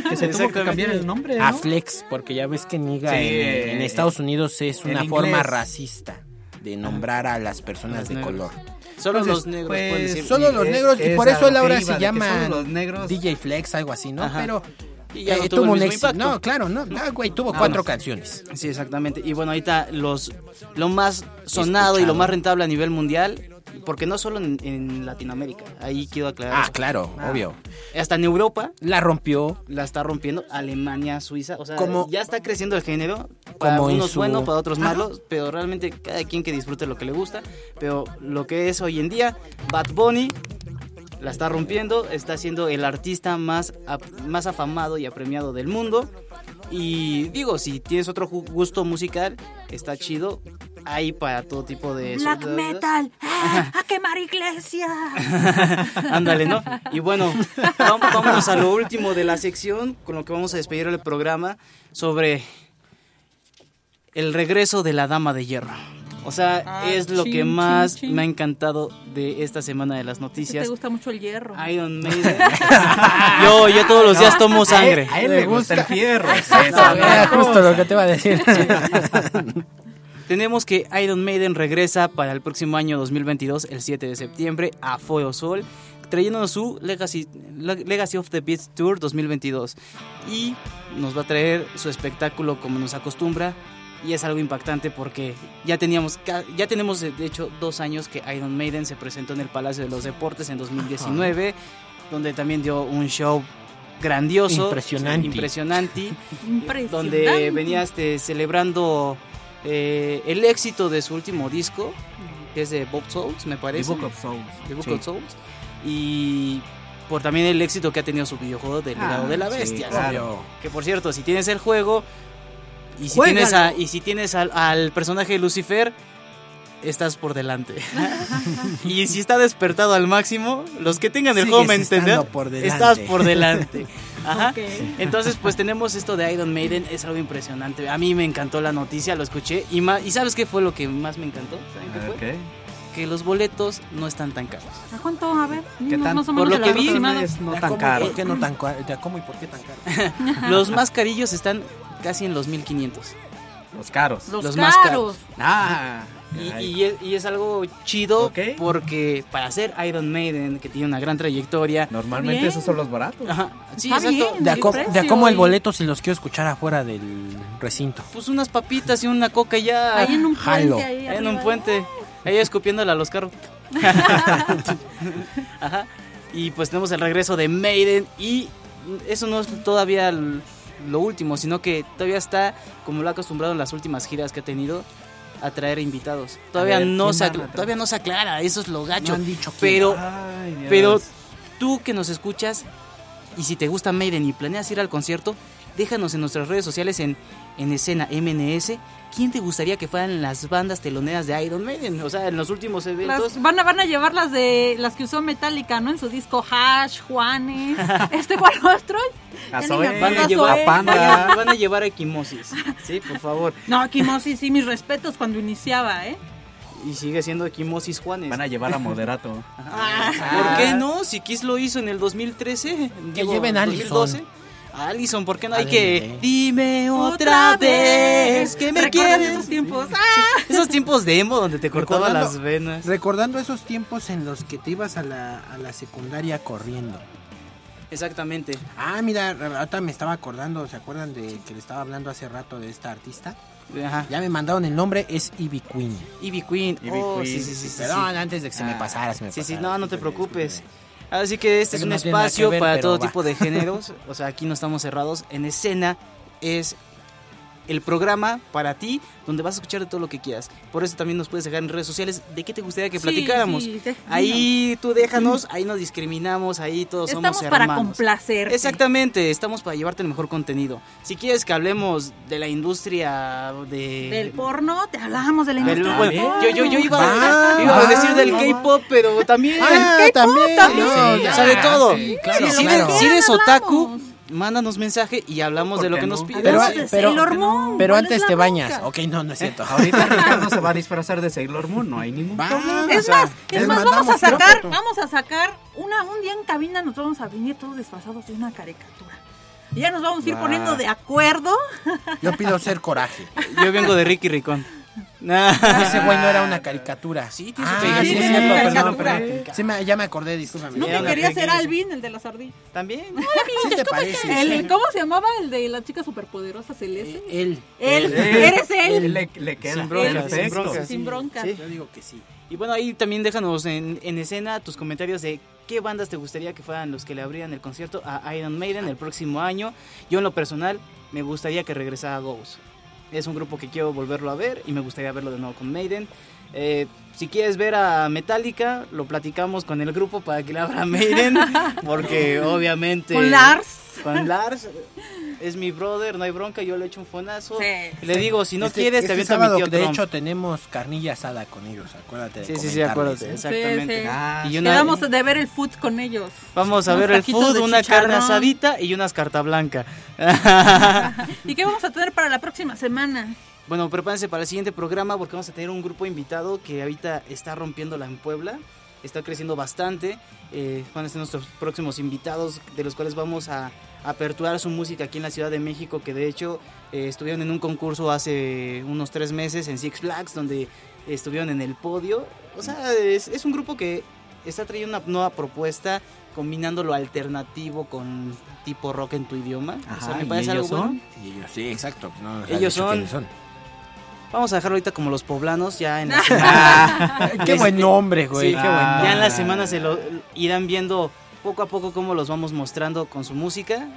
Que se tuvo que cambiar el nombre, ¿no? A Flex, porque ya ves que Niga Sí, en, en Estados Unidos es una inglés. forma racista de nombrar a las personas de color. Solo Entonces, los negros pues, pueden decir. Solo los es- negros, y es por a eso iba, se llama solo los negros. DJ Flex, algo así, ¿no? Ajá. Pero Y ya no eh, tuvo el mismo impacto. No, claro, no, no, güey, tuvo Nada cuatro más. canciones. Sí, exactamente. Y bueno, ahorita los lo más sonado y lo más rentable a nivel mundial, porque no solo en, en Latinoamérica, ahí quiero aclarar. Ah, claro, obvio. Hasta en Europa La rompió. la está rompiendo, Alemania, Suiza, o sea, Como- ya está creciendo el género, para como unos su- bueno, para otros Ajá. malos, pero realmente cada quien que disfrute lo que le gusta, pero lo que es hoy en día, Bad Bunny la está rompiendo, está siendo el artista más, más afamado y apremiado del mundo. Y digo, si tienes otro gusto musical, está chido. Hay para todo tipo de... Black metal. ¡Ah, ¡A quemar iglesia! Ándale, ¿no? Y bueno, vámonos a lo último de la sección, con lo que vamos a despedir el programa, sobre el regreso de la Dama de Hierro. O sea, Ah, es lo chin, que más chin, chin. me ha encantado de esta semana de las Es que noticias. te gusta mucho el hierro. Iron Maiden. yo, yo todos los días tomo sangre. A él le gusta el fierro. Era justo lo que te iba a decir. Tenemos que Iron Maiden regresa para el próximo año 2022, el 7 de septiembre, a Fuego Sol, trayéndonos su Legacy, Le- Legacy of the Beats Tour 2022. Y nos va a traer su espectáculo como nos acostumbra. Y es algo impactante porque ya teníamos, ca- ya tenemos de hecho dos años que Iron Maiden se presentó en el Palacio de los Deportes en 2019, donde también dio un show grandioso, Impresionante. impresionante Impresionante. donde venía este, celebrando eh, el éxito de su último disco, que es de Bob Souls, me The parece. Book of Souls. The Book Sí. of Souls. Y por también el éxito que ha tenido su videojuego del legado Ah, de la sí, bestia. claro. Que por cierto, si tienes el juego y si tienes, a- y si tienes al, al personaje de Lucifer, estás por delante. y si está despertado al máximo, los que tengan el Sigues juego me entender, estando por delante. estás por delante. Ajá. Entonces, pues tenemos esto de Iron Maiden, es algo impresionante. A mí me encantó la noticia, lo escuché. Y, ma- ¿y sabes qué fue lo que más me encantó? ¿Saben qué fue? Que los boletos no están tan caros. ¿A cuánto? A ver. ¿Qué no- tan- más o por lo que vi, es no Ya, tan ¿cómo, caro. ¿Por qué no tan caro? ¿Cómo y por qué tan caro? Los más carillos están casi en los 1500. Los caros. Los, los más caros. Ah. Y, y es, y es algo chido porque para ser Iron Maiden, que tiene una gran trayectoria. Normalmente Bien. esos son los baratos. Ajá, sí, Está exacto. bien. De a, ¿Qué co- precio, de a cómo el boleto si los quiero escuchar afuera del recinto. Pues unas papitas y una coca ya. Ahí en un Jalo. puente. Ahí Ahí en un puente. Ahí escupiéndole a los carros. Ajá. Y pues tenemos el regreso de Maiden. Y eso no es todavía lo último, sino que todavía está, como lo ha acostumbrado en las últimas giras que ha tenido, a traer invitados. Todavía, ver, no, ¿quién se todavía no se aclara, eso es lo gacho. No han dicho quién. pero, Ay, pero tú que nos escuchas y si te gusta Maiden y planeas ir al concierto, déjanos en nuestras redes sociales en, en escena MNS. ¿Quién te gustaría que fueran las bandas teloneras de Iron Maiden? O sea, en los últimos eventos. Las- van, a, van a llevar las de las que usó Metallica, ¿no? En su disco Hash, Juanes, este cual otro. Ya ni me acuerdo, Van a, Zoe. llevar, van, a, van a llevar a Equimosis. Sí, por favor. No, Kimosis, sí, mis respetos cuando iniciaba, ¿eh? Y sigue siendo Equimosis Juanes. Van a llevar a Moderato. Ah. ¿Por qué no? Si Kiss lo hizo en el 2013. Que lleven a Allison. 2012. Allison, ¿por qué no hay que... Dime otra vez que me quieres. esos tiempos. ¡Ah! Esos tiempos de emo donde te cortaba las venas. Recordando esos tiempos en los que te ibas a la, a la secundaria corriendo. Exactamente. Ah, mira, ahorita me estaba acordando, ¿se acuerdan de que le estaba hablando hace rato de esta artista? Ajá. Ya me mandaron el nombre, es Ivy Queen. Ivy Queen. Ivy Oh, Queen. sí, sí, sí, sí, Perdón, sí. antes de que se me Ah, pasara, se me Sí, sí, pasara, no, no te preocupes. discúlpeme. Así que este es un espacio ver, para todo va. tipo de géneros. O sea, aquí no estamos cerrados. En escena es el programa para ti donde vas a escuchar de todo lo que quieras. Por eso también nos puedes dejar en redes sociales de qué te gustaría que Sí, platicáramos. sí, ahí tú déjanos, ahí nos discriminamos, ahí todos Estamos somos para hermanos. complacerte. Exactamente, estamos para llevarte el mejor contenido. Si quieres que hablemos de la industria de Del porno, te hablamos de la del- industria bueno, del yo, yo, yo iba, a decir del K-pop, pero también. Ah, K-pop también. también. no, Sí, ya, o sea, de todo. sí, claro, si, claro. eres, si eres Hablamos. otaku, mándanos mensaje y hablamos de lo que no? nos pides. Pero, Sailor Moon, pero ¿cuál es antes te bañas. Ok, no, no es cierto. Ahorita Ricardo se va a disfrazar de Sailor Moon, no hay ningún problema. Es o sea, más, es más, vamos a sacar, vamos a sacar una, un día en cabina nos vamos a venir todos disfrazados de una caricatura. Y ya nos vamos a ir poniendo de acuerdo. Yo pido ser coraje. Yo vengo de Ricky Ricón. Ese güey no era una caricatura. Sí, tiene su Ah, caricatura. sí, Sí, es sí, cierto, sí, perdón, caricatura. perdón. Sí, me- ya me acordé, discúlpame. No una quería ser Alvin, el de las ardillas. También. ¿Sí te parece? El, ¿Cómo se llamaba el de la chica superpoderosa celeste? Él. Él, eres él. Le, le queda. Sin broncas, sin broncas. Sin broncas. Sí. Yo digo que sí. Y bueno, ahí también déjanos en, en escena tus comentarios de qué bandas te gustaría que fueran los que le abrían el concierto a Iron Maiden el próximo año. Yo en lo personal me gustaría que regresara Ghost. Es un grupo que quiero volverlo a ver y me gustaría verlo de nuevo con Maiden. Eh, si quieres ver a Metallica, lo platicamos con el grupo para que le abra Maiden. Porque obviamente... Con Lars. Con Lars. Es mi brother, no hay bronca, yo le echo un fonazo. Sí. Le digo, si no Este- quieres, este te aviento a mi tío De Trump. hecho, tenemos carnilla asada con ellos, acuérdate de Sí, sí, sí, comentarles, acuérdate, ¿eh? exactamente. Sí, sí. Ah, Y una- Quedamos de ver el food con ellos. Vamos a Unos ver el food, de una carne asadita y unas carta blanca. ¿Y qué vamos a tener para la próxima semana? bueno, prepárense para el siguiente programa porque vamos a tener un grupo invitado que ahorita está rompiéndola en Puebla. Está creciendo bastante. Eh, van a ser nuestros próximos invitados de los cuales vamos a aperturar su música aquí en la Ciudad de México que de hecho eh, estuvieron en un concurso hace unos tres meses en Six Flags donde estuvieron en el podio. O sea, es, es un grupo que está trayendo una nueva propuesta combinando lo alternativo con tipo rock en tu idioma. o sea, Ajá, me ¿y parece algo ellos bueno. Y ellos, sí, exacto. no Ellos son- son. Vamos a dejarlo ahorita como los poblanos ya en la Qué buen nombre, güey. Sí, qué buen ya en la semana se lo irán viendo poco a poco cómo los vamos mostrando con su música.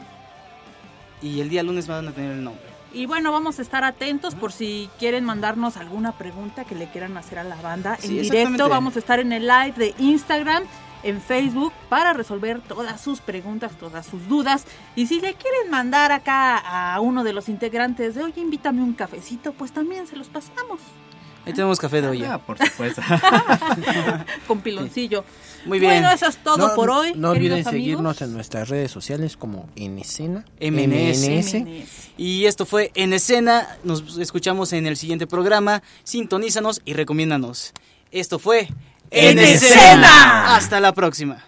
Y el día lunes van a tener el nombre. Y bueno, vamos a estar atentos por si quieren mandarnos alguna pregunta que le quieran hacer a la banda Sí, en directo. Vamos a estar en el live de Instagram, en Facebook, para resolver todas sus preguntas, todas sus dudas. Y si le quieren mandar acá a uno de los integrantes de, oye, invítame un cafecito, pues también se los pasamos Ahí tenemos café de olla. Ah, por supuesto. con piloncillo. Muy bien. Bueno, eso es todo No- por hoy. No olviden amigos. seguirnos en nuestras redes sociales como en escena. MNS. MNS. Y esto fue En Escena. Nos escuchamos en el siguiente programa. Sintonízanos y recomiéndanos. Esto fue En Escena. Hasta la próxima.